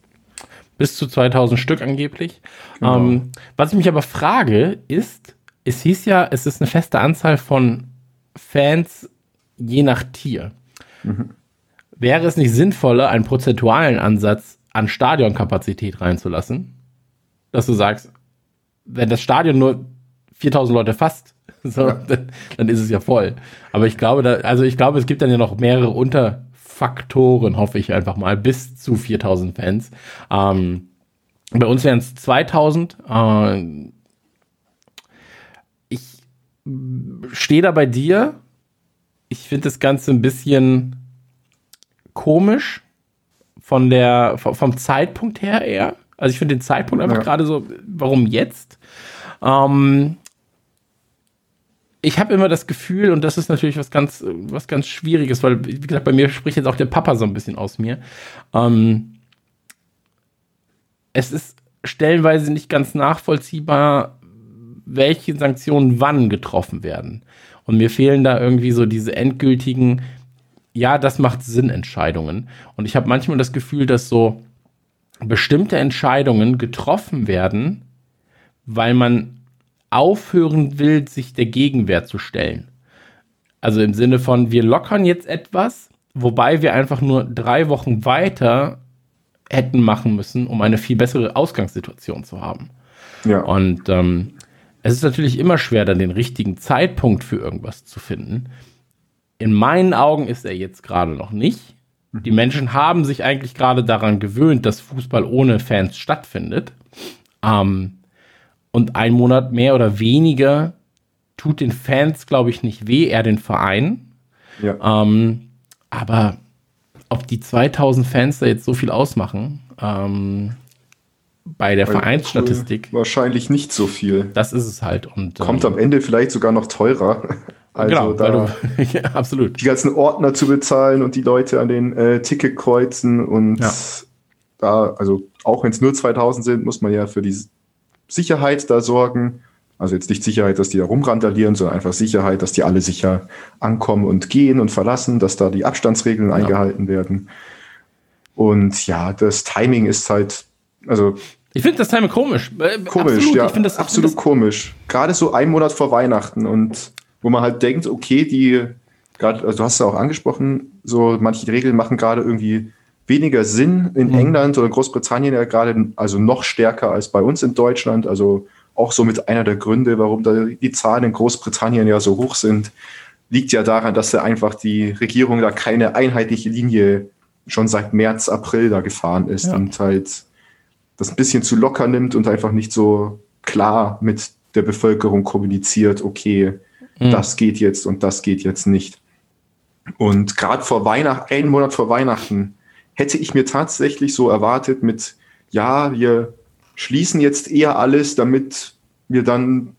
bis zu 2000 Stück angeblich. Genau. Ähm, was ich mich aber frage, ist, es hieß ja, es ist eine feste Anzahl von Fans je nach Tier. Mhm. Wäre es nicht sinnvoller, einen prozentualen Ansatz an Stadionkapazität reinzulassen? Dass du sagst, wenn das Stadion nur 4000 Leute fasst, [LAUGHS] so, ja. dann, dann, ist es ja voll. Aber ich glaube, da, also ich glaube, es gibt dann ja noch mehrere Unterfaktoren, hoffe ich einfach mal, bis zu 4000 Fans. Ähm, bei uns wären es 2000. Äh, ich stehe da bei dir. Ich finde das Ganze ein bisschen komisch von der, vom Zeitpunkt her eher. Also ich finde den Zeitpunkt einfach ja. gerade so, warum jetzt? Ähm, ich habe immer das Gefühl, und das ist natürlich was ganz, was ganz Schwieriges, weil, wie gesagt, bei mir spricht jetzt auch der Papa so ein bisschen aus mir. Ähm, es ist stellenweise nicht ganz nachvollziehbar, welche Sanktionen wann getroffen werden. Und mir fehlen da irgendwie so diese endgültigen, ja, das macht Sinn Entscheidungen. Und ich habe manchmal das Gefühl, dass so bestimmte Entscheidungen getroffen werden, weil man aufhören will, sich der Gegenwehr zu stellen. Also im Sinne von, wir lockern jetzt etwas, wobei wir einfach nur drei Wochen weiter hätten machen müssen, um eine viel bessere Ausgangssituation zu haben. Ja. Und ähm, es ist natürlich immer schwer, dann den richtigen Zeitpunkt für irgendwas zu finden. In meinen Augen ist er jetzt gerade noch nicht. Die Menschen haben sich eigentlich gerade daran gewöhnt, dass Fußball ohne Fans stattfindet. Ähm, und ein Monat mehr oder weniger tut den Fans, glaube ich, nicht weh, eher den Verein. Ja. Ähm, aber ob die 2000 Fans da jetzt so viel ausmachen, ähm, bei der Vereinsstatistik. Wahrscheinlich nicht so viel. Das ist es halt. Und, Kommt ähm, am Ende vielleicht sogar noch teurer. [LAUGHS] Also genau, da du, [LAUGHS] ja, absolut. Die ganzen Ordner zu bezahlen und die Leute an den äh, Ticketkreuzen und ja. da, also auch wenn es nur 2000 sind, muss man ja für die Sicherheit da sorgen. Also jetzt nicht Sicherheit, dass die da rumrandalieren, sondern einfach Sicherheit, dass die alle sicher ankommen und gehen und verlassen, dass da die Abstandsregeln ja. eingehalten werden. Und ja, das Timing ist halt, also. Ich finde das Timing komisch. Äh, komisch, absolut. ja. Ich das, absolut komisch. Gerade so ein Monat vor Weihnachten und wo man halt denkt, okay, die, gerade, also du hast es auch angesprochen, so manche Regeln machen gerade irgendwie weniger Sinn in mhm. England oder Großbritannien ja gerade, also noch stärker als bei uns in Deutschland. Also auch so mit einer der Gründe, warum da die Zahlen in Großbritannien ja so hoch sind, liegt ja daran, dass da einfach die Regierung da keine einheitliche Linie schon seit März, April da gefahren ist ja. und halt das ein bisschen zu locker nimmt und einfach nicht so klar mit der Bevölkerung kommuniziert, okay, mhm. das geht jetzt und das geht jetzt nicht. Und gerade vor Weihnachten, einen Monat vor Weihnachten, hätte ich mir tatsächlich so erwartet mit, ja, wir schließen jetzt eher alles, damit wir dann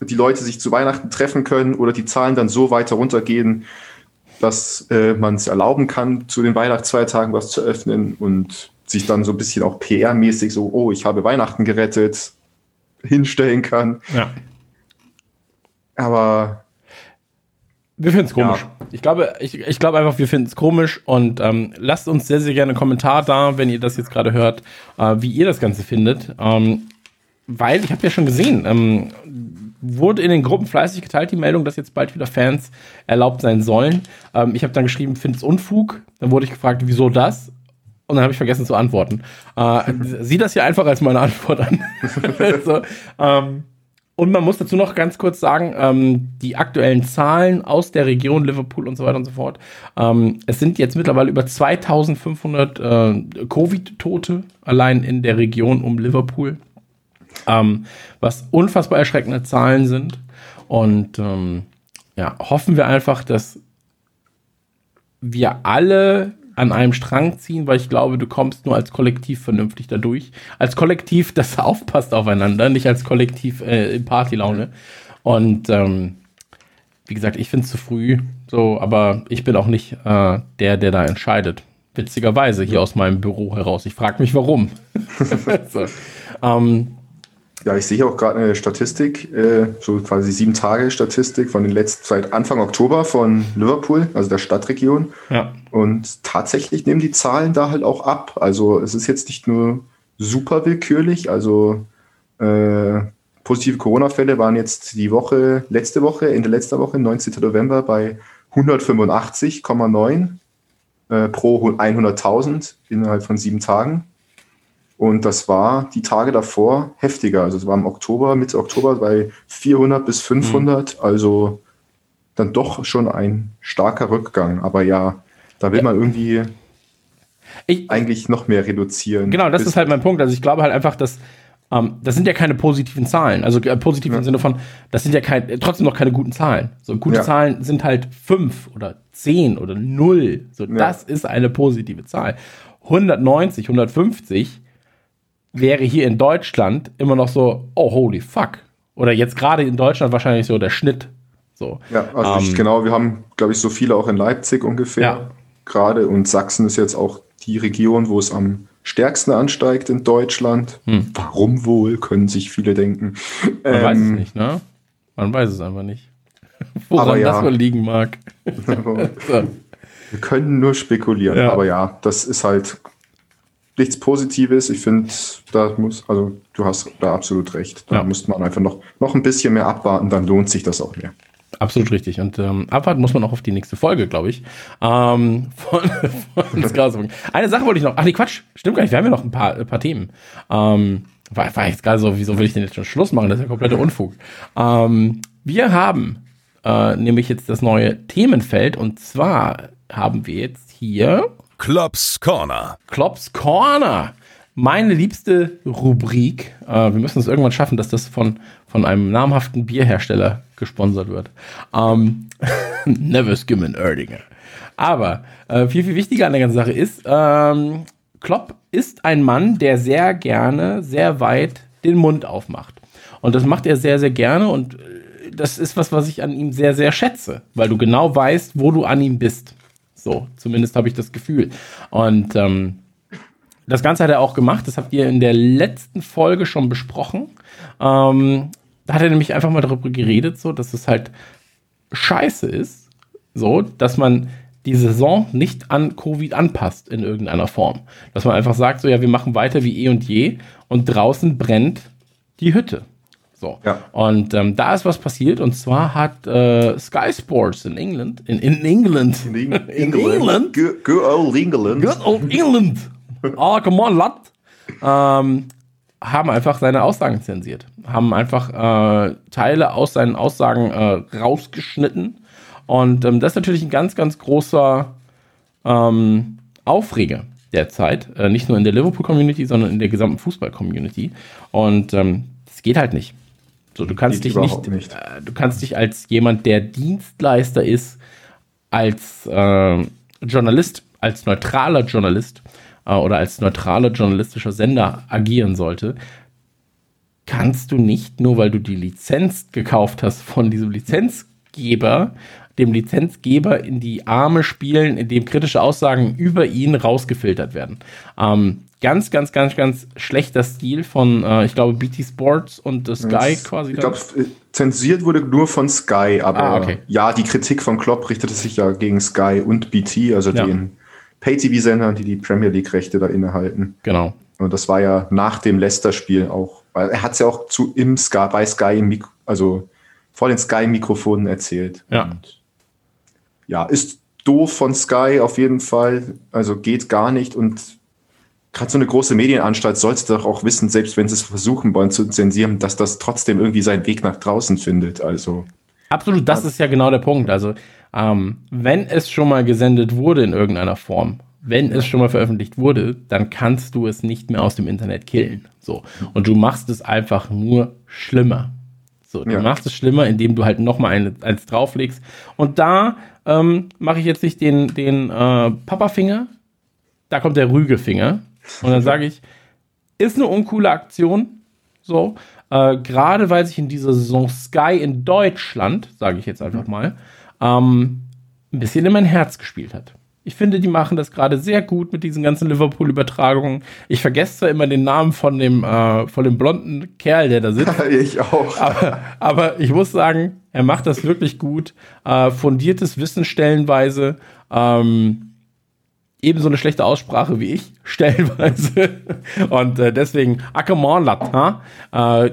die Leute sich zu Weihnachten treffen können oder die Zahlen dann so weiter runtergehen, dass äh, man es erlauben kann, zu den Weihnachtsfeiertagen was zu öffnen und sich dann so ein bisschen auch PR-mäßig so, oh, ich habe Weihnachten gerettet, hinstellen kann. Ja. Aber wir finden es komisch. Ja. Ich glaube, ich, ich glaube einfach, wir finden es komisch und ähm, lasst uns sehr, sehr gerne einen Kommentar da, wenn ihr das jetzt gerade hört, äh, wie ihr das Ganze findet. Ähm, weil ich habe ja schon gesehen, ähm, wurde in den Gruppen fleißig geteilt, die Meldung, dass jetzt bald wieder Fans erlaubt sein sollen. Ähm, ich habe dann geschrieben, finde es Unfug. Dann wurde ich gefragt, wieso das? Und dann habe ich vergessen zu antworten. Äh, sieh das hier einfach als meine Antwort an. [LAUGHS] so, ähm, und man muss dazu noch ganz kurz sagen, ähm, die aktuellen Zahlen aus der Region Liverpool und so weiter und so fort. Ähm, es sind jetzt mittlerweile über 2500 äh, Covid-Tote allein in der Region um Liverpool, ähm, was unfassbar erschreckende Zahlen sind. Und ähm, ja, hoffen wir einfach, dass wir alle an einem Strang ziehen, weil ich glaube, du kommst nur als Kollektiv vernünftig dadurch. Als Kollektiv, [LAUGHS] das aufpasst aufeinander, nicht als Kollektiv äh, in Partylaune. Und ähm, wie gesagt, ich finde es zu früh, so, aber ich bin auch nicht äh, der, der da entscheidet. Witzigerweise hier aus meinem Büro heraus. Ich frage mich, warum. [LAUGHS] so. ähm, ja, ich sehe auch gerade eine Statistik, äh, so quasi sieben Tage Statistik von den letzten, seit Anfang Oktober von Liverpool, also der Stadtregion. Ja. Und tatsächlich nehmen die Zahlen da halt auch ab. Also es ist jetzt nicht nur super willkürlich, also äh, positive Corona-Fälle waren jetzt die Woche, letzte Woche, Ende letzter Woche, 19. November, bei 185,9 äh, pro 100.000 innerhalb von sieben Tagen. Und das war die Tage davor heftiger. Also es war im Oktober, Mitte Oktober bei 400 bis 500. Mhm. Also dann doch schon ein starker Rückgang. Aber ja, da will ja. man irgendwie ich, eigentlich noch mehr reduzieren. Genau, das ist halt mein Punkt. Also ich glaube halt einfach, dass ähm, das sind ja keine positiven Zahlen. Also äh, positiv ja. im Sinne von, das sind ja kein, trotzdem noch keine guten Zahlen. So gute ja. Zahlen sind halt fünf oder zehn oder null. So, das ist eine positive Zahl. 190, 150 wäre hier in Deutschland immer noch so, oh holy fuck. Oder jetzt gerade in Deutschland wahrscheinlich so der Schnitt. So. Ja, also ähm, genau, wir haben, glaube ich, so viele auch in Leipzig ungefähr ja. gerade und Sachsen ist jetzt auch die Region, wo es am stärksten ansteigt in Deutschland. Hm. Warum wohl, können sich viele denken. Man ähm, weiß es ähm, nicht, ne? Man weiß es einfach nicht. [LAUGHS] Woran ja. das wohl liegen mag. [LAUGHS] [LAUGHS] Wir können nur spekulieren, ja. aber ja, das ist halt nichts Positives. Ich finde, da muss, also du hast da absolut recht. Da ja. müsste man einfach noch, noch ein bisschen mehr abwarten, dann lohnt sich das auch mehr. Absolut richtig. Und ähm, abwarten muss man auch auf die nächste Folge, glaube ich. Ähm, von, [LAUGHS] von Eine Sache wollte ich noch. Ach nee, Quatsch. Stimmt gar nicht. Wir haben ja noch ein paar, ein paar Themen. Ähm, war, war jetzt gerade so, wieso will ich denn jetzt schon Schluss machen? Das ist ja kompletter Unfug. Ähm, wir haben äh, nämlich jetzt das neue Themenfeld und zwar haben wir jetzt hier Klops Corner. Klops Corner. Meine liebste Rubrik. Äh, wir müssen es irgendwann schaffen, dass das von, von einem namhaften Bierhersteller gesponsert wird. Ähm, [LAUGHS] never skim an Erdinger. Aber äh, viel, viel wichtiger an der ganzen Sache ist, ähm, Klopp ist ein Mann, der sehr gerne, sehr weit den Mund aufmacht. Und das macht er sehr, sehr gerne und äh, das ist was, was ich an ihm sehr, sehr schätze, weil du genau weißt, wo du an ihm bist. So, zumindest habe ich das Gefühl. Und ähm, das Ganze hat er auch gemacht, das habt ihr in der letzten Folge schon besprochen. Ähm, da hat er nämlich einfach mal darüber geredet, so, dass es halt scheiße ist, so, dass man die Saison nicht an Covid anpasst in irgendeiner Form. Dass man einfach sagt, so, ja, wir machen weiter wie eh und je und draußen brennt die Hütte. So. Ja. Und ähm, da ist was passiert und zwar hat äh, Sky Sports in England, in, in England, in, [LAUGHS] in England, England good, good, old England, good old England, oh come on, lad, ähm, haben einfach seine Aussagen zensiert, haben einfach äh, Teile aus seinen Aussagen äh, rausgeschnitten. Und ähm, das ist natürlich ein ganz, ganz großer ähm, Aufreger derzeit. Äh, nicht nur in der Liverpool-Community, sondern in der gesamten Fußball-Community. Und ähm, das geht halt nicht. So, du kannst dich nicht, nicht. Äh, du kannst dich als jemand, der Dienstleister ist, als äh, Journalist, als neutraler Journalist, äh, oder als neutraler journalistischer Sender agieren sollte, kannst du nicht, nur weil du die Lizenz gekauft hast von diesem Lizenzgeber, dem Lizenzgeber in die Arme spielen, indem kritische Aussagen über ihn rausgefiltert werden. Ähm, ganz, ganz, ganz, ganz schlechter Stil von, äh, ich glaube, BT Sports und Sky das, quasi. Ich glaube, zensiert wurde nur von Sky, aber ah, okay. ja, die Kritik von Klopp richtete sich ja gegen Sky und BT, also ja. den Pay-TV-Sendern, die die Premier League-Rechte da innehalten. Genau. Und das war ja nach dem Leicester-Spiel auch, weil er hat es ja auch zu im Sky, bei Sky, im also vor den Sky-Mikrofonen erzählt. Ja. Und ja, ist doof von Sky auf jeden Fall. Also geht gar nicht. Und gerade so eine große Medienanstalt sollte doch auch wissen, selbst wenn sie es versuchen wollen zu zensieren, dass das trotzdem irgendwie seinen Weg nach draußen findet. Also. Absolut, das ist ja genau der Punkt. Also ähm, wenn es schon mal gesendet wurde in irgendeiner Form, wenn es schon mal veröffentlicht wurde, dann kannst du es nicht mehr aus dem Internet killen. So. Und du machst es einfach nur schlimmer. So, du ja. machst es schlimmer, indem du halt nochmal ein, eins drauflegst. Und da ähm, mache ich jetzt nicht den, den äh, Papafinger, da kommt der Rügefinger. Und dann sage ich, ist eine uncoole Aktion. So, äh, gerade weil sich in dieser Saison Sky in Deutschland, sage ich jetzt einfach mal, ähm, ein bisschen in mein Herz gespielt hat. Ich finde, die machen das gerade sehr gut mit diesen ganzen Liverpool-Übertragungen. Ich vergesse zwar immer den Namen von dem, äh, von dem blonden Kerl, der da sitzt. [LAUGHS] ich auch. Aber, aber, ich muss sagen, er macht das wirklich gut. Äh, fundiertes Wissen stellenweise. Ähm, ebenso eine schlechte Aussprache wie ich, [LAUGHS] stellenweise. Und äh, deswegen, Ackermornlat, ha? Äh,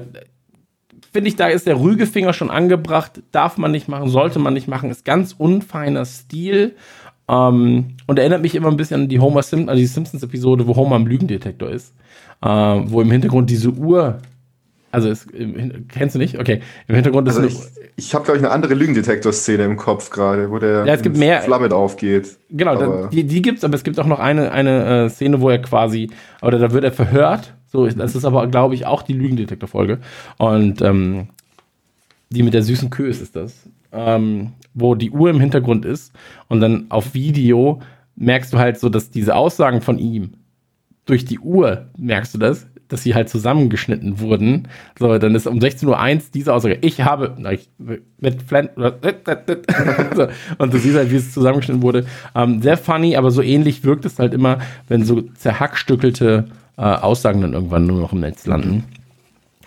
finde ich, da ist der Rügefinger schon angebracht. Darf man nicht machen, sollte man nicht machen. Ist ganz unfeiner Stil. Ähm, und erinnert mich immer ein bisschen an die Homer Sim an die Simpsons-Episode, wo Homer am Lügendetektor ist. Äh, wo im Hintergrund diese Uhr. Also es, kennst du nicht? Okay. Im Hintergrund ist. Also ich, ich habe, glaube ich, eine andere Lügendetektor-Szene im Kopf gerade, wo der ja, es gibt mehr, Flamme aufgeht. Genau, da, die, die gibt's, aber es gibt auch noch eine, eine äh, Szene, wo er quasi, oder da wird er verhört. So, das ist aber, glaube ich, auch die Lügendetektor-Folge. Und ähm, die mit der süßen Kös ist das. Ähm, wo die Uhr im Hintergrund ist und dann auf Video merkst du halt so, dass diese Aussagen von ihm durch die Uhr, merkst du das, dass sie halt zusammengeschnitten wurden. So, dann ist um 16.01 Uhr diese Aussage, ich habe, na, ich, mit Flan, [LAUGHS] so, und du siehst halt, wie es zusammengeschnitten wurde. Ähm, sehr funny, aber so ähnlich wirkt es halt immer, wenn so zerhackstückelte äh, Aussagen dann irgendwann nur noch im Netz landen.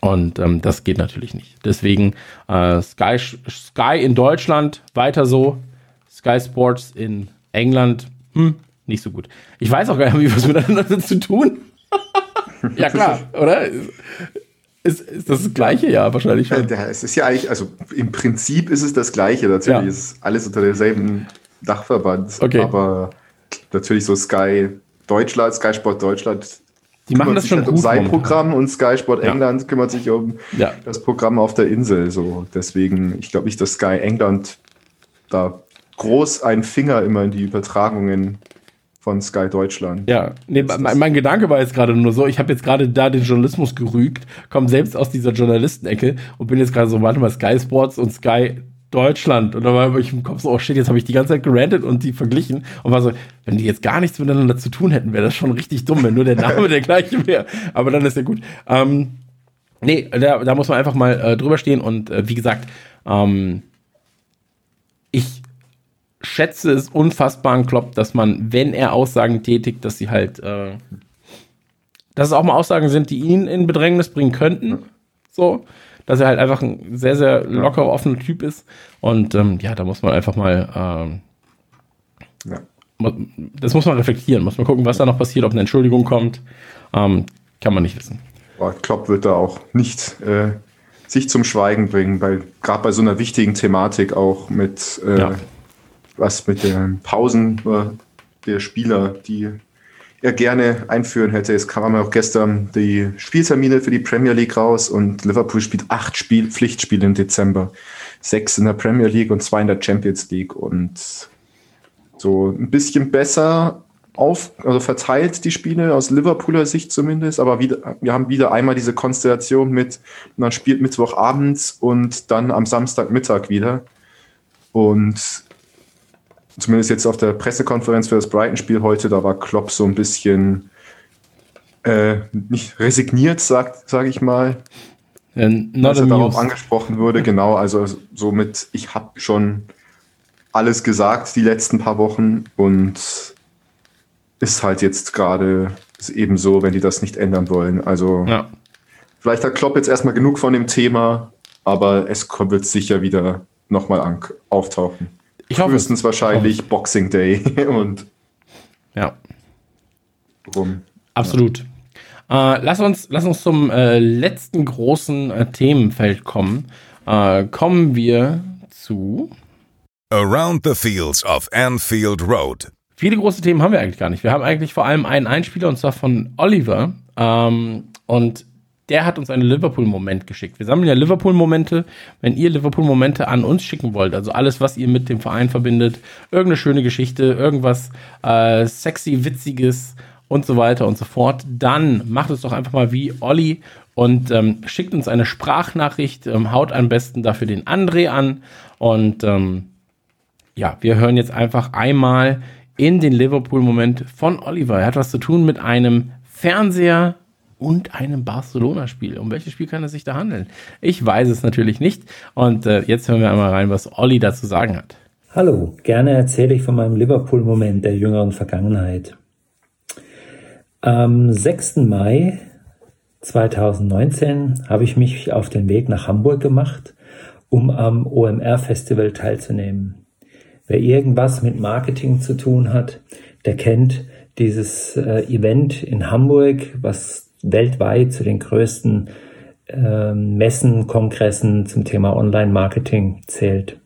Und ähm, das geht natürlich nicht. Deswegen äh, Sky, Sky in Deutschland weiter so, Sky Sports in England hm, nicht so gut. Ich weiß auch gar nicht, wie [LAUGHS] was miteinander zu tun. [LAUGHS] ja klar, oder? Ist, ist das das Gleiche? Ja, wahrscheinlich schon. Ja, es ist ja eigentlich, also im Prinzip ist es das Gleiche. Natürlich ja. ist alles unter demselben Dachverband. Okay. Aber natürlich so Sky Deutschland, Sky Sport Deutschland die machen das schon halt gut. Um sein Programm und Sky Sport ja. England kümmert sich um ja. das Programm auf der Insel. So deswegen, ich glaube nicht, dass Sky England da groß einen Finger immer in die Übertragungen von Sky Deutschland. Ja, nee, mein, mein, Gedanke war jetzt gerade nur so, ich habe jetzt gerade da den Journalismus gerügt, komme selbst aus dieser Journalistenecke und bin jetzt gerade so, warte mal, Sky Sports und Sky Deutschland. Und da war ich im Kopf so, oh shit, jetzt habe ich die ganze Zeit gerantet und die verglichen und war so, wenn die jetzt gar nichts miteinander zu tun hätten, wäre das schon richtig dumm, wenn nur der Name [LAUGHS] der gleiche wäre. Aber dann ist ja gut. Ähm, nee, da, da muss man einfach mal äh, drüber stehen und äh, wie gesagt, ähm, ich schätze es unfassbar an Klopp, dass man, wenn er Aussagen tätigt, dass sie halt, äh, dass es auch mal Aussagen sind, die ihn in Bedrängnis bringen könnten. So dass er halt einfach ein sehr, sehr lockerer, offener Typ ist. Und ähm, ja, da muss man einfach mal, ähm, ja. das muss man reflektieren, muss man gucken, was da noch passiert, ob eine Entschuldigung kommt. Ähm, kann man nicht wissen. Boah, Klopp wird da auch nicht äh, sich zum Schweigen bringen, weil gerade bei so einer wichtigen Thematik auch mit äh, ja. was mit den Pausen der Spieler, die er gerne einführen hätte. Es kam auch gestern die Spieltermine für die Premier League raus und Liverpool spielt acht Spiel Pflichtspiele im Dezember. Sechs in der Premier League und zwei in der Champions League und so ein bisschen besser auf, also verteilt die Spiele aus Liverpooler Sicht zumindest, aber wieder, wir haben wieder einmal diese Konstellation mit, man spielt Mittwochabends und dann am Samstagmittag wieder. Und zumindest jetzt auf der Pressekonferenz für das Brighton-Spiel heute, da war Klopp so ein bisschen äh, nicht resigniert, sage sag ich mal. And dass er darauf angesprochen wurde, genau, also so mit, ich habe schon alles gesagt die letzten paar Wochen und ist halt jetzt gerade eben so, wenn die das nicht ändern wollen. Also ja. vielleicht hat Klopp jetzt erstmal genug von dem Thema, aber es wird sicher wieder nochmal auftauchen. Ich hoffe. Frühestens wahrscheinlich hoffe. Boxing Day [LAUGHS] und. Ja. Rum. Absolut. Ja. Äh, lass, uns, lass uns zum äh, letzten großen äh, Themenfeld kommen. Äh, kommen wir zu. Around the Fields of Anfield Road. Viele große Themen haben wir eigentlich gar nicht. Wir haben eigentlich vor allem einen Einspieler und zwar von Oliver. Ähm, und der hat uns einen Liverpool-Moment geschickt. Wir sammeln ja Liverpool-Momente. Wenn ihr Liverpool-Momente an uns schicken wollt, also alles, was ihr mit dem Verein verbindet, irgendeine schöne Geschichte, irgendwas äh, sexy, witziges und so weiter und so fort, dann macht es doch einfach mal wie Olli und ähm, schickt uns eine Sprachnachricht, ähm, haut am besten dafür den André an und ähm, ja, wir hören jetzt einfach einmal in den Liverpool-Moment von Oliver. Er hat was zu tun mit einem Fernseher, und einem Barcelona-Spiel. Um welches Spiel kann es sich da handeln? Ich weiß es natürlich nicht. Und äh, jetzt hören wir einmal rein, was Olli dazu sagen hat. Hallo, gerne erzähle ich von meinem Liverpool-Moment der jüngeren Vergangenheit. Am 6. Mai 2019 habe ich mich auf den Weg nach Hamburg gemacht, um am OMR-Festival teilzunehmen. Wer irgendwas mit Marketing zu tun hat, der kennt dieses äh, Event in Hamburg, was weltweit zu den größten äh, Messen, Kongressen zum Thema Online-Marketing zählt.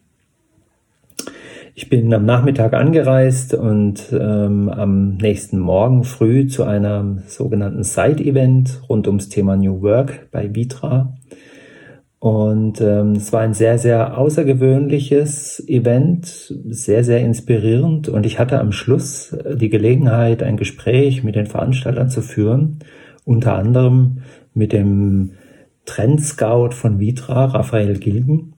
Ich bin am Nachmittag angereist und ähm, am nächsten Morgen früh zu einem sogenannten Side-Event rund ums Thema New Work bei Vitra. Und ähm, es war ein sehr, sehr außergewöhnliches Event, sehr, sehr inspirierend. Und ich hatte am Schluss die Gelegenheit, ein Gespräch mit den Veranstaltern zu führen, unter anderem mit dem Trendscout von Vitra, Raphael Gilgen.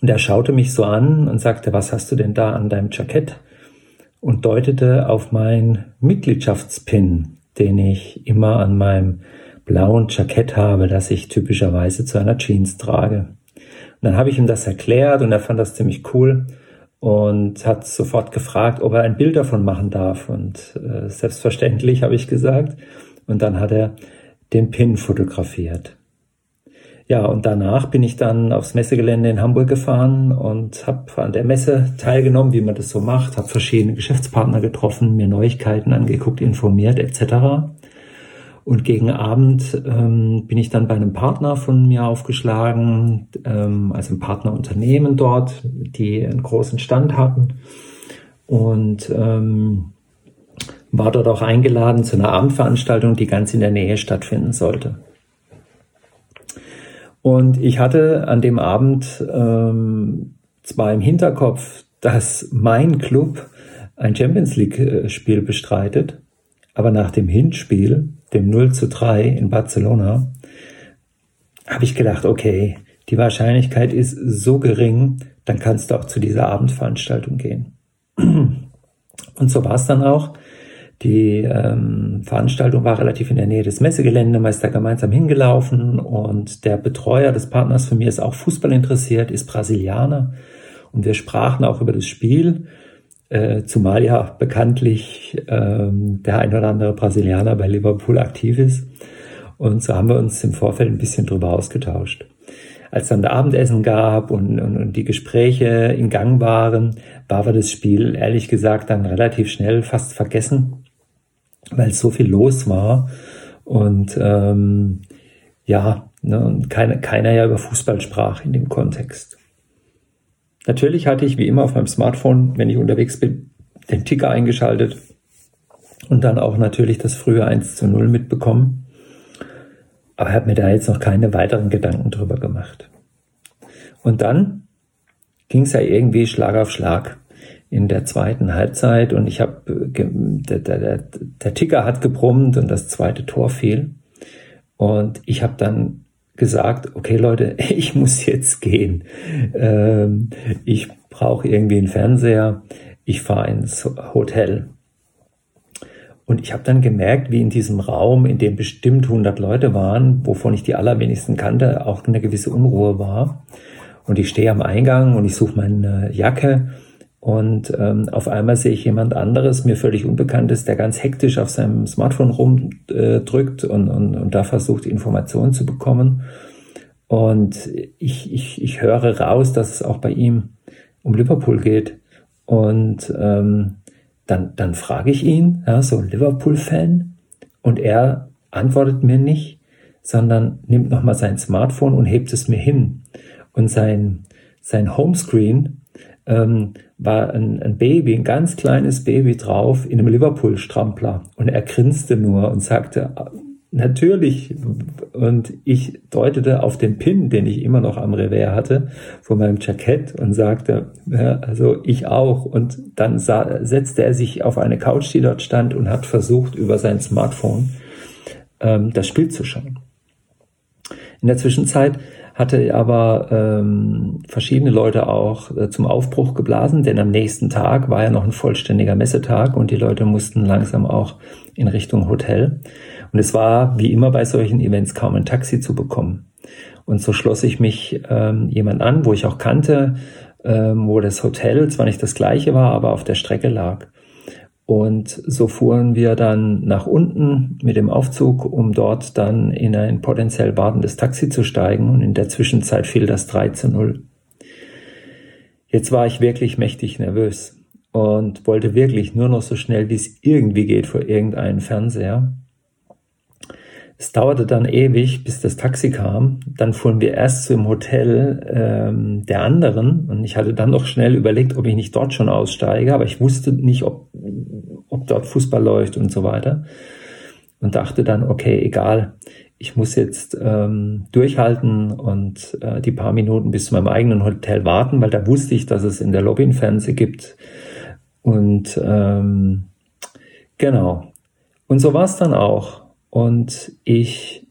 Und er schaute mich so an und sagte, was hast du denn da an deinem Jackett? Und deutete auf mein Mitgliedschaftspin, den ich immer an meinem blauen Jackett habe, das ich typischerweise zu einer Jeans trage. Und dann habe ich ihm das erklärt und er fand das ziemlich cool und hat sofort gefragt, ob er ein Bild davon machen darf. Und äh, selbstverständlich habe ich gesagt. Und dann hat er den Pin fotografiert. Ja, und danach bin ich dann aufs Messegelände in Hamburg gefahren und habe an der Messe teilgenommen, wie man das so macht, habe verschiedene Geschäftspartner getroffen, mir Neuigkeiten angeguckt, informiert etc. Und gegen Abend ähm, bin ich dann bei einem Partner von mir aufgeschlagen, ähm, also ein Partnerunternehmen dort, die einen großen Stand hatten und ähm, war dort auch eingeladen zu einer Abendveranstaltung, die ganz in der Nähe stattfinden sollte. Und ich hatte an dem Abend ähm, zwar im Hinterkopf, dass mein Club ein Champions League-Spiel bestreitet, aber nach dem Hinspiel, dem 0 zu 3 in Barcelona, habe ich gedacht, okay, die Wahrscheinlichkeit ist so gering, dann kannst du auch zu dieser Abendveranstaltung gehen. Und so war es dann auch. Die ähm, Veranstaltung war relativ in der Nähe des Messegeländes, man ist da gemeinsam hingelaufen und der Betreuer des Partners von mir ist auch Fußball interessiert, ist Brasilianer. Und wir sprachen auch über das Spiel, äh, zumal ja bekanntlich ähm, der ein oder andere Brasilianer bei Liverpool aktiv ist. Und so haben wir uns im Vorfeld ein bisschen drüber ausgetauscht. Als dann der Abendessen gab und, und, und die Gespräche in Gang waren, war das Spiel ehrlich gesagt dann relativ schnell fast vergessen weil so viel los war und ähm, ja, ne, und keine, keiner ja über Fußball sprach in dem Kontext. Natürlich hatte ich wie immer auf meinem Smartphone, wenn ich unterwegs bin, den Ticker eingeschaltet und dann auch natürlich das frühe 1 zu 0 mitbekommen. Aber habe mir da jetzt noch keine weiteren Gedanken drüber gemacht. Und dann ging es ja irgendwie Schlag auf Schlag in der zweiten Halbzeit und ich habe der, der, der, der Ticker hat gebrummt und das zweite Tor fiel und ich habe dann gesagt, okay Leute, [LAUGHS] ich muss jetzt gehen. Ähm, ich brauche irgendwie einen Fernseher. Ich fahre ins Hotel. Und ich habe dann gemerkt, wie in diesem Raum, in dem bestimmt 100 Leute waren, wovon ich die allerwenigsten kannte, auch eine gewisse Unruhe war. Und ich stehe am Eingang und ich suche meine Jacke und ähm, auf einmal sehe ich jemand anderes, mir völlig unbekanntes, der ganz hektisch auf seinem Smartphone rumdrückt äh, und, und, und da versucht, Informationen zu bekommen. Und ich, ich, ich höre raus, dass es auch bei ihm um Liverpool geht. Und ähm, dann, dann frage ich ihn, ja, so Liverpool-Fan, und er antwortet mir nicht, sondern nimmt nochmal sein Smartphone und hebt es mir hin. Und sein, sein Homescreen ähm, war ein, ein Baby, ein ganz kleines Baby drauf in einem Liverpool-Strampler. Und er grinste nur und sagte, natürlich. Und ich deutete auf den Pin, den ich immer noch am Revers hatte, von meinem Jackett und sagte, ja, also ich auch. Und dann sah, setzte er sich auf eine Couch, die dort stand und hat versucht, über sein Smartphone ähm, das Spiel zu schauen. In der Zwischenzeit hatte aber ähm, verschiedene Leute auch äh, zum Aufbruch geblasen, denn am nächsten Tag war ja noch ein vollständiger Messetag und die Leute mussten langsam auch in Richtung Hotel. Und es war wie immer bei solchen Events kaum ein Taxi zu bekommen. Und so schloss ich mich ähm, jemand an, wo ich auch kannte, ähm, wo das Hotel zwar nicht das gleiche war, aber auf der Strecke lag. Und so fuhren wir dann nach unten mit dem Aufzug, um dort dann in ein potenziell wartendes Taxi zu steigen. Und in der Zwischenzeit fiel das 3 zu 0. Jetzt war ich wirklich mächtig nervös und wollte wirklich nur noch so schnell, wie es irgendwie geht, vor irgendeinen Fernseher. Es dauerte dann ewig, bis das Taxi kam. Dann fuhren wir erst zum Hotel ähm, der anderen und ich hatte dann noch schnell überlegt, ob ich nicht dort schon aussteige, aber ich wusste nicht, ob, ob dort Fußball läuft und so weiter. Und dachte dann, okay, egal, ich muss jetzt ähm, durchhalten und äh, die paar Minuten bis zu meinem eigenen Hotel warten, weil da wusste ich, dass es in der Lobby ein Fernseher gibt. Und ähm, genau. Und so war es dann auch. Und ich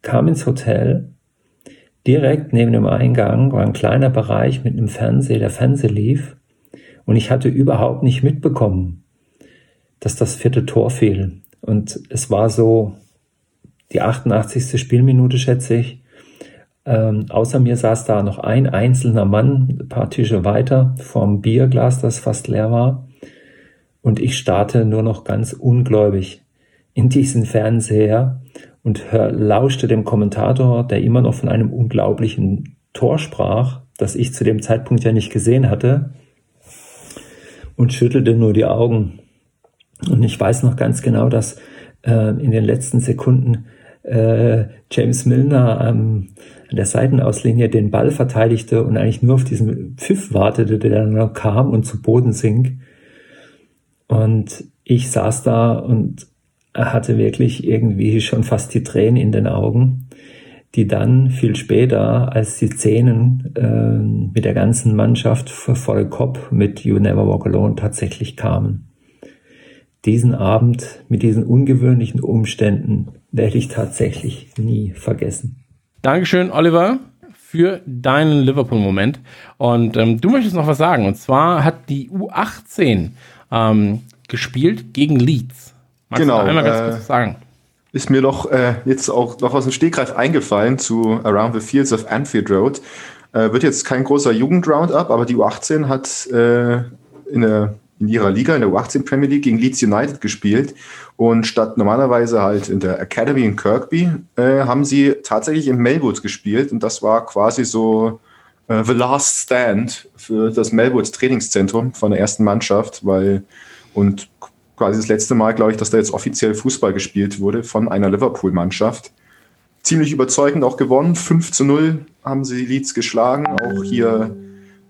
kam ins Hotel. Direkt neben dem Eingang war ein kleiner Bereich mit einem Fernseher, der Fernseher lief. Und ich hatte überhaupt nicht mitbekommen, dass das vierte Tor fiel. Und es war so die 88. Spielminute, schätze ich. Ähm, außer mir saß da noch ein einzelner Mann, ein paar Tische weiter, vorm Bierglas, das fast leer war. Und ich starte nur noch ganz ungläubig in diesen Fernseher und hör, lauschte dem Kommentator, der immer noch von einem unglaublichen Tor sprach, das ich zu dem Zeitpunkt ja nicht gesehen hatte, und schüttelte nur die Augen. Und ich weiß noch ganz genau, dass äh, in den letzten Sekunden äh, James Milner ähm, an der Seitenauslinie den Ball verteidigte und eigentlich nur auf diesen Pfiff wartete, der dann noch kam und zu Boden sink. Und ich saß da und er hatte wirklich irgendwie schon fast die Tränen in den Augen, die dann viel später, als die Szenen äh, mit der ganzen Mannschaft voll Kopf mit You Never Walk Alone tatsächlich kamen. Diesen Abend mit diesen ungewöhnlichen Umständen werde ich tatsächlich nie vergessen. Dankeschön, Oliver, für deinen Liverpool-Moment. Und ähm, du möchtest noch was sagen. Und zwar hat die U18 ähm, gespielt gegen Leeds. Magst genau. einmal ganz äh, kurz sagen? Ist mir noch äh, jetzt auch noch aus dem Stegreif eingefallen zu Around the Fields of Anfield Road. Äh, wird jetzt kein großer Jugend-Roundup, aber die U18 hat äh, in, der, in ihrer Liga, in der U18 Premier League, gegen Leeds United gespielt. Und statt normalerweise halt in der Academy in Kirkby, äh, haben sie tatsächlich in Melwood gespielt. Und das war quasi so The Last Stand für das Melwood Trainingszentrum von der ersten Mannschaft, weil und quasi das letzte Mal, glaube ich, dass da jetzt offiziell Fußball gespielt wurde von einer Liverpool-Mannschaft. Ziemlich überzeugend auch gewonnen. 5 zu 0 haben sie Leeds geschlagen. Auch hier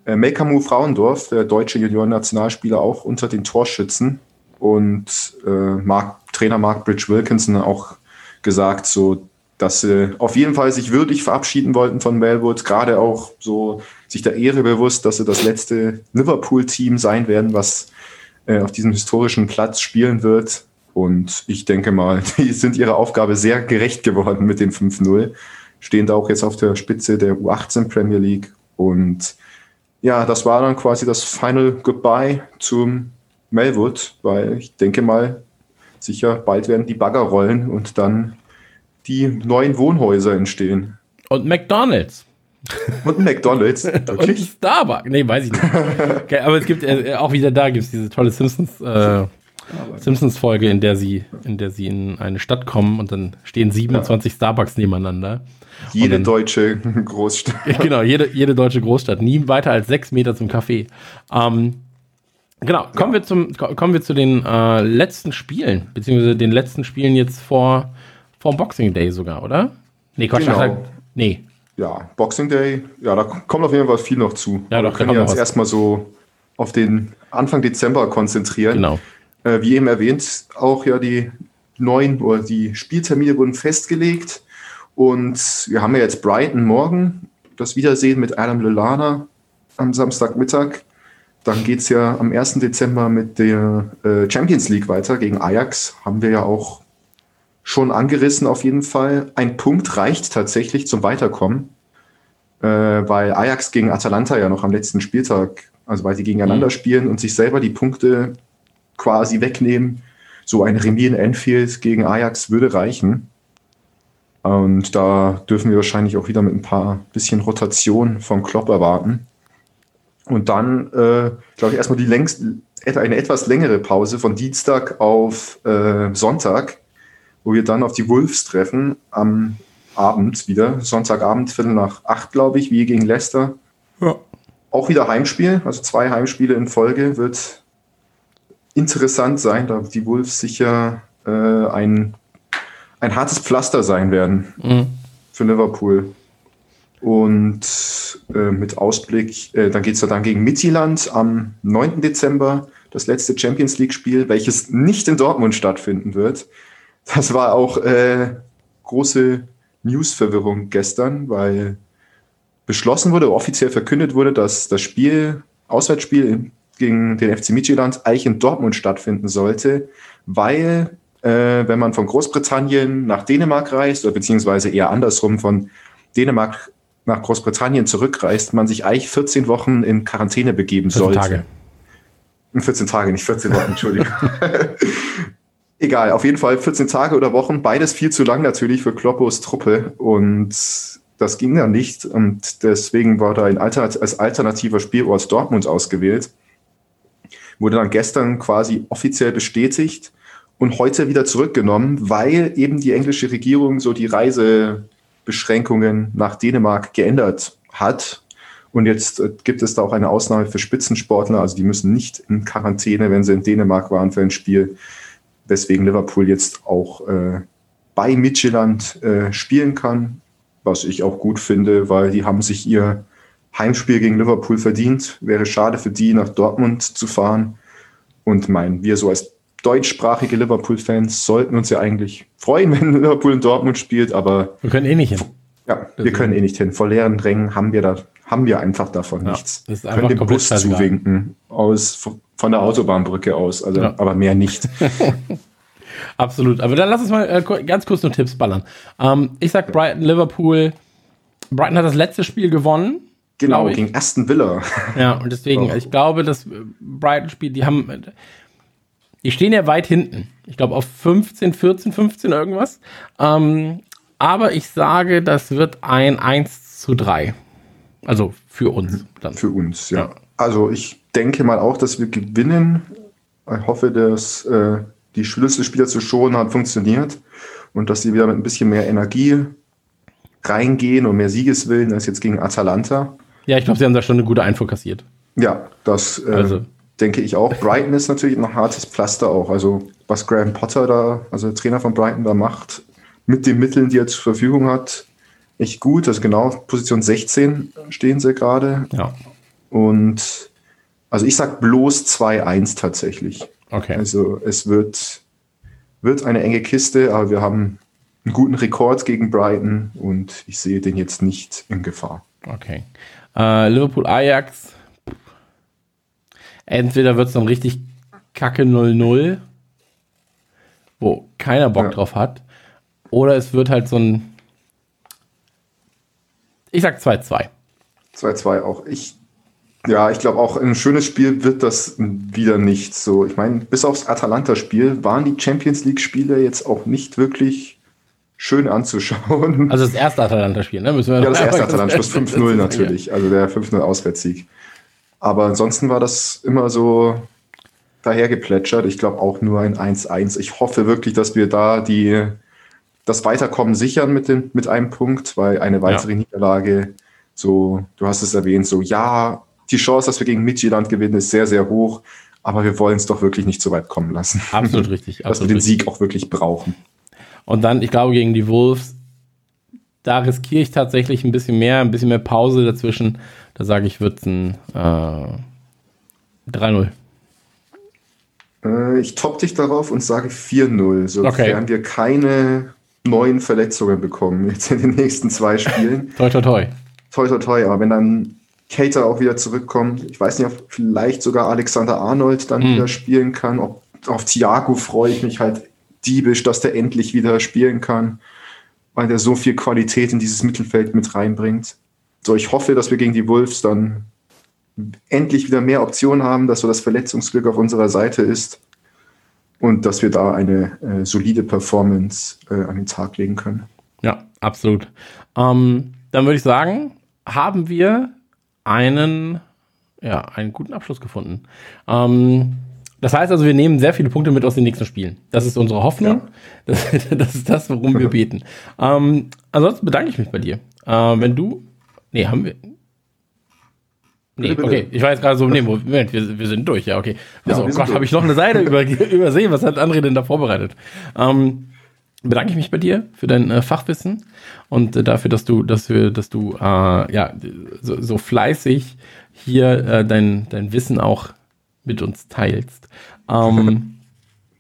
äh, Mekamu Frauendorf, der deutsche Junioren-Nationalspieler, auch unter den Torschützen. Und äh, Mark, Trainer Mark Bridge Wilkinson auch gesagt, so, dass sie auf jeden Fall sich würdig verabschieden wollten von Melwood, gerade auch so sich der Ehre bewusst, dass sie das letzte Liverpool-Team sein werden, was äh, auf diesem historischen Platz spielen wird. Und ich denke mal, [LAUGHS] die sind ihrer Aufgabe sehr gerecht geworden mit dem 5-0. Stehen da auch jetzt auf der Spitze der U18 Premier League. Und ja, das war dann quasi das Final Goodbye zum Melwood, weil ich denke mal, sicher bald werden die Bagger rollen und dann die neuen Wohnhäuser entstehen. Und McDonalds. Und McDonalds. Wirklich? Und Starbucks. Nee, weiß ich nicht. Okay, aber es gibt äh, auch wieder da gibt es diese tolle Simpsons äh, Simpsons Folge, in der sie in der sie in eine Stadt kommen und dann stehen 27 ja. Starbucks nebeneinander. Jede dann, deutsche [LAUGHS] Großstadt. [LAUGHS] Genau, jede, jede deutsche Großstadt. Nie weiter als sechs Meter zum Café. Ähm, genau, kommen ja. wir zum kommen wir zu den äh, letzten Spielen, beziehungsweise den letzten Spielen jetzt vor vor Boxing Day sogar, oder? Nee, Quatsch, genau. nee, ja, Boxing Day, ja, da kommt auf jeden Fall viel noch zu. Ja, doch, wir können uns erstmal so auf den Anfang Dezember konzentrieren. Genau. Äh, wie eben erwähnt, auch ja die neuen oder die Spieltermine wurden festgelegt. Und wir haben ja jetzt Brighton morgen, das Wiedersehen mit Adam Lallana am Samstagmittag. Dann geht es ja am 1. Dezember mit der äh, Champions League weiter gegen Ajax. Haben wir ja auch schon angerissen auf jeden Fall. Ein Punkt reicht tatsächlich zum Weiterkommen, äh, weil Ajax gegen Atalanta ja noch am letzten Spieltag, also weil sie gegeneinander mhm. spielen und sich selber die Punkte quasi wegnehmen. So ein Remis in Enfield gegen Ajax würde reichen. Und da dürfen wir wahrscheinlich auch wieder mit ein paar bisschen Rotation von Klopp erwarten. Und dann, äh, glaube ich, erstmal die längst, eine etwas längere Pause von Dienstag auf äh, Sonntag wo wir dann auf die Wolves treffen am Abend wieder, Sonntagabend, Viertel nach acht, glaube ich, wie gegen Leicester. Ja. Auch wieder Heimspiel, also zwei Heimspiele in Folge wird interessant sein, da die Wolves sicher äh, ein, ein hartes Pflaster sein werden mhm. für Liverpool. Und äh, mit Ausblick, äh, dann geht es ja dann gegen Midtjylland am 9. Dezember, das letzte Champions League-Spiel, welches nicht in Dortmund stattfinden wird. Das war auch äh, große News-Verwirrung gestern, weil beschlossen wurde, offiziell verkündet wurde, dass das Spiel, Auswärtsspiel gegen den FC Midtjylland eigentlich in Dortmund stattfinden sollte, weil äh, wenn man von Großbritannien nach Dänemark reist oder beziehungsweise eher andersrum von Dänemark nach Großbritannien zurückreist, man sich eigentlich 14 Wochen in Quarantäne begeben 14 sollte. Tage. 14 Tage, nicht 14 Wochen, Entschuldigung. [LAUGHS] Egal, auf jeden Fall 14 Tage oder Wochen, beides viel zu lang natürlich für Kloppos Truppe und das ging dann nicht und deswegen war da ein Alternat als alternativer Spielort Dortmund ausgewählt. Wurde dann gestern quasi offiziell bestätigt und heute wieder zurückgenommen, weil eben die englische Regierung so die Reisebeschränkungen nach Dänemark geändert hat. Und jetzt äh, gibt es da auch eine Ausnahme für Spitzensportler, also die müssen nicht in Quarantäne, wenn sie in Dänemark waren für ein Spiel weswegen Liverpool jetzt auch äh, bei Midtjylland äh, spielen kann, was ich auch gut finde, weil die haben sich ihr Heimspiel gegen Liverpool verdient. Wäre schade für die, nach Dortmund zu fahren. Und mein, wir so als deutschsprachige Liverpool-Fans sollten uns ja eigentlich freuen, [LAUGHS] wenn Liverpool in Dortmund spielt, aber. Wir können eh nicht hin. Ja, wir können eh nicht hin. Vor leeren Rängen haben wir da, haben wir einfach davon ja, nichts. Das ist einfach können den Bus zuwinken aus, von der Autobahnbrücke aus, also, ja. aber mehr nicht. [LAUGHS] Absolut. Aber dann lass uns mal äh, ganz kurz nur Tipps ballern. Ähm, ich sag Brighton, Liverpool. Brighton hat das letzte Spiel gewonnen. Genau, gegen Aston Villa. Ja, und deswegen, [LAUGHS] oh. ich glaube, das Brighton-Spiel, die haben, die stehen ja weit hinten. Ich glaube auf 15, 14, 15 irgendwas. Ähm, aber ich sage, das wird ein 1 zu 3. Also für uns dann. Für uns, ja. ja. Also ich denke mal auch, dass wir gewinnen. Ich hoffe, dass äh, die Schlüsselspieler zu schonen hat funktioniert und dass sie wieder mit ein bisschen mehr Energie reingehen und mehr Siegeswillen als jetzt gegen Atalanta. Ja, ich glaube, sie haben da schon eine gute Einfuhr kassiert. Ja, das äh, also. denke ich auch. Brighton ist natürlich ein hartes Pflaster auch. Also was Graham Potter da, also der Trainer von Brighton da macht, mit den Mitteln, die er zur Verfügung hat, echt gut. Also genau, Position 16 stehen sie gerade. Ja. Und also ich sag bloß 2-1 tatsächlich. Okay. Also es wird, wird eine enge Kiste, aber wir haben einen guten Rekord gegen Brighton und ich sehe den jetzt nicht in Gefahr. Okay. Äh, Liverpool Ajax. Entweder wird es dann richtig kacke 0-0, wo keiner Bock ja. drauf hat, oder es wird halt so ein. Ich sag 2-2. 2-2 auch. Ich ja, ich glaube auch ein schönes Spiel wird das wieder nicht so. Ich meine, bis aufs Atalanta-Spiel waren die Champions League-Spiele jetzt auch nicht wirklich schön anzuschauen. [LAUGHS] Also das erste Atalanta-Spiel, ne? Müssen wir ja, das erste Atalanta-Spiel, 5-0 [LAUGHS] natürlich, also der 5-0 Auswärtssieg. Aber ansonsten war das immer so dahergeplätschert. Ich glaube auch nur ein 1-1. Ich hoffe wirklich, dass wir da die, das Weiterkommen sichern mit, dem, mit einem Punkt, weil eine weitere ja. Niederlage, so, du hast es erwähnt, so, ja, die Chance, dass wir gegen Midtjylland gewinnen, ist sehr, sehr hoch. Aber wir wollen es doch wirklich nicht so weit kommen lassen. Absolut [LAUGHS] richtig. dass wir den Sieg auch wirklich brauchen. Und dann, ich glaube, gegen die Wolves, da riskiere ich tatsächlich ein bisschen mehr, ein bisschen mehr Pause dazwischen. Da sage ich, wird es ein äh, 3-0. Äh, ich topp dich darauf und sage 4-0, sofern okay. wir keine neuen Verletzungen bekommen jetzt in den nächsten zwei Spielen. [LAUGHS] toi, toi, toi. Toi, toi, toi. Aber wenn dann Cater auch wieder zurückkommt. Ich weiß nicht, ob vielleicht sogar Alexander Arnold dann mhm. wieder spielen kann. Ob, auf Thiago freue ich mich halt diebisch, dass der endlich wieder spielen kann, weil der so viel Qualität in dieses Mittelfeld mit reinbringt. So, ich hoffe, dass wir gegen die Wolves dann endlich wieder mehr Optionen haben, dass so das Verletzungsglück auf unserer Seite ist und dass wir da eine äh, solide Performance äh, an den Tag legen können. Ja, absolut. Ähm, dann würde ich sagen, haben wir einen, ja, einen guten Abschluss gefunden. Ähm, das heißt also, wir nehmen sehr viele Punkte mit aus den nächsten Spielen. Das ist unsere Hoffnung. Ja. [LAUGHS] Das, das, ist das, worum wir [LAUGHS] beten. Ähm, ansonsten bedanke ich mich bei dir. Äh, wenn du, nee, haben wir, Nee, okay. Ich war jetzt gerade so, nee, Moment, wir, wir sind durch, ja, okay. Also, ja, oh Gott, habe ich noch eine Seite über, [LAUGHS] übersehen. Was hat André denn da vorbereitet? Ähm, bedanke ich mich bei dir für dein äh, Fachwissen und äh, dafür, dass du, dass wir, dass du äh, ja so, so, fleißig hier äh, dein, dein Wissen auch mit uns teilst. Ähm,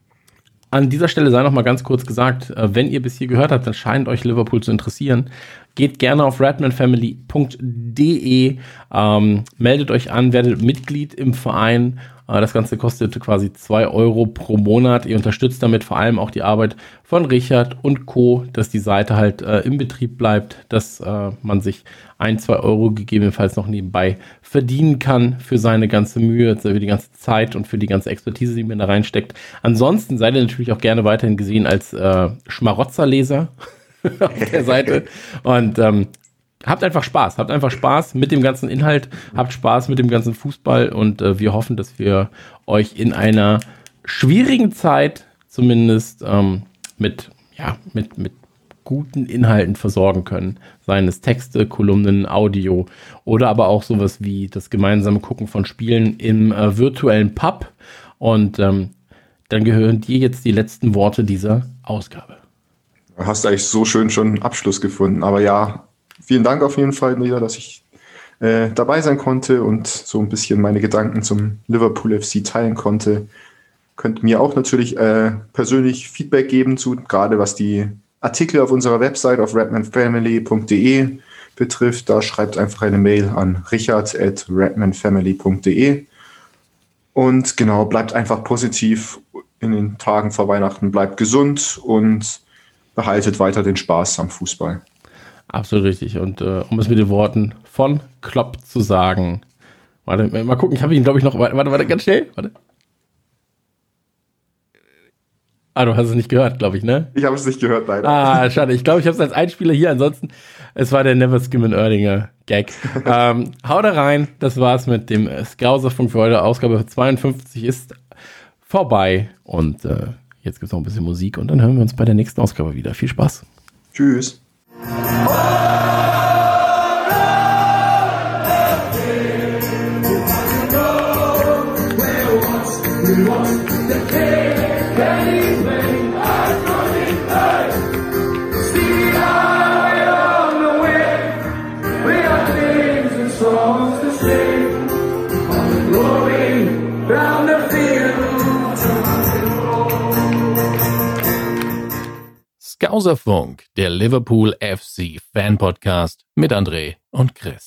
[LAUGHS] an dieser Stelle sei noch mal ganz kurz gesagt, äh, wenn ihr bis hier gehört habt, dann scheint euch Liverpool zu interessieren. Geht gerne auf redmanfamily.de, ähm, meldet euch an, werdet Mitglied im Verein äh, das Ganze kostet quasi zwei Euro pro Monat. Ihr unterstützt damit vor allem auch die Arbeit von Richard und Co., dass die Seite halt äh, im Betrieb bleibt, dass äh, man sich ein, zwei Euro gegebenenfalls noch nebenbei verdienen kann für seine ganze Mühe, für die ganze Zeit und für die ganze Expertise, die man da reinsteckt. Ansonsten seid ihr natürlich auch gerne weiterhin gesehen als äh, Schmarotzerleser [LAUGHS] [LAUGHS] auf der Seite. Und ähm, habt einfach Spaß, habt einfach Spaß mit dem ganzen Inhalt, habt Spaß mit dem ganzen Fußball und äh, wir hoffen, dass wir euch in einer schwierigen Zeit zumindest ähm, mit, ja, mit, mit guten Inhalten versorgen können. Seien es Texte, Kolumnen, Audio oder aber auch sowas wie das gemeinsame Gucken von Spielen im äh, virtuellen Pub. Und ähm, dann gehören dir jetzt die letzten Worte dieser Ausgabe. Hast eigentlich so schön schon Abschluss gefunden. Aber ja, vielen Dank auf jeden Fall wieder, dass ich äh, dabei sein konnte und so ein bisschen meine Gedanken zum Liverpool FC teilen konnte. Könnt mir auch natürlich äh, persönlich Feedback geben zu, gerade was die Artikel auf unserer Website auf redmanfamily.de betrifft. Da schreibt einfach eine Mail an richard.redmanfamily.de. Und genau, bleibt einfach positiv in den Tagen vor Weihnachten, bleibt gesund und behaltet weiter den Spaß am Fußball. Absolut richtig. Und äh, um es mit den Worten von Klopp zu sagen. Warte, mal gucken, ich habe ihn, glaube ich, noch. Warte, warte, ganz schnell. Warte. Ah, du hast es nicht gehört, glaube ich, ne? Ich habe es nicht gehört, leider. Ah, schade. Ich glaube, ich habe es als Einspieler hier. Ansonsten, es war der Never Skim Erdinger Gag. [LAUGHS] ähm, hau da rein. Das war's mit dem Skauserfunk für heute. Ausgabe 52 ist vorbei. Und äh, jetzt gibt's noch ein bisschen Musik und dann hören wir uns bei der nächsten Ausgabe wieder. Viel Spaß. Tschüss. Skauserfunk, der Liverpool FC Fan Podcast mit André und Chris.